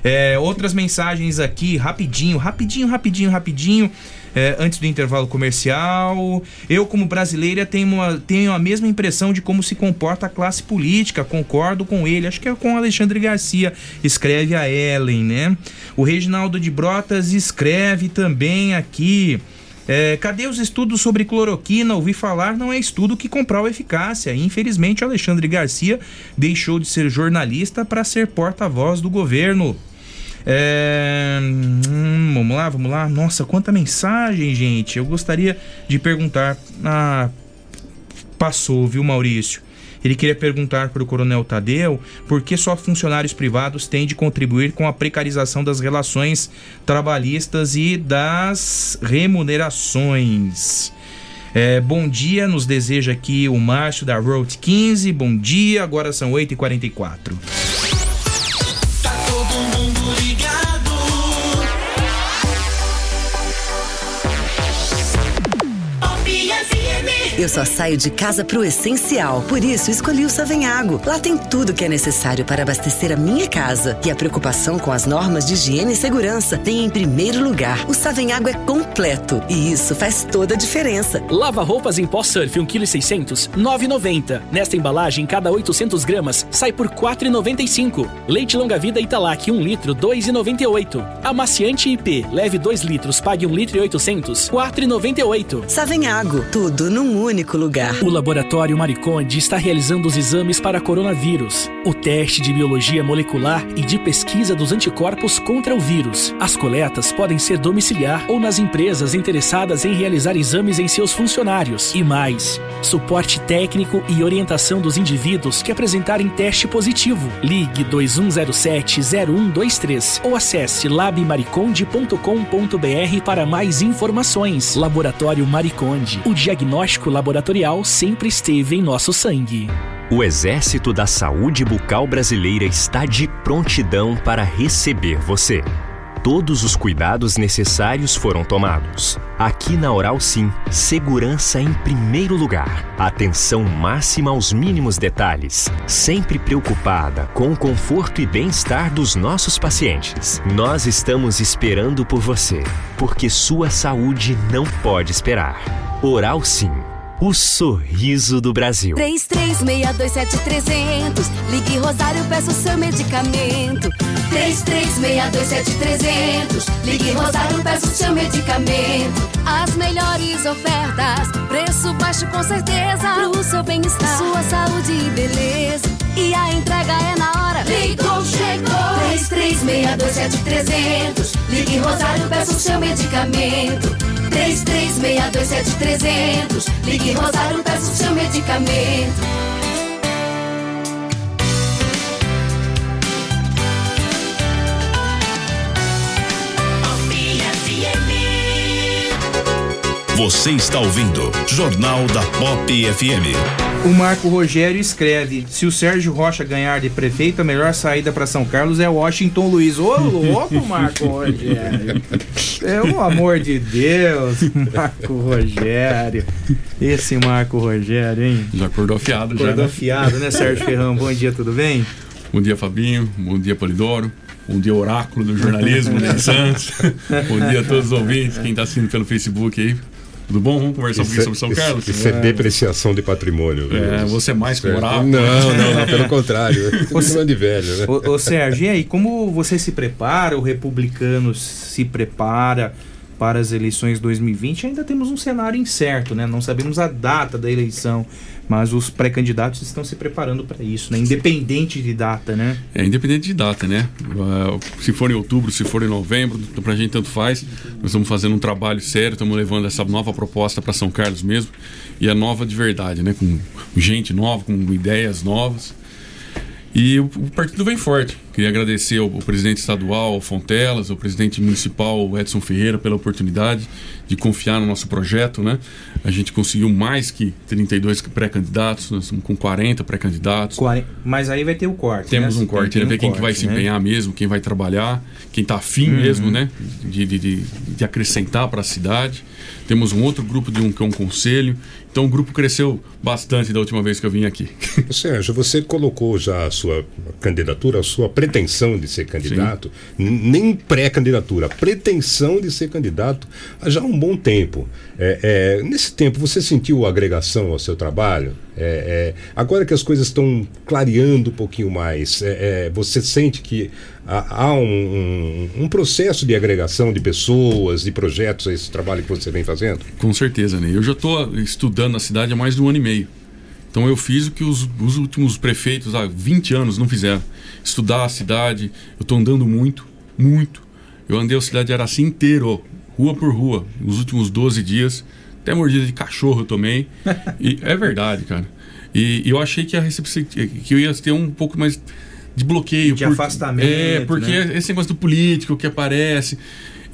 É, outras mensagens aqui, rapidinho, rapidinho, rapidinho, rapidinho. É, antes do intervalo comercial. Eu, como brasileira, tenho, uma, tenho a mesma impressão de como se comporta a classe política. Concordo com ele. Acho que é com Alexandre Garcia. Escreve a Ellen, né? O Reginaldo de Brotas escreve também aqui. É, cadê os estudos sobre cloroquina? Ouvi falar, não é estudo que comprova eficácia. Infelizmente, Alexandre Garcia deixou de ser jornalista para ser porta-voz do governo. É... Hum, vamos lá, vamos lá. Nossa, quanta mensagem, gente. Eu gostaria de perguntar. Ah, passou, viu, Maurício? Ele queria perguntar para o Coronel Tadeu por que só funcionários privados têm de contribuir com a precarização das relações trabalhistas e das remunerações. É, bom dia, nos deseja aqui o Márcio da Road 15. Bom dia, agora são 8h44. Eu só saio de casa pro essencial. Por isso, escolhi o Savenhago. Lá tem tudo que é necessário para abastecer a minha casa. E a preocupação com as normas de higiene e segurança tem em primeiro lugar. O Savenhago é completo. E isso faz toda a diferença. Lava roupas em pó surf 1,6 kg, 9,90. Nesta embalagem, cada 800 gramas sai por 4,95. Leite longa-vida Italac 1 litro, 2,98. Amaciante IP, leve 2 litros, pague 1 litro e 800, 4,98. Savenhago, tudo num único lugar. O Laboratório Mariconde está realizando os exames para coronavírus, o teste de biologia molecular e de pesquisa dos anticorpos contra o vírus. As coletas podem ser domiciliar ou nas empresas interessadas em realizar exames em seus funcionários. E mais, suporte técnico e orientação dos indivíduos que apresentarem teste positivo. Ligue 2107-0123 ou acesse labmariconde.com.br para mais informações. Laboratório Mariconde, o diagnóstico laboratorial sempre esteve em nosso sangue. O Exército da Saúde Bucal Brasileira está de prontidão para receber você. Todos os cuidados necessários foram tomados. Aqui na Oral Sim, segurança em primeiro lugar. Atenção máxima aos mínimos detalhes. Sempre preocupada com o conforto e bem-estar dos nossos pacientes. Nós estamos esperando por você, porque sua saúde não pode esperar. Oral Sim o sorriso do Brasil. 33627300. Ligue Rosário, peça o seu medicamento. 33627300. Ligue Rosário, peça o seu medicamento. As melhores ofertas, preço baixo com certeza. Pro seu bem-estar, sua saúde e beleza. E a entrega é na hora. Ligou, chegou. 33627300. Ligue Rosário, peça o seu medicamento. 33627300. Ligue Rosário, peça o seu medicamento. Você está ouvindo Jornal da Pop FM. O Marco Rogério escreve: se o Sérgio Rocha ganhar de prefeito, a melhor saída para São Carlos é Washington Luiz. Ô, louco, Marco Rogério. É o amor de Deus, Marco Rogério. Esse Marco Rogério, hein? Já acordou afiado, acordou já. Acordou né? afiado, né, Sérgio Ferrão? Bom dia, tudo bem? Bom dia, Fabinho. Bom dia, Polidoro. Bom dia, Oráculo do Jornalismo de Santos. [LAUGHS] Bom dia a todos os ouvintes, quem está assistindo pelo Facebook aí. Tudo bom? Vamos conversar isso um pouquinho sobre São Carlos? Isso é, é depreciação de patrimônio. É, você é mais que moral? Não, não, não, pelo [LAUGHS] contrário. Você de velho, né? Ô, ô Sérgio, e aí, como você se prepara, o republicano se prepara para as eleições 2020, ainda temos um cenário incerto, né? Não sabemos a data da eleição, mas os pré-candidatos estão se preparando para isso, né? Independente de data, né? É, independente de data, né? Uh, se for em outubro, se for em novembro, para a gente tanto faz. Nós estamos fazendo um trabalho sério, estamos levando essa nova proposta para São Carlos mesmo, e é nova de verdade, né? Com gente nova, com ideias novas. E o, o partido vem forte. Queria agradecer ao, ao, presidente estadual, ao Fontelas, ao presidente municipal, Edson Ferreira, pela oportunidade de confiar no nosso projeto. Né? A gente conseguiu mais que 32 pré-candidatos, nós estamos com 40 pré-candidatos. Mas aí vai ter o corte. Temos né? um corte, né? ver quem que vai se né? empenhar mesmo, quem vai trabalhar, quem está afim uhum. mesmo né? de, de, de, de acrescentar para a cidade. Temos um outro grupo de um, que é um conselho. Então o grupo cresceu bastante da última vez que eu vim aqui. [LAUGHS] Sérgio, você colocou já a sua candidatura, a sua pretensão de ser candidato, nem pré-candidatura, pretensão de ser candidato há já um bom tempo. É, é, nesse tempo, você sentiu agregação ao seu trabalho? É, é agora que as coisas estão clareando um pouquinho mais, é, é, você sente que há, um, um, um, processo de agregação de pessoas, de projetos a esse trabalho que você vem fazendo? Com certeza, né? Eu já estou estudando na cidade há mais de um ano e meio. Então eu fiz o que os, os últimos prefeitos há 20 anos não fizeram. Estudar a cidade. Eu estou andando muito, muito. Eu andei a cidade era assim inteiro, rua por rua, nos últimos 12 dias. Até mordida de cachorro eu tomei. e é verdade, cara. E, e eu achei que, a que eu ia ter um pouco mais de bloqueio. De por, afastamento. É, porque né? esse negócio do político que aparece.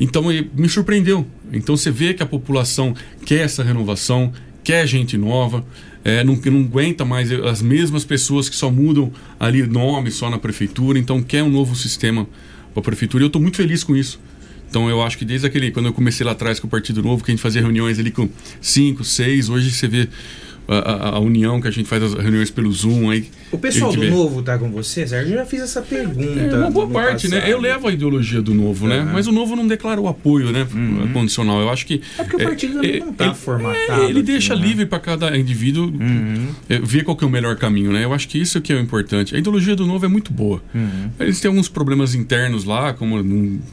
Então me surpreendeu. Então você vê que a população quer essa renovação, quer gente nova, é, não, não aguenta mais as mesmas pessoas que só mudam ali nome só na prefeitura, então quer um novo sistema para a prefeitura e eu estou muito feliz com isso. Então eu acho que desde aquele, quando eu comecei lá atrás com o Partido Novo, que a gente fazia reuniões ali com cinco, seis, hoje você vê a, a, união que a gente faz as reuniões pelo Zoom aí. O pessoal do vê. Novo tá com você, Sérgio? Eu já fiz essa pergunta. É uma boa parte, né? passado. né? Eu levo a ideologia do Novo, né? Mas o Novo não declara o apoio, né? Uhum. Condicional. Eu acho que. É porque o partido é, não tá ele, formatado. É, ele deixa né? livre para cada indivíduo uhum. ver qual que é o melhor caminho, né? Eu acho que isso é que é o importante. A ideologia do Novo é muito boa. Uhum. Eles têm alguns problemas internos lá, como,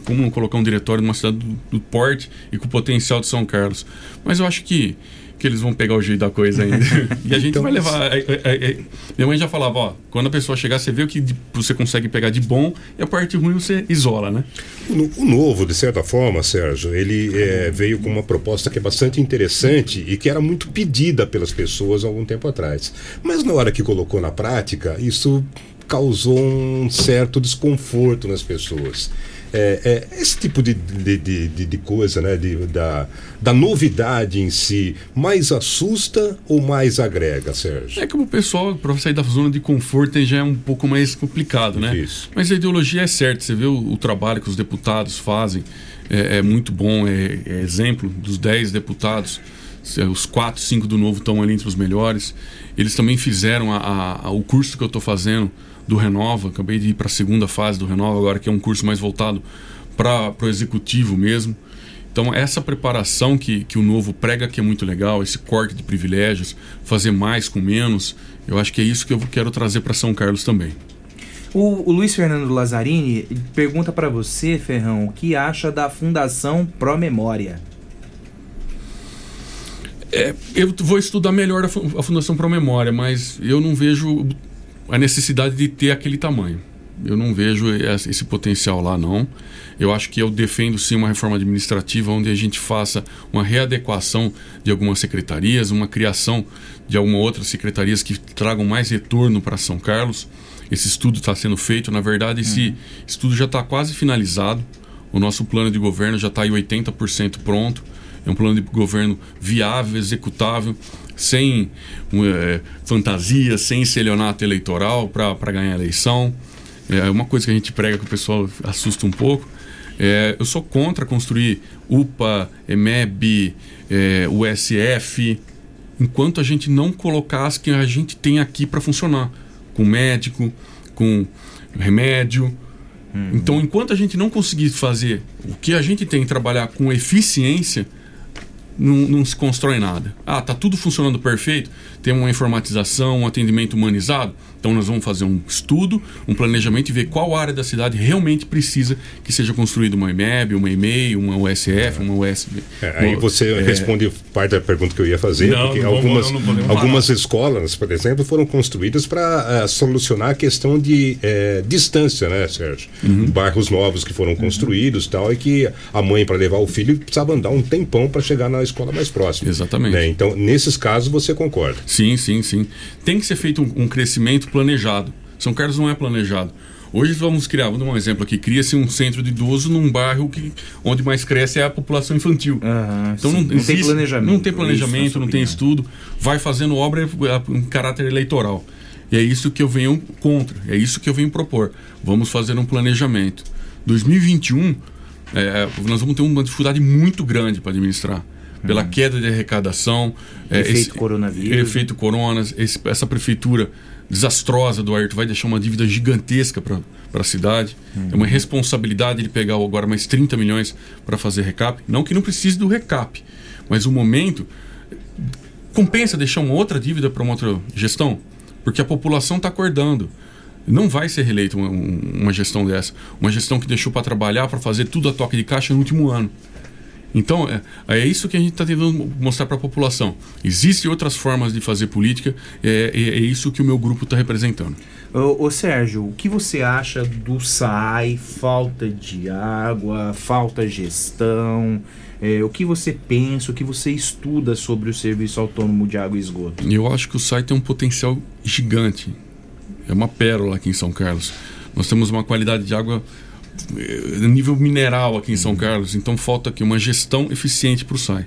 como não colocar um diretório numa cidade do, do porte e com o potencial de São Carlos. Mas eu acho que que eles vão pegar o jeito da coisa ainda. [LAUGHS] e a gente então, vai levar. É, é, é, minha mãe já falava, ó, quando a pessoa chegar, você vê o que você consegue pegar de bom e a parte ruim você isola, né? O, o novo, de certa forma, Sérgio, ele é, veio com uma proposta que é bastante interessante e que era muito pedida pelas pessoas há algum tempo atrás. Mas na hora que colocou na prática, isso causou um certo desconforto nas pessoas. É, é, esse tipo de, de, de, de coisa, né, de, da, da novidade em si, mais assusta ou mais agrega, Sérgio? É que o pessoal, para sair da zona de conforto, já é um pouco mais complicado, né? Isso. Mas a ideologia é certa, você vê o, o trabalho que os deputados fazem, é, é muito bom, é, é exemplo dos 10 deputados os quatro, cinco do novo estão ali entre os melhores. Eles também fizeram a, a, a, o curso que eu estou fazendo do Renova, acabei de ir para a segunda fase do Renova agora, que é um curso mais voltado para o executivo mesmo. Então, essa preparação que, que o novo prega que é muito legal, esse corte de privilégios, fazer mais com menos, eu acho que é isso que eu quero trazer para São Carlos também. O, o, Luiz Fernando Lazzarini pergunta para você, Ferrão, o que acha da Fundação Pro Memória? É, eu vou estudar melhor a Fundação Pro Memória, mas eu não vejo a necessidade de ter aquele tamanho. Eu não vejo esse potencial lá, não. Eu acho que eu defendo sim uma reforma administrativa onde a gente faça uma readequação de algumas secretarias, uma criação de algumas outras secretarias que tragam mais retorno para São Carlos. Esse estudo está sendo feito. Na verdade, esse uhum. estudo já está quase finalizado. O nosso plano de governo já está em 80% pronto. É um plano de governo viável, executável sem é, fantasia, sem estelionato eleitoral para ganhar a eleição. É uma coisa que a gente prega que o pessoal assusta um pouco. É, eu sou contra construir UPA, EMEB, é, USF, enquanto a gente não colocar as que a gente tem aqui para funcionar, com médico, com remédio. Uhum. Então, enquanto a gente não conseguir fazer o que a gente tem, trabalhar com eficiência, não, não, se constrói nada. Ah, tá tudo funcionando perfeito, tem uma informatização, um atendimento humanizado. Então nós vamos fazer um estudo, um planejamento e ver qual área da cidade realmente precisa que seja construída uma IMEB, uma EMEI, uma USF, uma USB. É, aí você é... responde parte da pergunta que eu ia fazer, não, porque não algumas, vamos, algumas escolas, por exemplo, foram construídas para uh, solucionar a questão de uh, distância, né, Sérgio? Uhum. Bairros novos que foram construídos uhum. tal, e que a mãe, para levar o filho, precisava andar um tempão para chegar na escola mais próxima. Exatamente. Né? Então, nesses casos, você concorda? Sim, sim, sim. Tem que ser feito um, um crescimento planejado. São Carlos não é planejado. Hoje vamos criar, vou dar um exemplo aqui, cria-se um centro de idoso num bairro que, onde mais cresce é a população infantil. Uhum, então não, não, existe, tem planejamento. Não tem planejamento, isso, não tem estudo, vai fazendo obra em caráter eleitoral. E é isso que eu venho contra, é isso que eu venho propor. Vamos fazer um planejamento. 2021, é, nós vamos ter uma dificuldade muito grande para administrar pela queda de arrecadação. É, efeito esse, coronavírus. Efeito corona, esse, essa prefeitura desastrosa do Ayrton vai deixar uma dívida gigantesca para a cidade. Uhum. É uma responsabilidade de pegar agora mais 30 milhões para fazer recap. Não que não precise do recap, mas o momento compensa deixar uma outra dívida para uma outra gestão, porque a população está acordando. Não vai ser reeleita uma, uma gestão dessa. Uma gestão que deixou para trabalhar, para fazer tudo a toque de caixa no último ano. Então, é, é isso que a gente está tentando mostrar para a população. Existem outras formas de fazer política, é, é, é isso que o meu grupo está representando. Ô, ô, Sérgio, o que você acha do SAI, falta de água, falta gestão? É, o que você pensa, o que você estuda sobre o Serviço Autônomo de Água e Esgoto? Eu acho que o SAI tem um potencial gigante. É uma pérola aqui em São Carlos. Nós temos uma qualidade de água nível mineral aqui em São Carlos. Então falta aqui uma gestão eficiente para o SAI.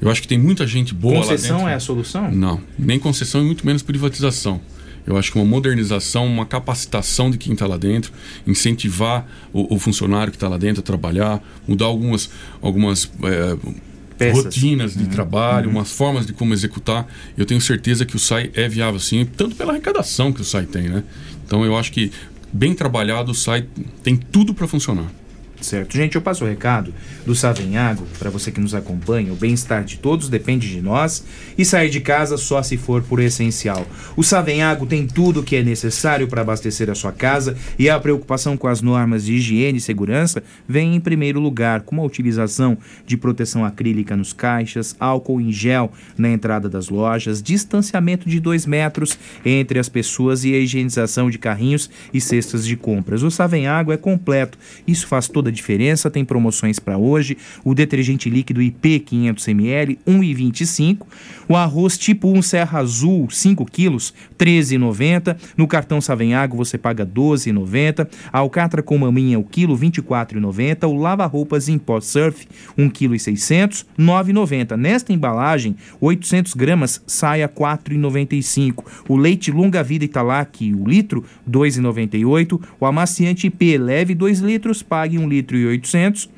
Eu acho que tem muita gente boa concessão lá dentro. é a solução? Não, nem concessão e muito menos privatização. Eu acho que uma modernização, uma capacitação de quem está lá dentro, incentivar o, o funcionário que está lá dentro a trabalhar, mudar algumas, algumas é, rotinas de uhum. trabalho, uhum. umas formas de como executar. Eu tenho certeza que o SAI é viável sim, tanto pela arrecadação que o SAI tem, né? Então eu acho que bem trabalhado, sai, tem tudo para funcionar. Certo. Gente, eu passo o recado do Savenhago para você que nos acompanha. O bem-estar de todos depende de nós e sair de casa só se for por essencial. O Savenhago tem tudo o que é necessário para abastecer a sua casa e a preocupação com as normas de higiene e segurança vem em primeiro lugar, com a utilização de proteção acrílica nos caixas, álcool em gel na entrada das lojas, distanciamento de dois metros entre as pessoas e a higienização de carrinhos e cestas de compras. O Savenhago é completo. Isso faz toda diferença, tem promoções para hoje. O detergente líquido IP 500ml, 1,25. O arroz tipo 1 Serra Azul, 5 quilos, 13,90. No cartão Savenhago você paga 12,90. A alcatra com maminha, o quilo, 24,90. O lava-roupas em pó surf, 1 kg 600, 9,90. Nesta embalagem, 800 gramas, sai a 4,95. O leite longa vida Italac, o litro, 2,98. O amaciante IP leve 2 litros, pague 1 litro litro e oitocentos.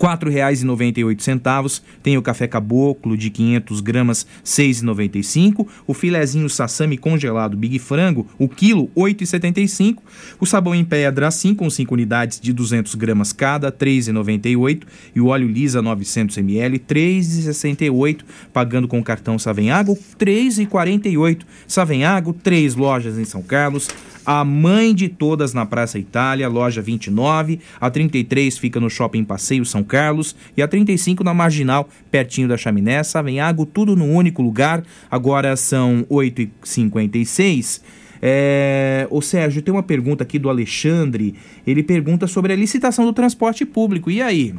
R$ 4,98. Tem o café caboclo de 500 gramas, R$ 6,95. O filezinho sassami congelado Big Frango, o quilo, R$ 8,75. O sabão em pedra assim, com 5 unidades de 200 gramas cada, R$ 3,98. E o óleo lisa 900 ml, R$ 3,68. Pagando com o cartão Savenhago, R$ 3,48. Savenhago, três lojas em São Carlos a mãe de todas na Praça Itália, loja 29, a 33 fica no Shopping Passeio São Carlos e a 35 na Marginal, pertinho da Chaminé, Savenhago, tudo no único lugar. Agora são 8h56. É, o Sérgio, tem uma pergunta aqui do Alexandre. Ele pergunta sobre a licitação do transporte público. E aí?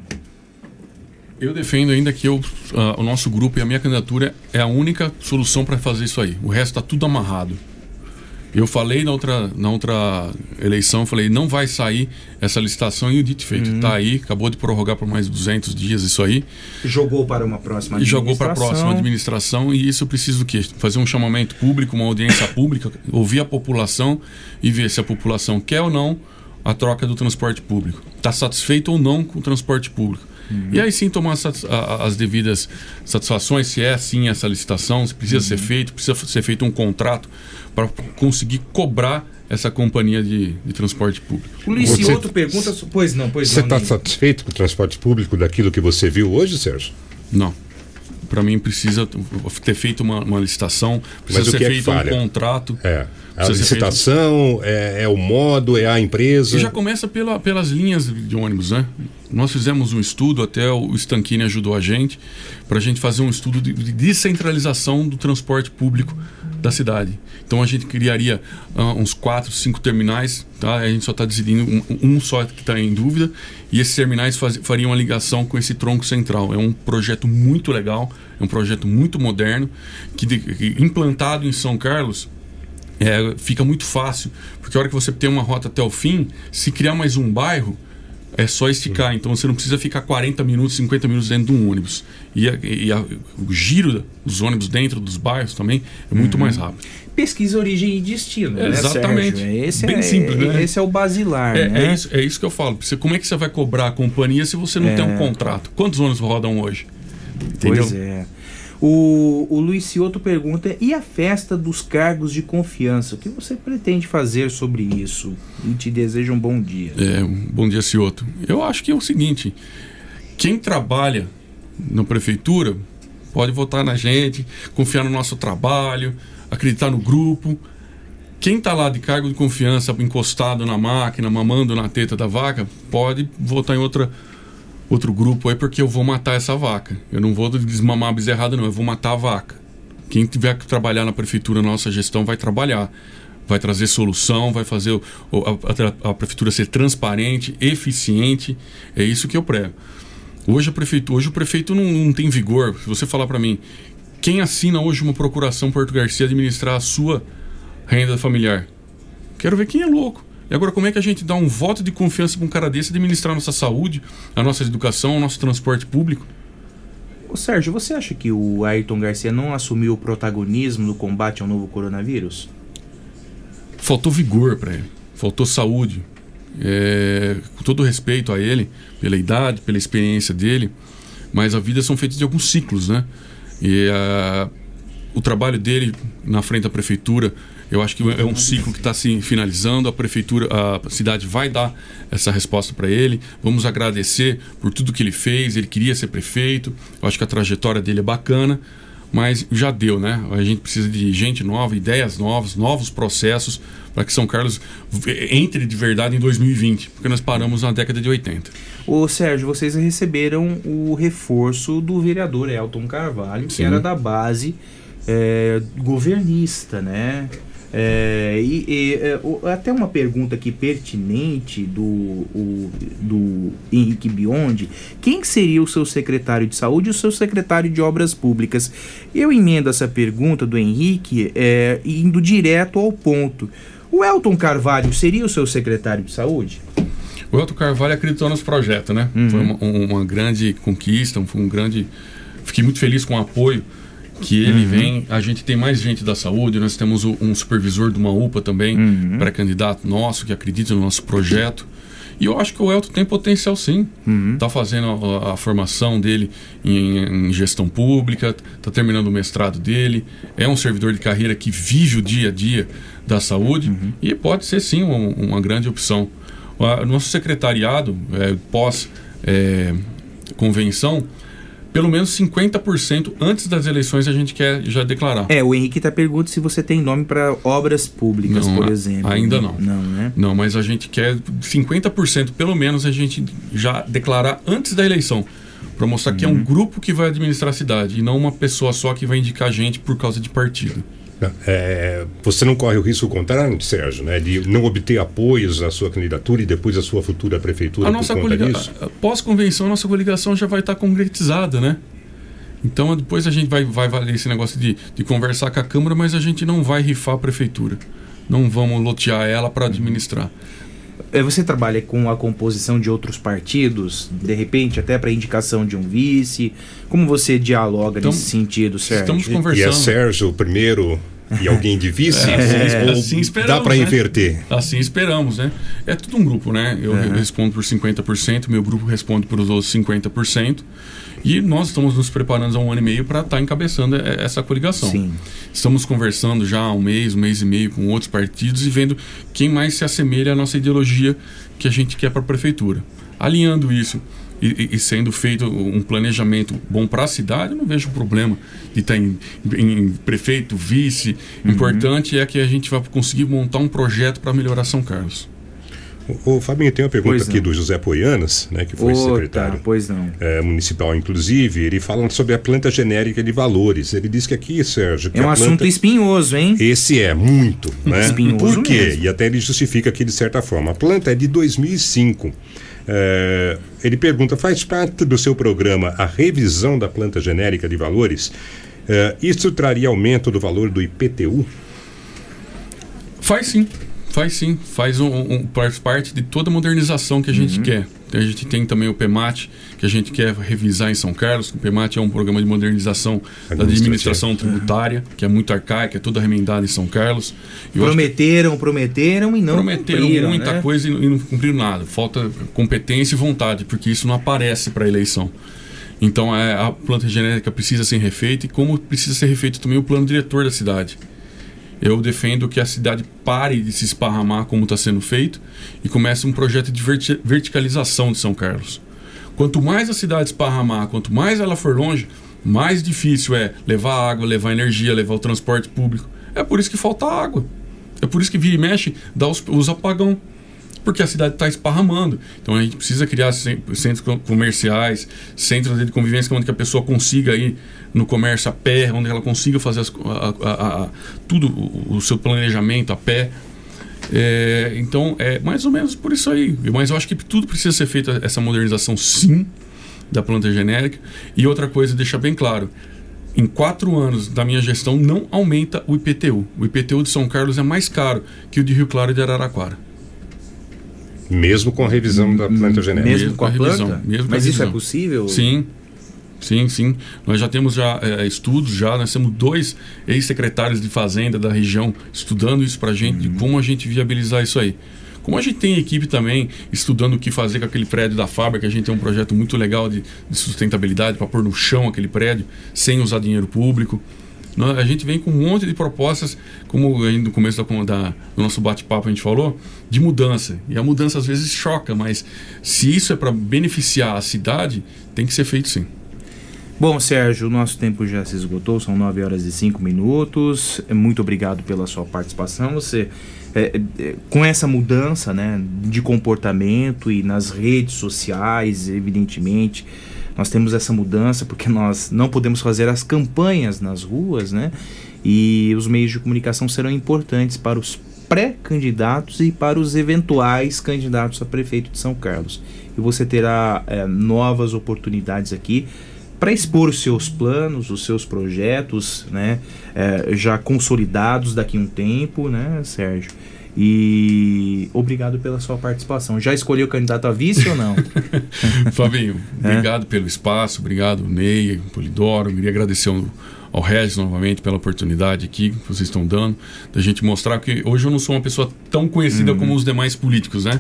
Eu defendo ainda que eu, uh, o nosso grupo e a minha candidatura é a única solução para fazer isso aí. O resto está tudo amarrado. Eu falei na outra, na outra eleição, falei, não vai sair essa licitação e o dito feito. Está uhum. aí, acabou de prorrogar por mais 200 dias isso aí. Jogou para uma próxima administração. E jogou para a próxima administração e isso precisa do quê? Fazer um chamamento público, uma audiência [LAUGHS] pública, ouvir a população e ver se a população quer ou não a troca do transporte público. Está satisfeito ou não com o transporte público. Uhum. E aí sim tomar as devidas satisfações, se é sim essa licitação, se precisa uhum. ser feito, precisa ser feito um contrato para conseguir cobrar essa companhia de, de transporte público. O Licioto pergunta. Pois não, pois você não. Você está satisfeito com o transporte público daquilo que você viu hoje, Sérgio? Não. Para mim precisa ter feito uma, uma licitação, precisa Mas o ser que é feito um contrato. É. A feito- licitação, é, é o modo, é a empresa. E já começa pela, pelas linhas de ônibus, né? Nós fizemos um estudo, até o Stanchini ajudou a gente, para a gente fazer um estudo de, de descentralização do transporte público da cidade. Então a gente criaria ah, uns quatro, cinco terminais, tá? A gente só está decidindo um, um só que está em dúvida, e esses terminais faz, fariam a ligação com esse tronco central. É um projeto muito legal, é um projeto muito moderno, que, de- que implantado em São Carlos, é, fica muito fácil, porque a hora que você tem uma rota até o fim, se criar mais um bairro, é só esticar. Então você não precisa ficar 40 minutos, 50 minutos dentro de um ônibus. E, a- e a- o giro dos ônibus dentro dos bairros também é muito Uhum. mais rápido. Pesquisa origem e destino, né, Exatamente. Sérgio? Esse Bem é, simples, né? Esse é o basilar, É, né? é isso, é isso que eu falo. Você, como é que você vai cobrar a companhia se você não É. tem um contrato? Quantos ônibus rodam hoje? Entendeu? Pois é. O, o Luiz Cioto pergunta: e a festa dos cargos de confiança? O que você pretende fazer sobre isso? E te desejo um bom dia. É, um bom dia, Cioto. Eu acho que é o seguinte: quem trabalha na prefeitura pode votar na gente, confiar no nosso trabalho, acreditar no grupo. Quem está lá de cargo de confiança, encostado na máquina, mamando na teta da vaca, pode votar em outra, outro grupo aí, porque eu vou matar essa vaca. Eu não vou desmamar a bezerrada, não, eu vou matar a vaca. Quem tiver que trabalhar na prefeitura, na nossa gestão, vai trabalhar. Vai trazer solução, vai fazer o- a, a- a prefeitura ser transparente, eficiente. É isso que eu prego. Hoje, a prefeitura, hoje o prefeito não, não tem vigor. Se você falar para mim, quem assina hoje uma procuração Porto Garcia administrar a sua renda familiar? Quero ver quem é louco. E agora, como é que a gente dá um voto de confiança para um cara desse administrar a nossa saúde, a nossa educação, o nosso transporte público? Ô Sérgio, você acha que o Ayrton Garcia não assumiu o protagonismo no combate ao novo coronavírus? faltou vigor para ele, faltou saúde. É, com todo respeito a ele, pela idade, pela experiência dele, mas a vida são feitas de alguns ciclos, né? E ah, o trabalho dele na frente da prefeitura, eu acho que é um ciclo que está se finalizando. A prefeitura, a cidade vai dar essa resposta para ele. Vamos agradecer por tudo que ele fez. Ele queria ser prefeito. Eu acho que a trajetória dele é bacana mas já deu, né? A gente precisa de gente nova, ideias novas, novos processos para que São Carlos entre de verdade em 2020, porque nós paramos na década de 80. Ô Sérgio, vocês receberam o reforço do vereador Elton Carvalho, que Sim. era da base é, governista, né? É, e, e, é, até uma pergunta aqui pertinente do, o- do Henrique Biondi: quem seria o seu secretário de saúde e o seu secretário de obras públicas? Eu emendo essa pergunta do Henrique é, indo direto ao ponto. O Elton Carvalho seria o seu secretário de saúde? O Elton Carvalho acreditou nos projetos, né? Foi uma, um- uma grande conquista, foi um grande. Fiquei muito feliz com o apoio que ele Uhum. vem. A gente tem mais gente da saúde, nós temos um supervisor de uma UPA também, pré-candidato nosso, que acredita no nosso projeto. E eu acho que o Elton tem potencial sim. Está fazendo a, a formação dele em, em gestão pública, está terminando o mestrado dele, é um servidor de carreira que vive o dia a dia da saúde e pode ser sim um- uma grande opção. O nosso secretariado, é, pós-convenção, pelo menos 50% antes das eleições a gente quer já declarar. É, o Henrique tá perguntando se você tem nome para obras públicas, Não, por exemplo. ainda não. Não, né? Não, mas a gente quer 50% pelo menos a gente já declarar antes da eleição. Para mostrar que é Uhum. um grupo que vai administrar a cidade e não uma pessoa só que vai indicar a gente por causa de partido. É, você não corre o risco contrário, Sérgio, né, de não obter apoios à sua candidatura e depois à sua futura prefeitura A por nossa conta coliga... disso? a- pós-convenção, a nossa coligação já vai estar concretizada, né? Então depois a gente vai, vai valer esse negócio de, de conversar com a Câmara, mas a gente não vai rifar a prefeitura. Não vamos lotear ela para administrar. É, Você trabalha com a composição de outros partidos, de repente até para indicação de um vice. Como você dialoga Então, nesse sentido, Sérgio? estamos conversando. E é Sérgio o primeiro e alguém de vice? É, assim esperamos, dá para né? inverter? Assim esperamos, né? É tudo um grupo, né? Eu É. respondo por 50%, meu grupo responde por os outros 50%. E nós estamos nos preparando há um ano e meio para estar encabeçando e- essa coligação. Sim. Estamos conversando já há um mês, um mês e meio com outros partidos e vendo quem mais se assemelha à nossa ideologia que a gente quer para a prefeitura. Alinhando isso e, e, sendo feito um planejamento bom para a cidade, eu não vejo problema de estar tá em, em prefeito, vice. Uhum. Importante é que a gente vai conseguir montar um projeto para melhorar São Carlos. O, o Fabinho tem uma pergunta aqui do José Poianas, né, que foi secretário tá, pois não. É, municipal, inclusive. Ele fala sobre a planta genérica de valores. Ele diz que aqui, Sérgio. é um planta... assunto espinhoso, hein? Esse é, muito. Né? Espinhoso Por quê? Mesmo. E até ele justifica aqui de certa forma. A planta é de 2005. É, ele pergunta: faz parte do seu programa a revisão da planta genérica de valores? É, isso traria aumento do valor do IPTU? Faz sim. Faz sim, faz, um, um, faz parte de toda a modernização que a gente Uhum. quer. A gente tem também o PEMAT, que a gente quer revisar em São Carlos. O PEMAT é um programa de modernização da administração tributária, que é muito arcaica, é toda remendada em São Carlos. Eu acho que- Prometeram, prometeram e não prometeram cumpriram, muita né? coisa e não, e não cumpriram nada. Falta competência e vontade, porque isso não aparece para a eleição. Então é, a planta genérica precisa ser refeita e como precisa ser refeito também o plano diretor da cidade. Eu defendo que a cidade pare de se esparramar como está sendo feito e comece um projeto de verti- verticalização de São Carlos. Quanto mais a cidade esparramar, quanto mais ela for longe, mais difícil é levar água, levar energia, levar o transporte público. É por isso que falta água. É por isso que vira e mexe, dá os, os apagão. Porque a cidade está esparramando. Então a gente precisa criar cen- centros co- comerciais, centros de convivência onde a pessoa consiga ir no comércio a pé, onde ela consiga fazer as a- a- a- tudo, o, o seu planejamento a pé. É, então é mais ou menos por isso aí. Mas eu acho que tudo precisa ser feito essa modernização sim da planta genérica. E outra coisa, deixar bem claro: em quatro anos da minha gestão não aumenta o IPTU. O IPTU de São Carlos é mais caro que o de Rio Claro e de Araraquara. Mesmo com a revisão da planta genérica. Mesmo com a revisão, planta? mesmo com a Mas isso é revisão. possível? Sim. Sim, sim. Nós já temos já é, estudos, já nós temos dois ex-secretários de fazenda da região estudando isso pra gente, de como a gente viabilizar isso aí. Como a gente tem equipe também estudando o que fazer com aquele prédio da fábrica, a gente tem um projeto muito legal de, de sustentabilidade para pôr no chão aquele prédio sem usar dinheiro público. A gente vem com um monte de propostas, como aí no começo da, da- do nosso bate-papo a gente falou, de mudança. E a mudança às vezes choca, mas se isso é para beneficiar a cidade, tem que ser feito sim. Bom, Sérgio, o nosso tempo já se esgotou, são 9 horas e 5 minutos. Muito obrigado pela sua participação. Você, é, é, com essa mudança né, de comportamento e nas redes sociais, evidentemente, nós temos essa mudança porque nós não podemos fazer as campanhas nas ruas, né? E os meios de comunicação serão importantes para os pré-candidatos e para os eventuais candidatos a prefeito de São Carlos. E você terá é, novas oportunidades aqui para expor os seus planos, os seus projetos, né, é, já consolidados daqui a um tempo, né, Sérgio? E obrigado pela sua participação. Já escolheu o candidato a vice ou não? [LAUGHS] Fabinho, É. obrigado pelo espaço, obrigado Ney, Polidoro. Queria agradecer ao, ao Regis novamente pela oportunidade aqui que vocês estão dando, da gente mostrar que hoje eu não sou uma pessoa tão conhecida Uhum. como os demais políticos, né?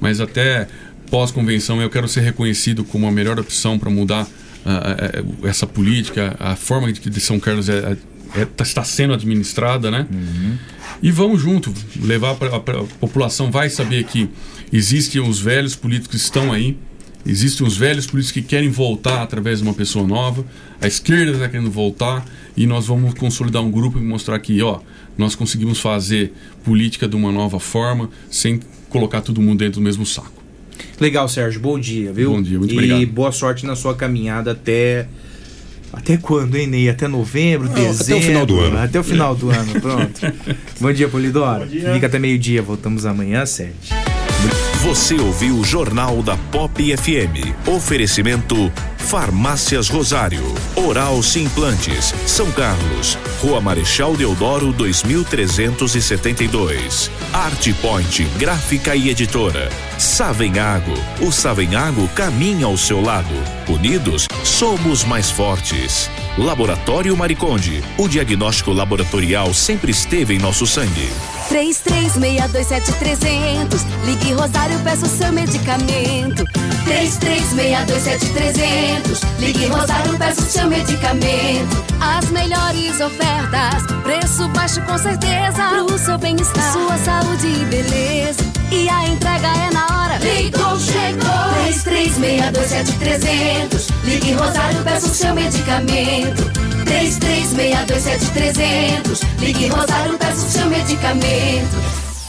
Mas até pós-convenção eu quero ser reconhecido como a melhor opção para mudar ah, ah, essa política, a forma de que São Carlos é, é- tá- está sendo administrada, né? E vamos junto, levar para a população vai saber que existem os velhos políticos que estão aí, existem os velhos políticos que querem voltar através de uma pessoa nova, a esquerda está querendo voltar e nós vamos consolidar um grupo e mostrar que, ó, nós conseguimos fazer política de uma nova forma sem colocar todo mundo dentro do mesmo saco. Legal, Sérgio. Bom dia, viu? Bom dia, muito e obrigado. boa sorte na sua caminhada até. Até quando, hein, Ney? Até novembro, até o dezembro? final do ano. Até o final do ano, pronto. [LAUGHS] Bom dia, Polidoro. Fica até meio-dia. Voltamos amanhã às sete. Você ouviu o Jornal da Pop FM. Oferecimento Farmácias Rosário. Oral Implantes. São Carlos. Rua Marechal Deodoro 2372. Art Point Gráfica e Editora. Savenhago. O Savenhago caminha ao seu lado. Unidos, somos mais fortes. Laboratório Mariconde. O diagnóstico laboratorial sempre esteve em nosso sangue. 33627300 Ligue Rosário, peça o seu medicamento 33627300 Ligue Rosário, peça o seu medicamento As melhores ofertas Preço baixo com certeza Pro seu bem-estar Sua saúde e beleza e a entrega é na hora. Ligou, chegou. 33627300. Ligue Rosário, peça o seu medicamento. 33627300. Ligue Rosário, peça o seu medicamento.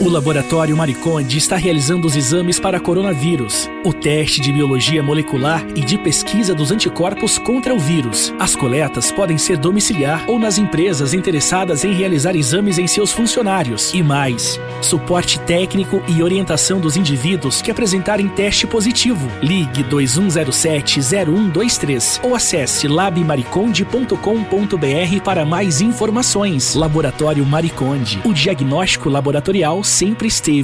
o Laboratório Mariconde está realizando os exames para coronavírus, o teste de biologia molecular e de pesquisa dos anticorpos contra o vírus. As coletas podem ser domiciliar ou nas empresas interessadas em realizar exames em seus funcionários. E mais, suporte técnico e orientação dos indivíduos que apresentarem teste positivo. Ligue 2107-0123 ou acesse labmariconde.com.br para mais informações. Laboratório Mariconde, o diagnóstico laboratorial sempre esteve